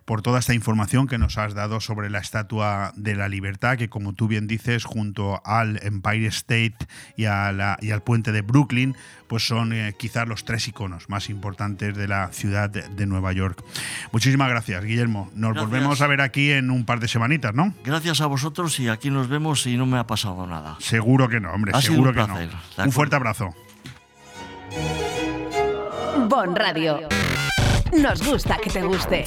Speaker 1: por toda esta información que nos has dado sobre la Estatua de la Libertad, que como tú bien dices, junto al Empire State y, a la- y al puente de Brooklyn, pues son eh, quizás los tres iconos más importantes de la ciudad de, de Nueva York. Muchísimas gracias, Guillermo. Nos
Speaker 12: Gracias.
Speaker 1: volvemos a ver aquí en un par de semanitas, ¿no?
Speaker 12: Gracias a vosotros y aquí nos vemos y no me ha pasado nada.
Speaker 1: Seguro que no, hombre,
Speaker 12: Ha sido
Speaker 1: seguro
Speaker 12: un
Speaker 1: que
Speaker 12: placer,
Speaker 1: no. Un fuerte abrazo.
Speaker 3: Bon Radio. Nos gusta que te guste.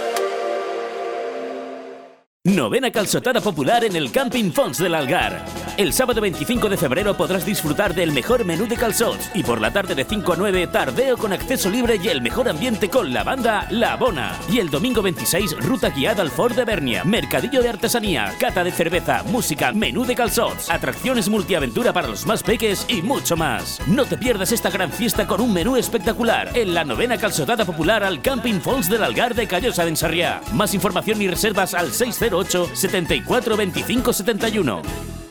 Speaker 2: Novena calzotada popular en el Camping Fons del Algar. El sábado 25 de febrero podrás disfrutar del mejor menú de calzots y por la tarde de 5 a 9 tardeo con acceso libre y el mejor ambiente con la banda La Bona. Y el domingo 26 ruta guiada al Fort de Bernia, mercadillo de artesanía, cata de cerveza, música, menú de calzots, atracciones multiaventura para los más peques y mucho más. No te pierdas esta gran fiesta con un menú espectacular en la novena calzotada popular al Camping Fons del Algar de Callosa de Ensarriá. Más información y reservas al 608 74 25 71.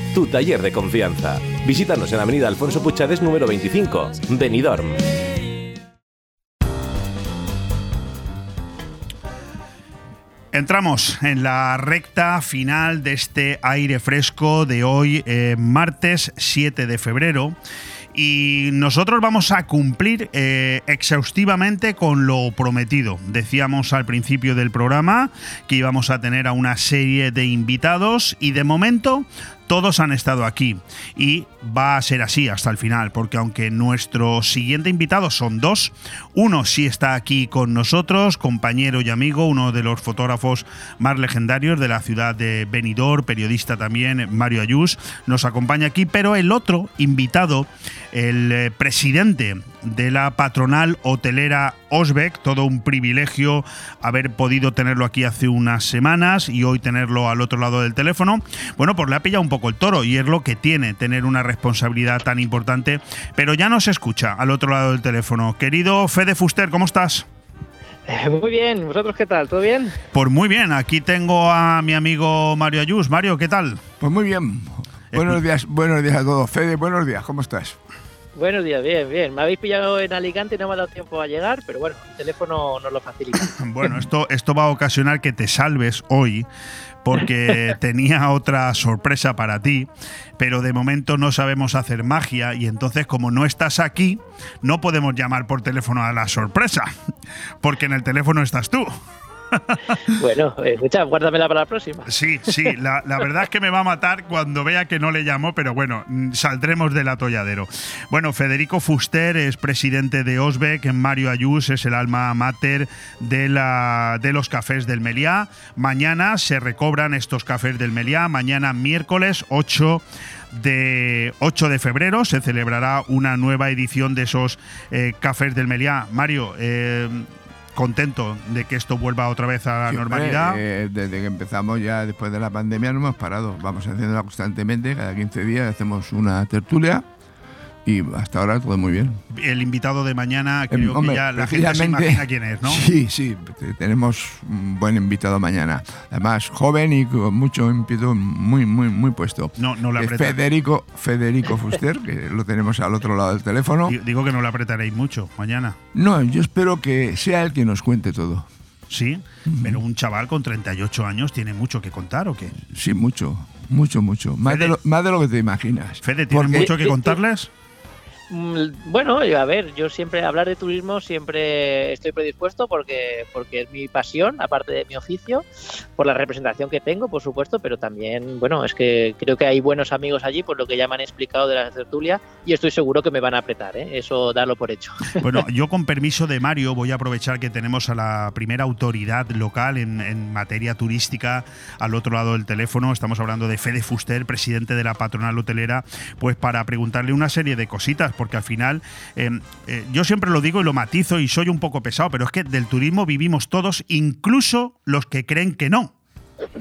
Speaker 5: tu taller de confianza. Visítanos en Avenida Alfonso Puchades número 25, Benidorm.
Speaker 1: Entramos en la recta final de este aire fresco de hoy, eh, martes 7 de febrero. Y nosotros vamos a cumplir eh, exhaustivamente con lo prometido. Decíamos al principio del programa que íbamos a tener a una serie de invitados y de momento todos han estado aquí y va a ser así hasta el final, porque aunque nuestro siguiente invitado son dos, uno sí está aquí con nosotros, compañero y amigo, uno de los fotógrafos más legendarios de la ciudad de Benidorm, periodista también, Mario Ayús, nos acompaña aquí, pero el otro invitado, el eh, presidente de la patronal hotelera Osbeck, todo un privilegio haber podido tenerlo aquí hace unas semanas y hoy tenerlo al otro lado del teléfono. Bueno, pues le ha pillado un poco el toro y es lo que tiene tener una responsabilidad tan importante, pero ya nos escucha al otro lado del teléfono. Querido Fede Fuster, ¿cómo estás?
Speaker 13: Eh, Muy bien, ¿vosotros qué tal? ¿Todo bien?
Speaker 1: Pues muy bien, aquí tengo a mi amigo Mario Ayús. Mario, ¿qué tal?
Speaker 14: Pues muy bien. Buenos días, buenos días a todos. Fede, buenos días, ¿cómo estás?
Speaker 13: Buenos días, bien, bien. Me habéis pillado en Alicante y no me ha dado tiempo a llegar, pero bueno, el teléfono nos lo facilita. (laughs)
Speaker 1: Bueno, esto, esto va a ocasionar que te salves hoy porque (laughs) tenía otra sorpresa para ti, pero de momento no sabemos hacer magia y entonces como no estás aquí, no podemos llamar por teléfono a la sorpresa, porque en el teléfono estás tú. (laughs)
Speaker 13: bueno, escucha, guárdamela para la próxima.
Speaker 1: Sí, sí, la, la, verdad es que me va a matar cuando vea que no le llamo, pero bueno, mm, saldremos del atolladero. Bueno, Federico Fuster es presidente de Osbeck, Mario Ayús es el alma mater de, la, de los cafés del Meliá. Mañana se recobran estos cafés del Meliá, mañana miércoles 8 de 8 de febrero se celebrará una nueva edición de esos eh, cafés del Meliá. Mario, eh, contento de que esto vuelva otra vez a la normalidad.
Speaker 14: eh, desde que empezamos ya después de la pandemia no hemos parado. Vamos haciéndola constantemente, cada 15 días hacemos una tertulia y hasta ahora todo muy bien.
Speaker 1: El invitado de mañana, creo
Speaker 14: Em, hombre,
Speaker 1: que ya la gente se imagina quién es, ¿no? (laughs)
Speaker 14: Sí, sí, te- tenemos un buen invitado mañana. Además, joven y con mucho ímpetu, muy, muy, muy puesto.
Speaker 1: No, no le
Speaker 14: Eh,
Speaker 1: aprieta.
Speaker 14: Federico, Federico Fuster, que lo tenemos al otro lado del teléfono.
Speaker 1: Di- Digo que no le apretaréis mucho mañana.
Speaker 14: No, yo espero que sea el que nos cuente todo.
Speaker 1: Sí, pero un chaval con 38 años tiene mucho que contar o qué?
Speaker 14: Sí, mucho, mucho, mucho. Más, de lo, más de lo que te imaginas.
Speaker 1: Fede, ¿tienes
Speaker 14: Porque-
Speaker 1: mucho que contarles?
Speaker 13: Mm, Bueno, a ver, yo siempre hablar de turismo siempre estoy predispuesto porque porque es mi pasión, aparte de mi oficio, por la representación que tengo, por supuesto, pero también, bueno, es que creo que hay buenos amigos allí, por lo que ya me han explicado de la tertulia, y estoy seguro que me van a apretar, ¿eh? eso darlo por hecho. (laughs)
Speaker 1: Bueno, yo con permiso de Mario voy a aprovechar que tenemos a la primera autoridad local en, en materia turística al otro lado del teléfono. Estamos hablando de Fede Fuster, presidente de la patronal hotelera, pues para preguntarle una serie de cositas, porque al final eh, eh, yo siempre lo digo y lo matizo y soy un poco pesado, pero es que del turismo vivimos todos, incluso los que creen que no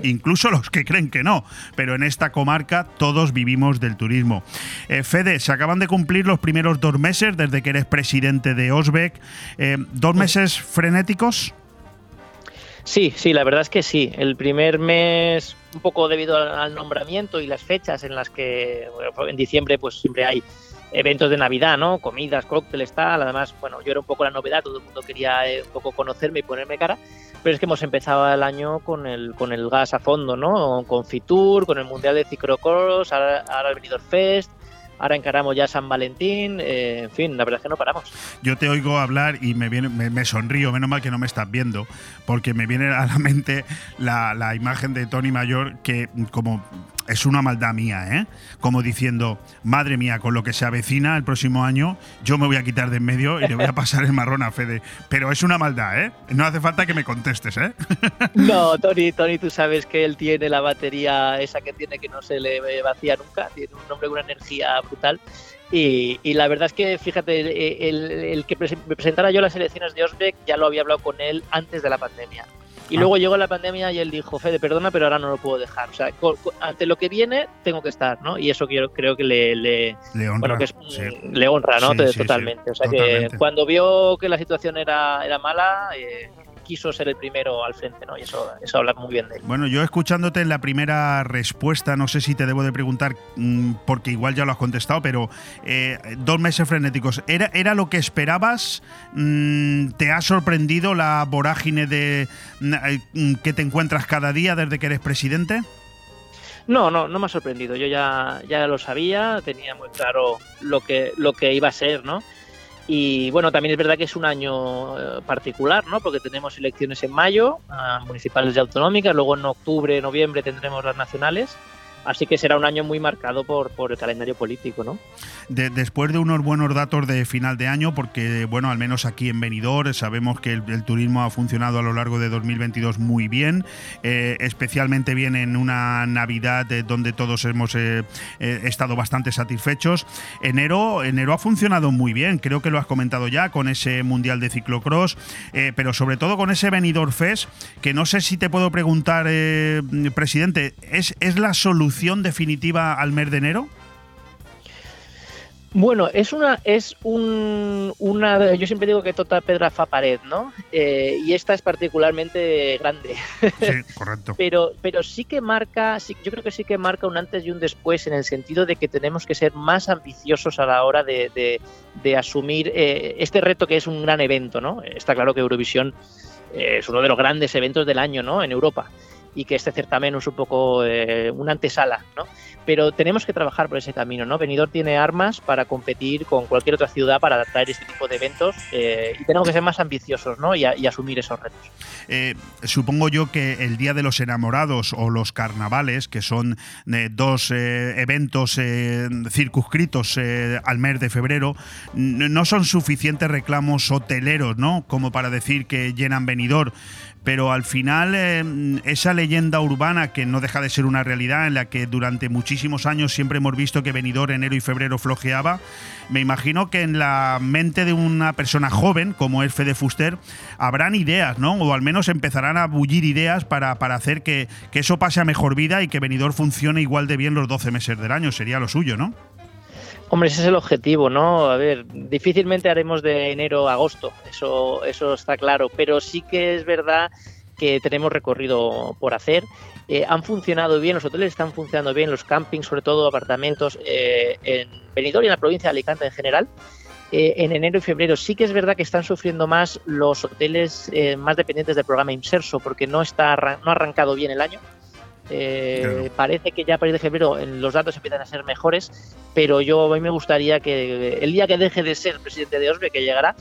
Speaker 1: incluso los que creen que no, pero en esta comarca todos vivimos del turismo. Eh, Fede, se acaban de cumplir los primeros dos meses desde que eres presidente de Osbeck. Eh, ¿Dos meses frenéticos?
Speaker 13: Sí, sí, la verdad es que sí. El primer mes, un poco debido al, nombramiento y las fechas en las que, bueno, en diciembre, pues siempre hay eventos de Navidad, ¿no? Comidas, cócteles, tal. Además, bueno, yo era un poco la novedad, todo el mundo quería eh, un poco conocerme y ponerme cara. Pero es que hemos empezado el año con el, con el gas a fondo, ¿no? Con Fitur, con el Mundial de Ciclocross, ahora, ahora el Benidorm Fest, ahora encaramos ya San Valentín, eh, en fin, la verdad es que no paramos.
Speaker 1: Yo te oigo hablar y me, viene, me, sonrío, menos mal que no me estás viendo, porque me viene a la mente la, la imagen de Tony Mayor que como es una maldad mía, ¿eh? Como diciendo, madre mía, con lo que se avecina el próximo año, yo me voy a quitar de en medio y le voy a pasar el marrón a Fede. Pero es una maldad, ¿eh? No hace falta que me contestes, ¿eh? (laughs)
Speaker 13: No, Tony, Tony, tú sabes que él tiene la batería esa que tiene que no se le vacía nunca, tiene un hombre con una energía brutal. Y, y la verdad es que, fíjate, el, el que prese- me presentara yo las elecciones de Osbeck ya lo había hablado con él antes de la pandemia. Y
Speaker 1: Ah.
Speaker 13: luego llegó la pandemia y él dijo, Fede, perdona, pero ahora no lo puedo dejar. O sea, ante lo que viene, tengo que estar, ¿no? Y eso que yo creo que le, le,
Speaker 1: Le honra,
Speaker 13: bueno, que es-
Speaker 1: sí.
Speaker 13: le honra, ¿no?
Speaker 1: Sí, sí,
Speaker 13: totalmente. o sea
Speaker 1: totalmente.
Speaker 13: que cuando vio que la situación era, era mala, eh, quiso ser el primero al frente, ¿no? Y eso, eso habla muy bien de él.
Speaker 1: Bueno, yo escuchándote en la primera respuesta, no sé si te debo de preguntar, mm, porque igual ya lo has contestado, pero eh, dos meses frenéticos, ¿era, ¿era lo que esperabas? Mm, ¿Te ha sorprendido la vorágine de mm, eh, que te encuentras cada día desde que eres presidente?
Speaker 13: No, no, no me ha sorprendido. Yo ya, ya lo sabía, tenía muy claro lo que, lo que iba a ser, ¿no? Y bueno, también es verdad que es un año eh, particular, ¿no? Porque tenemos elecciones en mayo, municipales y autonómicas, luego en octubre, noviembre tendremos las nacionales. Así que será un año muy marcado por, el calendario político, ¿no?
Speaker 1: De- después de unos buenos datos de final de año, porque bueno, al menos aquí en Benidorm sabemos que el, turismo ha funcionado a lo largo de 2022 muy bien, eh, especialmente bien en una Navidad eh, donde todos hemos eh, estado bastante satisfechos. Enero, enero ha funcionado muy bien, creo que lo has comentado ya con ese Mundial de Ciclocross, pero sobre todo con ese Benidorm Fest, que no sé si te puedo preguntar, presidente, ¿es, ¿es la solución definitiva al mes de enero?
Speaker 13: Bueno, es una, es un, una, yo siempre digo que tota pedra fa pared, ¿no? Eh, y esta es particularmente grande.
Speaker 1: Sí, (laughs) correcto.
Speaker 13: pero, pero sí que marca, sí, yo creo que sí que marca un antes y un después en el sentido de que tenemos que ser más ambiciosos a la hora de, de- de asumir eh, este reto que es un gran evento, ¿no? Está claro que Eurovisión eh, es uno de los grandes eventos del año, ¿no? En Europa. Y que este certamen es un poco eh, una antesala, ¿no? Pero tenemos que trabajar por ese camino, ¿no? Benidorm tiene armas para competir con cualquier otra ciudad para traer este tipo de eventos eh, y tenemos que ser más ambiciosos, ¿no? Y, asumir esos retos.
Speaker 1: Eh, supongo yo que el Día de los Enamorados o los carnavales, que son dos eventos circunscritos al mes de febrero, no son suficientes reclamos hoteleros, ¿no? Como para decir que llenan venidor. Pero al final, eh, esa leyenda urbana que no deja de ser una realidad, en la que durante muchísimos años siempre hemos visto que venidor enero y febrero flojeaba, me imagino que en la mente de una persona joven, como es Fede Fuster, habrán ideas, ¿no? O al menos empezarán a bullir ideas para, para hacer que, que eso pase a mejor vida y que venidor funcione igual de bien los 12 meses del año. Sería lo suyo, ¿no?
Speaker 13: Hombre, ese es el objetivo, ¿no? A ver, difícilmente haremos de enero a agosto, eso, eso está claro, pero sí que es verdad que tenemos recorrido por hacer. Eh, han funcionado bien, los hoteles están funcionando bien, los campings, sobre todo apartamentos, eh, en Benidorm y en la provincia de Alicante en general. Eh, en enero y febrero sí que es verdad que están sufriendo más los hoteles eh, más dependientes del programa Inserso, porque no, está, no ha arrancado bien el año. Eh, Parece que ya a partir de febrero los datos empiezan a ser mejores, pero yo a mí me gustaría que el día que deje de ser presidente de Osbe, que llegará,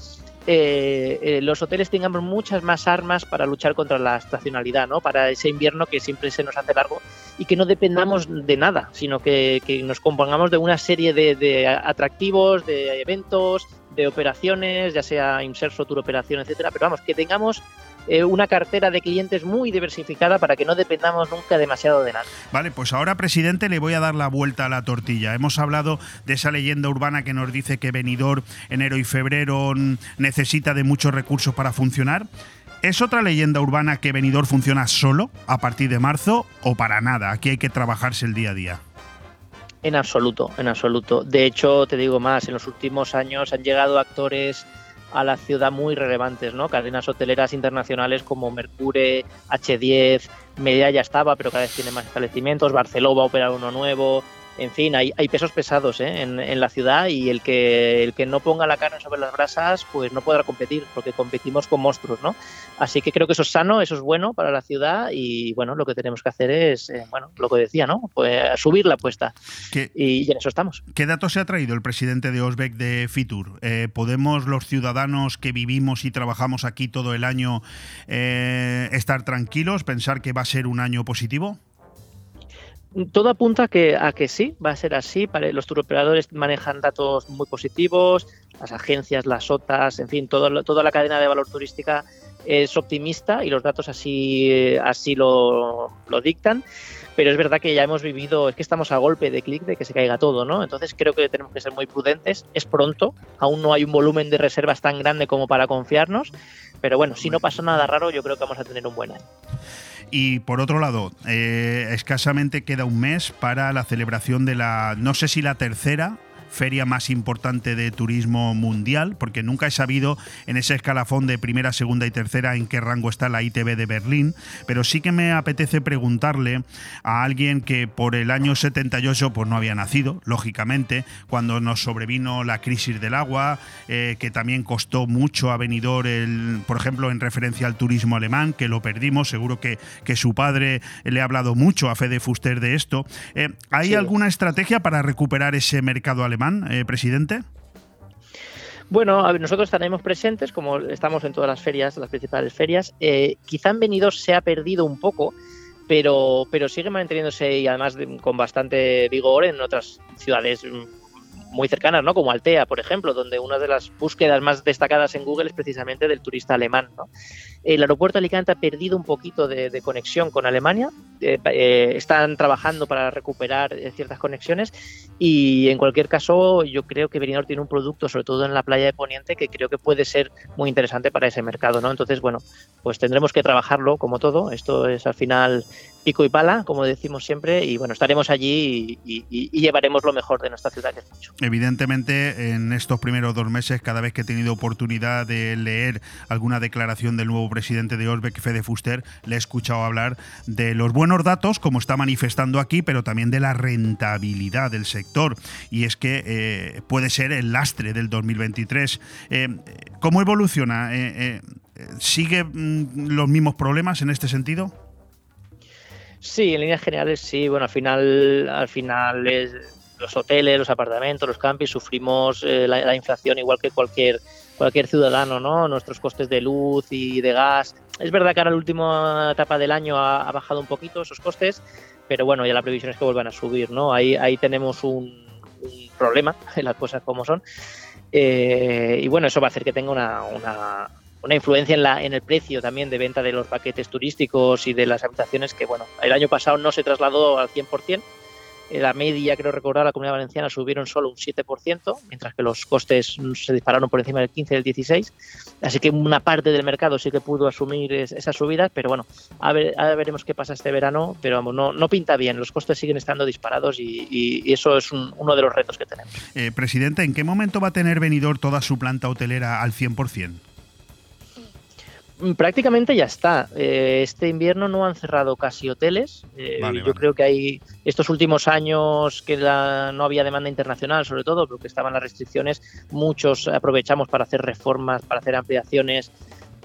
Speaker 13: eh, eh, los hoteles tengamos muchas más armas para luchar contra la estacionalidad, ¿no? Para ese invierno que siempre se nos hace largo y que no dependamos de nada, sino que, que nos compongamos de una serie de, de atractivos, de eventos, de operaciones, ya sea Inserso, Tour Operación, etcétera, pero vamos, que tengamos eh, una cartera de clientes muy diversificada para que no dependamos nunca demasiado de nada.
Speaker 1: Vale, pues ahora, presidente, le voy a dar la vuelta a la tortilla. Hemos hablado de esa leyenda urbana que nos dice que Benidorm enero y febrero necesita de muchos recursos para funcionar. ¿Es otra leyenda urbana que Benidorm funciona solo a partir de marzo o para nada? Aquí hay que trabajarse el día a día.
Speaker 13: En absoluto, en absoluto. De hecho, te digo más, en los últimos años han llegado actores a la ciudad muy relevantes, ¿no? Cadenas hoteleras internacionales como Mercure, H10, Media ya estaba, pero cada vez tiene más establecimientos, Barceló va a operar uno nuevo, en fin, hay, hay pesos pesados ¿eh? en, en, la ciudad y el que, el que no ponga la carne sobre las brasas, pues no podrá competir, porque competimos con monstruos, ¿no? Así que creo que eso es sano, eso es bueno para la ciudad y bueno, lo que tenemos que hacer es, eh, bueno, lo que decía, ¿no? Pues subir la apuesta.
Speaker 1: ¿Qué,
Speaker 13: y, y, en eso estamos.
Speaker 1: ¿Qué datos se ha traído el presidente de Osbeck de Fitur? Eh, ¿Podemos los ciudadanos que vivimos y trabajamos aquí todo el año eh, estar tranquilos, pensar que va a ser un año positivo?
Speaker 13: Todo apunta a que, a que sí, va a ser así. Los turoperadores manejan datos muy positivos, las agencias, las OTAs, en fin, todo, toda la cadena de valor turística es optimista y los datos así, así lo, lo dictan. Pero es verdad que ya hemos vivido, es que estamos a golpe de clic de que se caiga todo, ¿no? Entonces creo que tenemos que ser muy prudentes. Es pronto, aún no hay un volumen de reservas tan grande como para confiarnos. Pero bueno, si no pasa nada raro, yo creo que vamos a tener un buen año.
Speaker 1: Y por otro lado, eh, escasamente queda un mes para la celebración de la, no sé si la tercera feria más importante de turismo mundial, porque nunca he sabido en ese escalafón de primera, segunda y tercera en qué rango está la ITB de Berlín, pero sí que me apetece preguntarle a alguien que por el año 78 pues no había nacido, lógicamente, cuando nos sobrevino la crisis del agua, eh, que también costó mucho a Benidorm, el, por ejemplo, en referencia al turismo alemán, que lo perdimos, seguro que, que su padre le ha hablado mucho a Fede Fuster de esto. Eh, ¿Hay sí. alguna estrategia para recuperar ese mercado alemán? Eh, presidente?
Speaker 13: Bueno, nosotros estaremos presentes, como estamos en todas las ferias, las principales ferias. Eh, quizá en Benidorm se ha perdido un poco, pero, pero sigue manteniéndose y además de, con bastante vigor en otras ciudades muy cercanas, ¿no? Como Altea, por ejemplo, donde una de las búsquedas más destacadas en Google es precisamente del turista alemán, ¿no? El aeropuerto de Alicante ha perdido un poquito de, conexión con Alemania, eh, eh, están trabajando para recuperar eh, ciertas conexiones y en cualquier caso yo creo que Benidorm tiene un producto, sobre todo en la playa de Poniente, que creo que puede ser muy interesante para ese mercado, ¿no? Entonces, bueno, pues tendremos que trabajarlo como todo, esto es al final pico y pala, como decimos siempre, y bueno, estaremos allí y, y llevaremos lo mejor de nuestra ciudad, que es mucho.
Speaker 1: Evidentemente, en estos primeros dos meses, cada vez que he tenido oportunidad de leer alguna declaración del nuevo presidente de Osbeck, Fede Fuster, le he escuchado hablar de los buenos datos, como está manifestando aquí, pero también de la rentabilidad del sector. Y es que eh, puede ser el lastre del 2023. Eh, ¿Cómo evoluciona? Eh, ¿Sigue mm, los mismos problemas en este sentido?
Speaker 13: Sí, en líneas generales sí. Bueno, al final, al final es, los hoteles, los apartamentos, los campings sufrimos eh, la, la inflación igual que cualquier cualquier ciudadano, ¿no? Nuestros costes de luz y de gas. Es verdad que ahora la última etapa del año ha, ha bajado un poquito esos costes, pero bueno, ya la previsión es que vuelvan a subir, ¿no? Ahí, ahí tenemos un, un problema, las cosas como son. Eh, y bueno, eso va a hacer que tenga una, una, una influencia en, la, en el precio también de venta de los paquetes turísticos y de las habitaciones que, bueno, el año pasado no se trasladó al 100%. La media, creo recordar, la comunidad valenciana subieron solo un 7%, mientras que los costes se dispararon por encima del 15 y del 16. Así que una parte del mercado sí que pudo asumir es- esas subidas, pero bueno, a ver, a ver veremos qué pasa este verano. Pero vamos, no, no pinta bien, los costes siguen estando disparados y, eso es un- uno de los retos que tenemos.
Speaker 1: Eh, presidente, ¿en qué momento va a tener Benidorm toda su planta hotelera al 100%?
Speaker 13: Mm, Prácticamente ya está. Eh, este invierno no han cerrado casi hoteles. Eh,
Speaker 1: Vale,
Speaker 13: yo
Speaker 1: vale.
Speaker 13: creo que hay estos últimos años que la- no había demanda internacional, sobre todo, porque estaban las restricciones, muchos aprovechamos para hacer reformas, para hacer ampliaciones,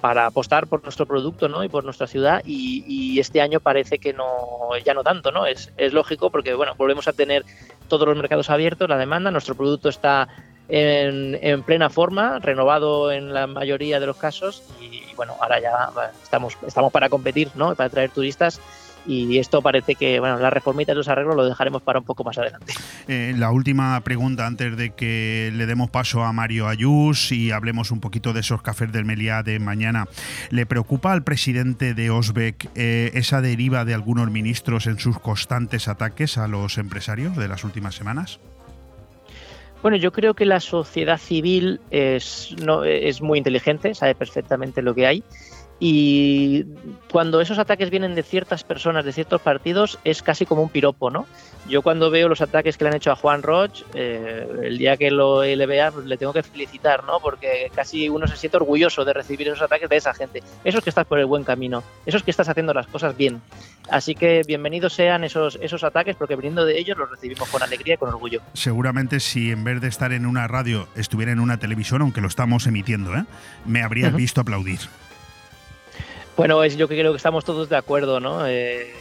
Speaker 13: para apostar por nuestro producto ¿no? y por nuestra ciudad. Y, y este año parece que no, ya no tanto, ¿no? Es, es lógico porque bueno, volvemos a tener todos los mercados abiertos, la demanda, nuestro producto está en, en plena forma, renovado en la mayoría de los casos y, bueno, ahora ya estamos, estamos para competir, ¿no? Para atraer turistas y esto parece que, bueno, las reformitas y los arreglos lo dejaremos para un poco más adelante.
Speaker 1: Eh, la última pregunta antes de que le demos paso a Mario Ayús y hablemos un poquito de esos cafés del Meliá de mañana. ¿Le preocupa al presidente de Osbeck eh, esa deriva de algunos ministros en sus constantes ataques a los empresarios de las últimas semanas?
Speaker 13: Bueno, yo creo que la sociedad civil es, no, es muy inteligente, sabe perfectamente lo que hay. Y cuando esos ataques vienen de ciertas personas, de ciertos partidos, es casi como un piropo, ¿no? Yo cuando veo los ataques que le han hecho a Juan Roch, eh, el día que lo le vea, pues le tengo que felicitar, ¿no? Porque casi uno se siente orgulloso de recibir esos ataques de esa gente. Eso es que estás por el buen camino, eso es que estás haciendo las cosas bien. Así que bienvenidos sean esos, esos ataques, porque viniendo de ellos los recibimos con alegría y con orgullo.
Speaker 1: Seguramente si en vez de estar en una radio estuviera en una televisión, aunque lo estamos emitiendo, ¿eh? me habrías
Speaker 13: Ujú.
Speaker 1: visto aplaudir.
Speaker 13: Bueno, es, yo creo que estamos todos de acuerdo, ¿no? Eh,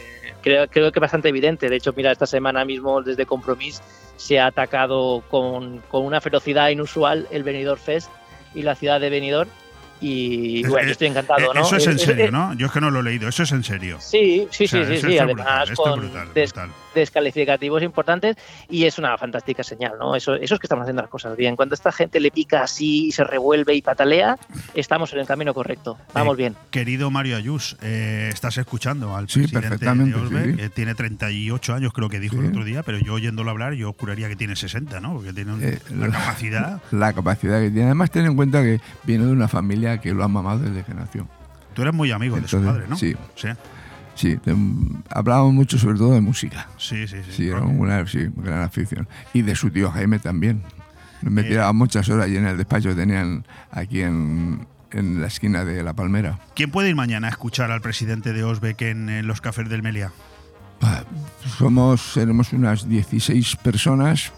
Speaker 13: creo, creo que es bastante evidente. De hecho, mira, esta semana mismo desde Compromís se ha atacado con, con una ferocidad inusual el Benidorm Fest y la ciudad de Benidorm. Y bueno, yo estoy encantado,
Speaker 1: eh,
Speaker 13: ¿no?
Speaker 1: Eso es en
Speaker 13: Eh,
Speaker 1: serio,
Speaker 13: eh,
Speaker 1: ¿no? Yo es que no lo he leído, eso es en serio.
Speaker 13: Sí, sí,
Speaker 1: O sea,
Speaker 13: sí, sí, sí. Además,
Speaker 1: brutal,
Speaker 13: con
Speaker 1: brutal, brutal.
Speaker 13: Descalificativos importantes y es una fantástica señal, ¿no? Eso, eso es que estamos haciendo las cosas bien. Cuando esta gente le pica así y se revuelve y patalea, estamos en el camino correcto. Vamos
Speaker 1: Eh,
Speaker 13: bien.
Speaker 1: Querido Mario Ayús, eh, estás escuchando al
Speaker 14: Sí,
Speaker 1: presidente de Osbeck,
Speaker 14: sí.
Speaker 1: que tiene 38 años, creo que dijo el otro día, pero yo oyéndolo hablar, yo juraría que tiene 60, ¿no? Porque tiene
Speaker 14: Eh,
Speaker 1: una capacidad. (laughs)
Speaker 14: La capacidad que tiene. Además, ten en cuenta que viene de una familia que lo ha mamado desde que nació.
Speaker 1: Tú eres muy amigo de su
Speaker 14: Entonces,
Speaker 1: padre, ¿no?
Speaker 14: sí.
Speaker 1: Sí.
Speaker 14: Sí, de- hablábamos mucho sobre todo de música.
Speaker 1: Sí, sí, sí.
Speaker 14: Sí, era una sí, gran afición. Y de su tío Jaime también. Me tiraba muchas horas y en el despacho que tenían aquí en, en la esquina de La Palmera.
Speaker 1: ¿Quién puede ir mañana a escuchar al presidente de Osbeck en, en los cafés del Meliá?
Speaker 14: Somos, seremos unas 16 personas.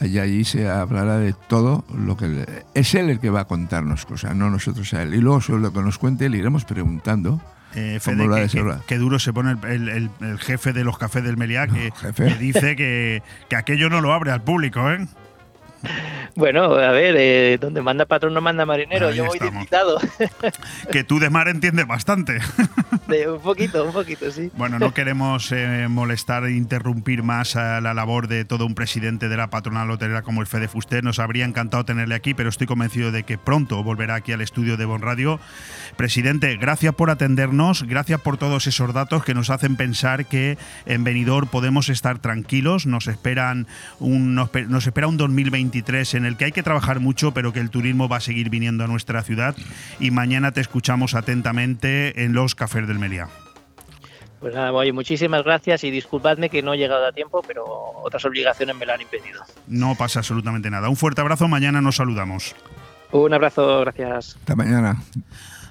Speaker 14: Y allí se hablará de todo lo que... le- es él el que va a contarnos cosas, no nosotros a él. Y luego sobre lo que nos cuente le iremos preguntando.
Speaker 1: Eh, Fede, qué duro se pone el, el- el- el jefe de los cafés del Meliá, que, que dice que, que aquello no lo abre al público, ¿eh?
Speaker 13: Bueno, a ver, eh, donde manda patrón no manda marinero.
Speaker 1: Ahí
Speaker 13: Yo voy de invitado. (laughs)
Speaker 1: Que tú de mar entiendes bastante. (laughs)
Speaker 13: De un poquito, un poquito, sí.
Speaker 1: Bueno, no queremos eh, molestar e interrumpir más a la labor de todo un presidente de la patronal hotelera como el Fede Fuster. Nos habría encantado tenerle aquí, pero estoy convencido de que pronto volverá aquí al estudio de Bon Radio. Presidente, gracias por atendernos, gracias por todos esos datos que nos hacen pensar que en Benidorm podemos estar tranquilos. Nos esperan un, nos, nos espera un 2023 en el que hay que trabajar mucho, pero que el turismo va a seguir viniendo a nuestra ciudad. Y mañana te escuchamos atentamente en los cafés del Meliá.
Speaker 13: Pues nada, oye, muchísimas gracias y disculpadme que no he llegado a tiempo, pero otras obligaciones me lo han impedido.
Speaker 1: No pasa absolutamente nada. Un fuerte abrazo, mañana nos saludamos.
Speaker 13: Un abrazo, gracias.
Speaker 14: Hasta mañana.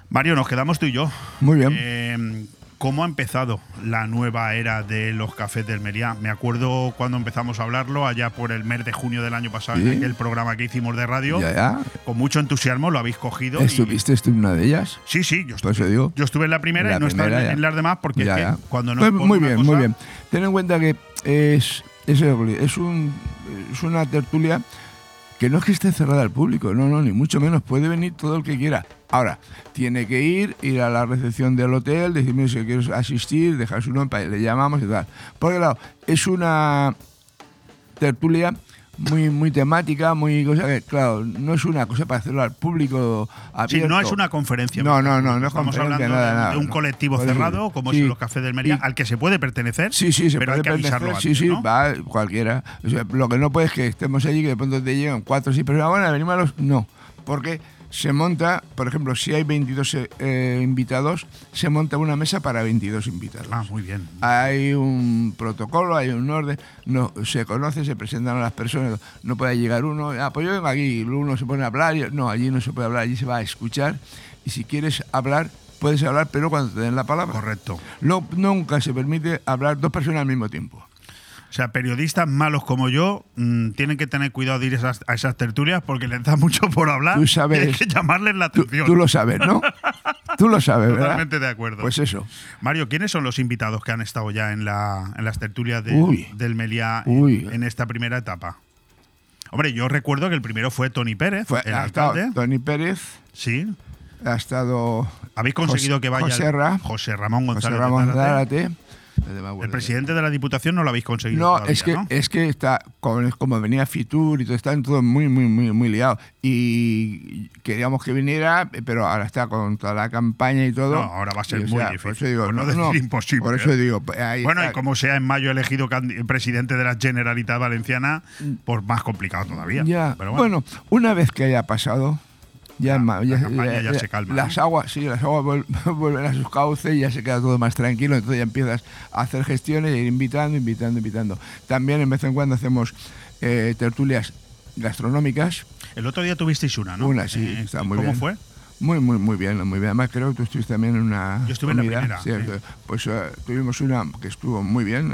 Speaker 1: Mario, nos quedamos tú y yo.
Speaker 14: Muy bien.
Speaker 1: Eh, ¿Cómo ha empezado la nueva era de los cafés del Meliá? Me acuerdo cuando empezamos a hablarlo, allá por el mes de junio del año pasado,
Speaker 14: Sí.
Speaker 1: en aquel programa que hicimos de radio.
Speaker 14: Ya, ya.
Speaker 1: Con mucho entusiasmo lo habéis cogido. y-
Speaker 14: ¿Estuviste tú en una de ellas?
Speaker 1: Sí, sí, yo
Speaker 14: eso digo.
Speaker 1: Yo estuve en la primera
Speaker 14: La
Speaker 1: y no estaba
Speaker 14: primera,
Speaker 1: en,
Speaker 14: ya.
Speaker 1: en las demás porque
Speaker 14: Ya,
Speaker 1: es que
Speaker 14: ya.
Speaker 1: cuando no
Speaker 14: Pues muy bien,
Speaker 1: cosa-
Speaker 14: muy bien. Ten en cuenta que es, es, es, un, es una tertulia que no es que esté cerrada al público, no, no, ni mucho menos. Puede venir todo el que quiera. Ahora, tiene que ir, ir a la recepción del hotel, decirme si quieres asistir, dejar su nombre, le llamamos y tal. Porque claro, es una tertulia muy, muy temática, muy cosa que, claro, no es una cosa para hacerlo al público
Speaker 1: Sí,
Speaker 14: abierto.
Speaker 1: no es una conferencia.
Speaker 14: No, no, no, no es
Speaker 1: Estamos
Speaker 14: conferencia,
Speaker 1: hablando
Speaker 14: nada,
Speaker 1: de,
Speaker 14: nada,
Speaker 1: de un colectivo cerrado, como
Speaker 14: Sí.
Speaker 1: es los cafés del Meliá, al que se puede pertenecer.
Speaker 14: Sí, sí, se
Speaker 1: pero
Speaker 14: puede
Speaker 1: hay que avisarlo antes,
Speaker 14: sí, sí,
Speaker 1: ¿no?
Speaker 14: va cualquiera. O sea, lo que no puede es que estemos allí y que de pronto te llegan cuatro o seis personas. Bueno, venimos a los. No, porque se monta, por ejemplo, si hay 22 eh, invitados, se monta una mesa para 22 invitados.
Speaker 1: Ah, muy bien.
Speaker 14: Hay un protocolo, hay un orden, no se conoce, se presentan a las personas, no puede llegar uno, ah, pues yo vengo aquí, uno se pone a hablar, no, allí no se puede hablar, allí se va a escuchar, y si quieres hablar, puedes hablar, pero cuando te den la palabra.
Speaker 1: Correcto.
Speaker 14: No, nunca se permite hablar dos personas al mismo tiempo.
Speaker 1: O sea, periodistas malos como yo mm, tienen que tener cuidado de ir a esas, a esas tertulias porque les da (laughs) mucho por hablar
Speaker 14: Tú sabes-
Speaker 1: y hay que llamarles la atención.
Speaker 14: tú lo sabes, ¿no? (laughs) Tú lo sabes, ¿verdad?
Speaker 1: Totalmente de acuerdo.
Speaker 14: Pues eso.
Speaker 1: Mario, ¿quiénes son los invitados que han estado ya en, la, en las tertulias de-
Speaker 14: Uy.
Speaker 1: del Meliá en- esta primera etapa? Hombre, yo recuerdo que el primero fue Tony Pérez,
Speaker 14: Fue,
Speaker 1: el alcalde.
Speaker 14: Tony Pérez,
Speaker 1: Sí.
Speaker 14: ha estado
Speaker 1: ¿Habéis conseguido
Speaker 14: José-
Speaker 1: que vaya
Speaker 14: José Ra-
Speaker 1: José Ramón
Speaker 14: José
Speaker 1: González de
Speaker 14: Ramón
Speaker 1: Zárate?
Speaker 14: Zárate.
Speaker 1: El presidente de la Diputación no lo habéis conseguido
Speaker 14: No,
Speaker 1: todavía,
Speaker 14: es que,
Speaker 1: ¿no?
Speaker 14: es que está, como, como venía Fitur y todo, están todos muy, muy, muy, muy liados. Y queríamos que viniera, pero ahora está con toda la campaña y todo.
Speaker 1: No, ahora va a ser
Speaker 14: Y, o
Speaker 1: muy
Speaker 14: sea,
Speaker 1: difícil.
Speaker 14: Por eso digo,
Speaker 1: por no, (laughs)
Speaker 14: no,
Speaker 1: decir
Speaker 14: no,
Speaker 1: imposible.
Speaker 14: Por eso
Speaker 1: ¿eh?
Speaker 14: digo, pues, ahí
Speaker 1: bueno,
Speaker 14: está.
Speaker 1: y como sea en mayo elegido presidente de la Generalitat Valenciana, pues más complicado todavía.
Speaker 14: Ya,
Speaker 1: Pero
Speaker 14: bueno. una vez que haya pasado, ya, ma- ya-
Speaker 1: campaña ya se calma,
Speaker 14: Las aguas, sí, las aguas vuel- (laughs) vuelven a sus cauces y ya se queda todo más tranquilo. Entonces ya empiezas a hacer gestiones e ir invitando, invitando, invitando. También en vez en cuando hacemos eh, tertulias gastronómicas.
Speaker 1: El otro día tuvisteis una, ¿no?
Speaker 14: Una, sí,
Speaker 1: Eh,
Speaker 14: está
Speaker 1: ¿y
Speaker 14: muy
Speaker 1: ¿Cómo
Speaker 14: bien.
Speaker 1: fue?
Speaker 14: Muy, muy, muy bien, muy bien. Además, creo que tú estuviste también en una.
Speaker 1: Yo estuve en la primera.
Speaker 14: Pues eh, tuvimos una que estuvo muy bien.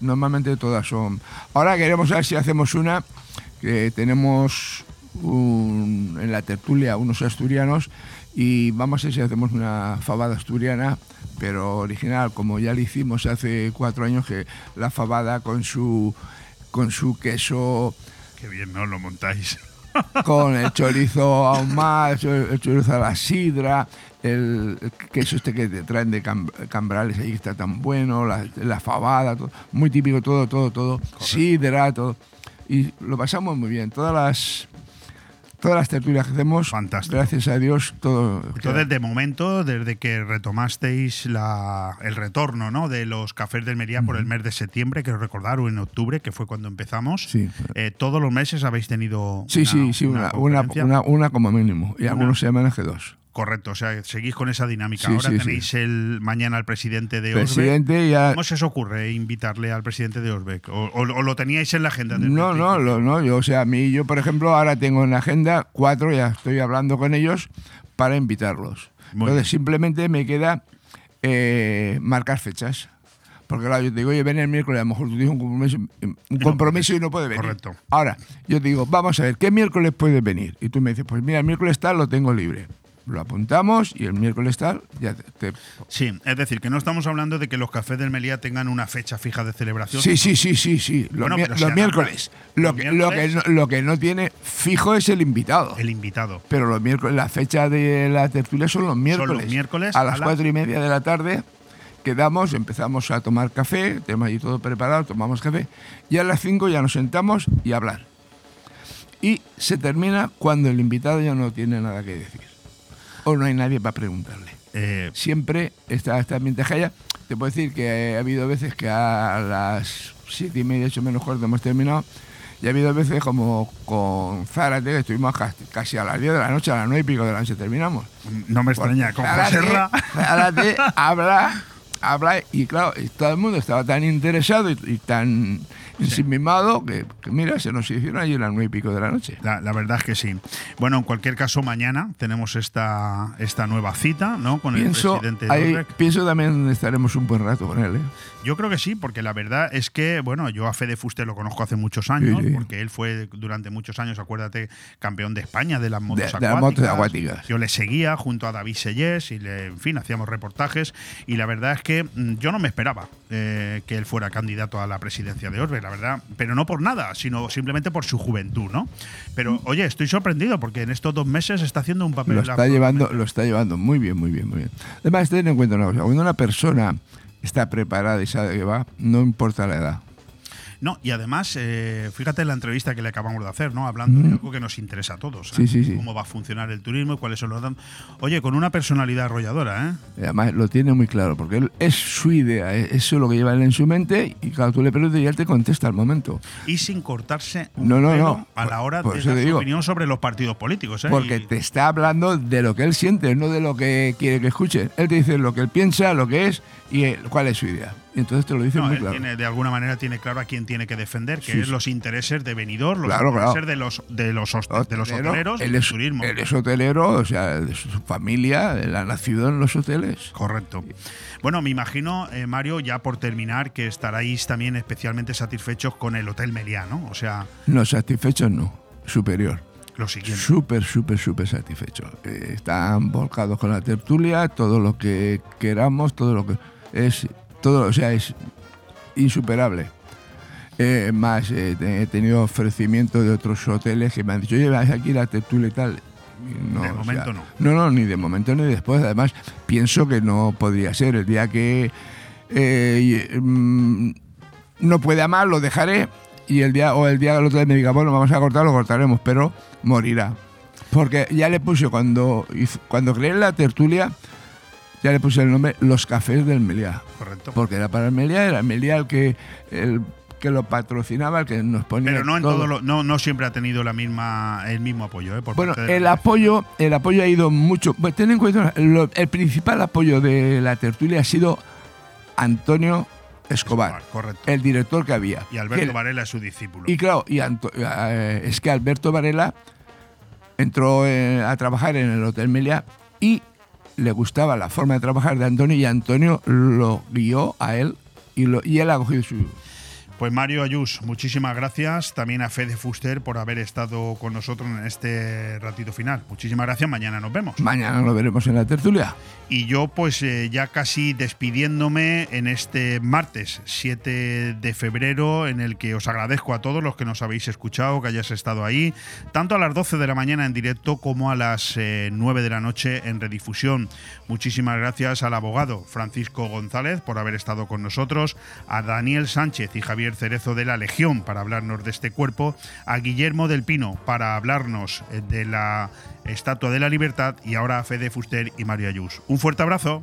Speaker 14: normalmente todas son. Ahora queremos ver si hacemos una que tenemos un- en la tertulia unos asturianos y vamos a ver si hacemos una fabada asturiana, pero original, como ya le hicimos hace cuatro años, que la fabada con su con su queso
Speaker 1: Qué bien, ¿no? Lo montáis. (laughs)
Speaker 14: con el chorizo ahumado, el chor- el chorizo a la sidra, el queso este que te traen de Cam- Cambrales ahí está tan bueno, la, la fabada, todo, muy típico todo, todo, todo, sidra, todo. Y lo pasamos muy bien. Todas las todas las tertulias que hacemos, gracias a Dios, todo.
Speaker 1: Entonces, de momento, desde que retomasteis la, el retorno ¿no? de los cafés del Meriá por el mes de septiembre, quiero recordar, o en octubre, que fue cuando empezamos,
Speaker 14: Sí.
Speaker 1: eh, todos los meses habéis tenido
Speaker 14: Sí,
Speaker 1: una,
Speaker 14: sí, sí, una, una, una, como mínimo. Y algunos semanas que dos.
Speaker 1: Correcto, o sea, seguís con esa dinámica.
Speaker 14: Sí,
Speaker 1: Ahora
Speaker 14: sí,
Speaker 1: tenéis el mañana al presidente de
Speaker 14: Presidente
Speaker 1: Osbeck.
Speaker 14: ya-
Speaker 1: ¿Cómo se os ocurre invitarle al presidente de Osbeck? ¿O, o- o lo teníais en la agenda? desde
Speaker 14: No, no, lo- no, yo, o sea, a mí, yo por ejemplo, ahora tengo en la agenda cuatro, ya estoy hablando con ellos para invitarlos.
Speaker 1: Muy
Speaker 14: Entonces, simplemente me queda eh, marcar fechas. Porque claro, yo te digo, oye, ven el miércoles, a lo mejor tú tienes un compromiso, un compromiso y no puedes venir.
Speaker 1: Correcto.
Speaker 14: Ahora, yo te digo, vamos a ver, ¿qué miércoles puedes venir? Y tú me dices, pues mira, el miércoles tal lo tengo libre. Lo apuntamos y el miércoles tal, ya te, te-
Speaker 1: Sí, es decir, que no estamos hablando de que los cafés del Melía tengan una fecha fija de celebración.
Speaker 14: Sí, sí, sí, sí, sí. Los,
Speaker 1: Bueno,
Speaker 14: mi- los miércoles. Lo que, lo, que no, lo que no tiene fijo es el invitado.
Speaker 1: El invitado.
Speaker 14: Pero los miércoles, la fecha de la tertulia son los miércoles.
Speaker 1: miércoles
Speaker 14: A
Speaker 1: a
Speaker 14: las
Speaker 1: la-
Speaker 14: cuatro y media de la tarde quedamos, empezamos a tomar café, tenemos allí todo preparado, tomamos café. Y a las cinco ya nos sentamos y hablar. Y se termina cuando el invitado ya no tiene nada que decir. O no hay nadie para preguntarle.
Speaker 1: Eh,
Speaker 14: Siempre está esta ya Te puedo decir que ha habido veces que a las siete y media, ocho menos cuarto hemos terminado. Y ha habido veces como con Zárate, que estuvimos casi, a las 10 de la noche, a las 9 y pico de la noche terminamos.
Speaker 1: No me extraña, con
Speaker 14: Zárate. Zárate (laughs) habla habla y claro, y todo el mundo estaba tan interesado y, y tan ensimismado que, que mira, se nos hicieron allí las nueve y pico de la noche.
Speaker 1: La, la verdad es que sí. Bueno, en cualquier caso, mañana tenemos esta, esta nueva cita, ¿no? Con
Speaker 14: Pienso,
Speaker 1: el presidente Dorrek.
Speaker 14: pienso también estaremos un buen rato con él. ¿eh?
Speaker 1: Yo creo que sí, porque la verdad es que, bueno, yo a Fede Fuster lo conozco hace muchos años,
Speaker 14: Sí, sí.
Speaker 1: porque él fue durante muchos años, acuérdate, campeón de España de las motos
Speaker 14: de las motos
Speaker 1: acuáticas. Yo le seguía junto a David Sellés y, le, en fin, hacíamos reportajes. Y la verdad es que mm, yo no me esperaba eh, que él fuera candidato a la presidencia de Orbe, la verdad. Pero no por nada, sino simplemente por su juventud, ¿no? Pero, oye, estoy sorprendido porque en estos dos meses está haciendo un papel.
Speaker 14: Lo
Speaker 1: la-
Speaker 14: está llevando, lo está llevando muy bien, muy bien, muy bien. Además, ten en cuenta una cosa, cuando una persona está preparada y sabe que va, no importa la edad.
Speaker 1: No, y además, eh, fíjate la entrevista que le acabamos de hacer, ¿no? Hablando de
Speaker 14: Mm.
Speaker 1: algo que nos interesa a todos. ¿eh?
Speaker 14: Sí, sí, sí.
Speaker 1: Cómo va a funcionar el turismo y cuáles son los datos. Oye, con una personalidad arrolladora, ¿eh?
Speaker 14: Y Además, lo tiene muy claro, porque él, es su idea, es- eso es lo que lleva él en su mente, y claro, tú le preguntas y él te contesta al momento.
Speaker 1: Y sin cortarse un
Speaker 14: No, no,
Speaker 1: pelo
Speaker 14: no.
Speaker 1: a la hora
Speaker 14: Por
Speaker 1: de dar su opinión sobre los partidos políticos, ¿eh?
Speaker 14: Porque
Speaker 1: Y-
Speaker 14: te está hablando de lo que él siente, no de lo que quiere que escuche. Él te dice lo que él piensa, lo que es y eh, cuál es su idea. Entonces te lo dice
Speaker 1: no,
Speaker 14: muy claro.
Speaker 1: tiene, de alguna manera tiene claro a quién tiene que defender, que
Speaker 14: Sí,
Speaker 1: es
Speaker 14: sí.
Speaker 1: los intereses de Benidorm, los
Speaker 14: Claro, claro.
Speaker 1: intereses de los de los, de los
Speaker 14: Hotelero,
Speaker 1: hoteleros
Speaker 14: él es,
Speaker 1: turismo.
Speaker 14: él es hotelero, o sea, de su familia, él ha nacido en los hoteles.
Speaker 1: Correcto. Bueno, me imagino, eh, Mario, ya por terminar, que estaréis también especialmente satisfechos con el Hotel Meliá, ¿no? O sea,
Speaker 14: No, satisfechos no, superior.
Speaker 1: lo siguiente.
Speaker 14: Súper, súper, súper satisfechos. Eh, están volcados con la tertulia, todo lo que queramos, todo lo que es, todo, o sea, es insuperable. Eh, más, eh, he tenido ofrecimientos de otros hoteles que me han dicho, oye, vas aquí la tertulia y tal. No,
Speaker 1: De
Speaker 14: o sea,
Speaker 1: momento no.
Speaker 14: No, no, ni de momento ni después. Además, pienso que no podría ser. El día que eh, y, mm, no pueda más, lo dejaré. Y el día, o el día que el otro día me diga, bueno, vamos a cortar, lo cortaremos, pero morirá. Porque ya le puse, cuando, cuando creé la tertulia, ya le puse el nombre Los Cafés del Meliá.
Speaker 1: Correcto.
Speaker 14: Porque era para el Meliá, era el Meliá el que, el que lo patrocinaba, el que nos ponía.
Speaker 1: Pero no en
Speaker 14: todo.
Speaker 1: todo lo- no, no siempre ha tenido la misma, el mismo apoyo, ¿eh? Por
Speaker 14: Bueno,
Speaker 1: parte de
Speaker 14: el apoyo, el apoyo ha ido mucho. Pues ten en cuenta, lo- el principal apoyo de la tertulia ha sido Antonio Escobar,
Speaker 1: correcto.
Speaker 14: el director que había.
Speaker 1: Y Alberto
Speaker 14: Que-
Speaker 1: Varela es su discípulo.
Speaker 14: y claro, y Anto- eh, es que Alberto Varela entró eh, a trabajar en el Hotel Meliá y le gustaba la forma de trabajar de Antonio y Antonio lo guió a él y, lo, y él ha cogido su...
Speaker 1: Pues Mario Ayus, muchísimas gracias. También a Fede Fuster por haber estado con nosotros en este ratito final. Muchísimas gracias. Mañana nos vemos.
Speaker 14: Mañana lo veremos en la tertulia.
Speaker 1: Y yo pues eh, ya casi despidiéndome en este martes 7 de febrero en el que os agradezco a todos los que nos habéis escuchado, que hayáis estado ahí, tanto a las 12 de la mañana en directo como a las eh, 9 de la noche en redifusión. Muchísimas gracias al abogado Francisco González por haber estado con nosotros, a Daniel Sánchez y Javier Cerezo de la Legión para hablarnos de este cuerpo, a Guillermo del Pino para hablarnos eh, de la Estatua de la Libertad y ahora a Fede Fuster y Mario Ayus. Un fuerte abrazo.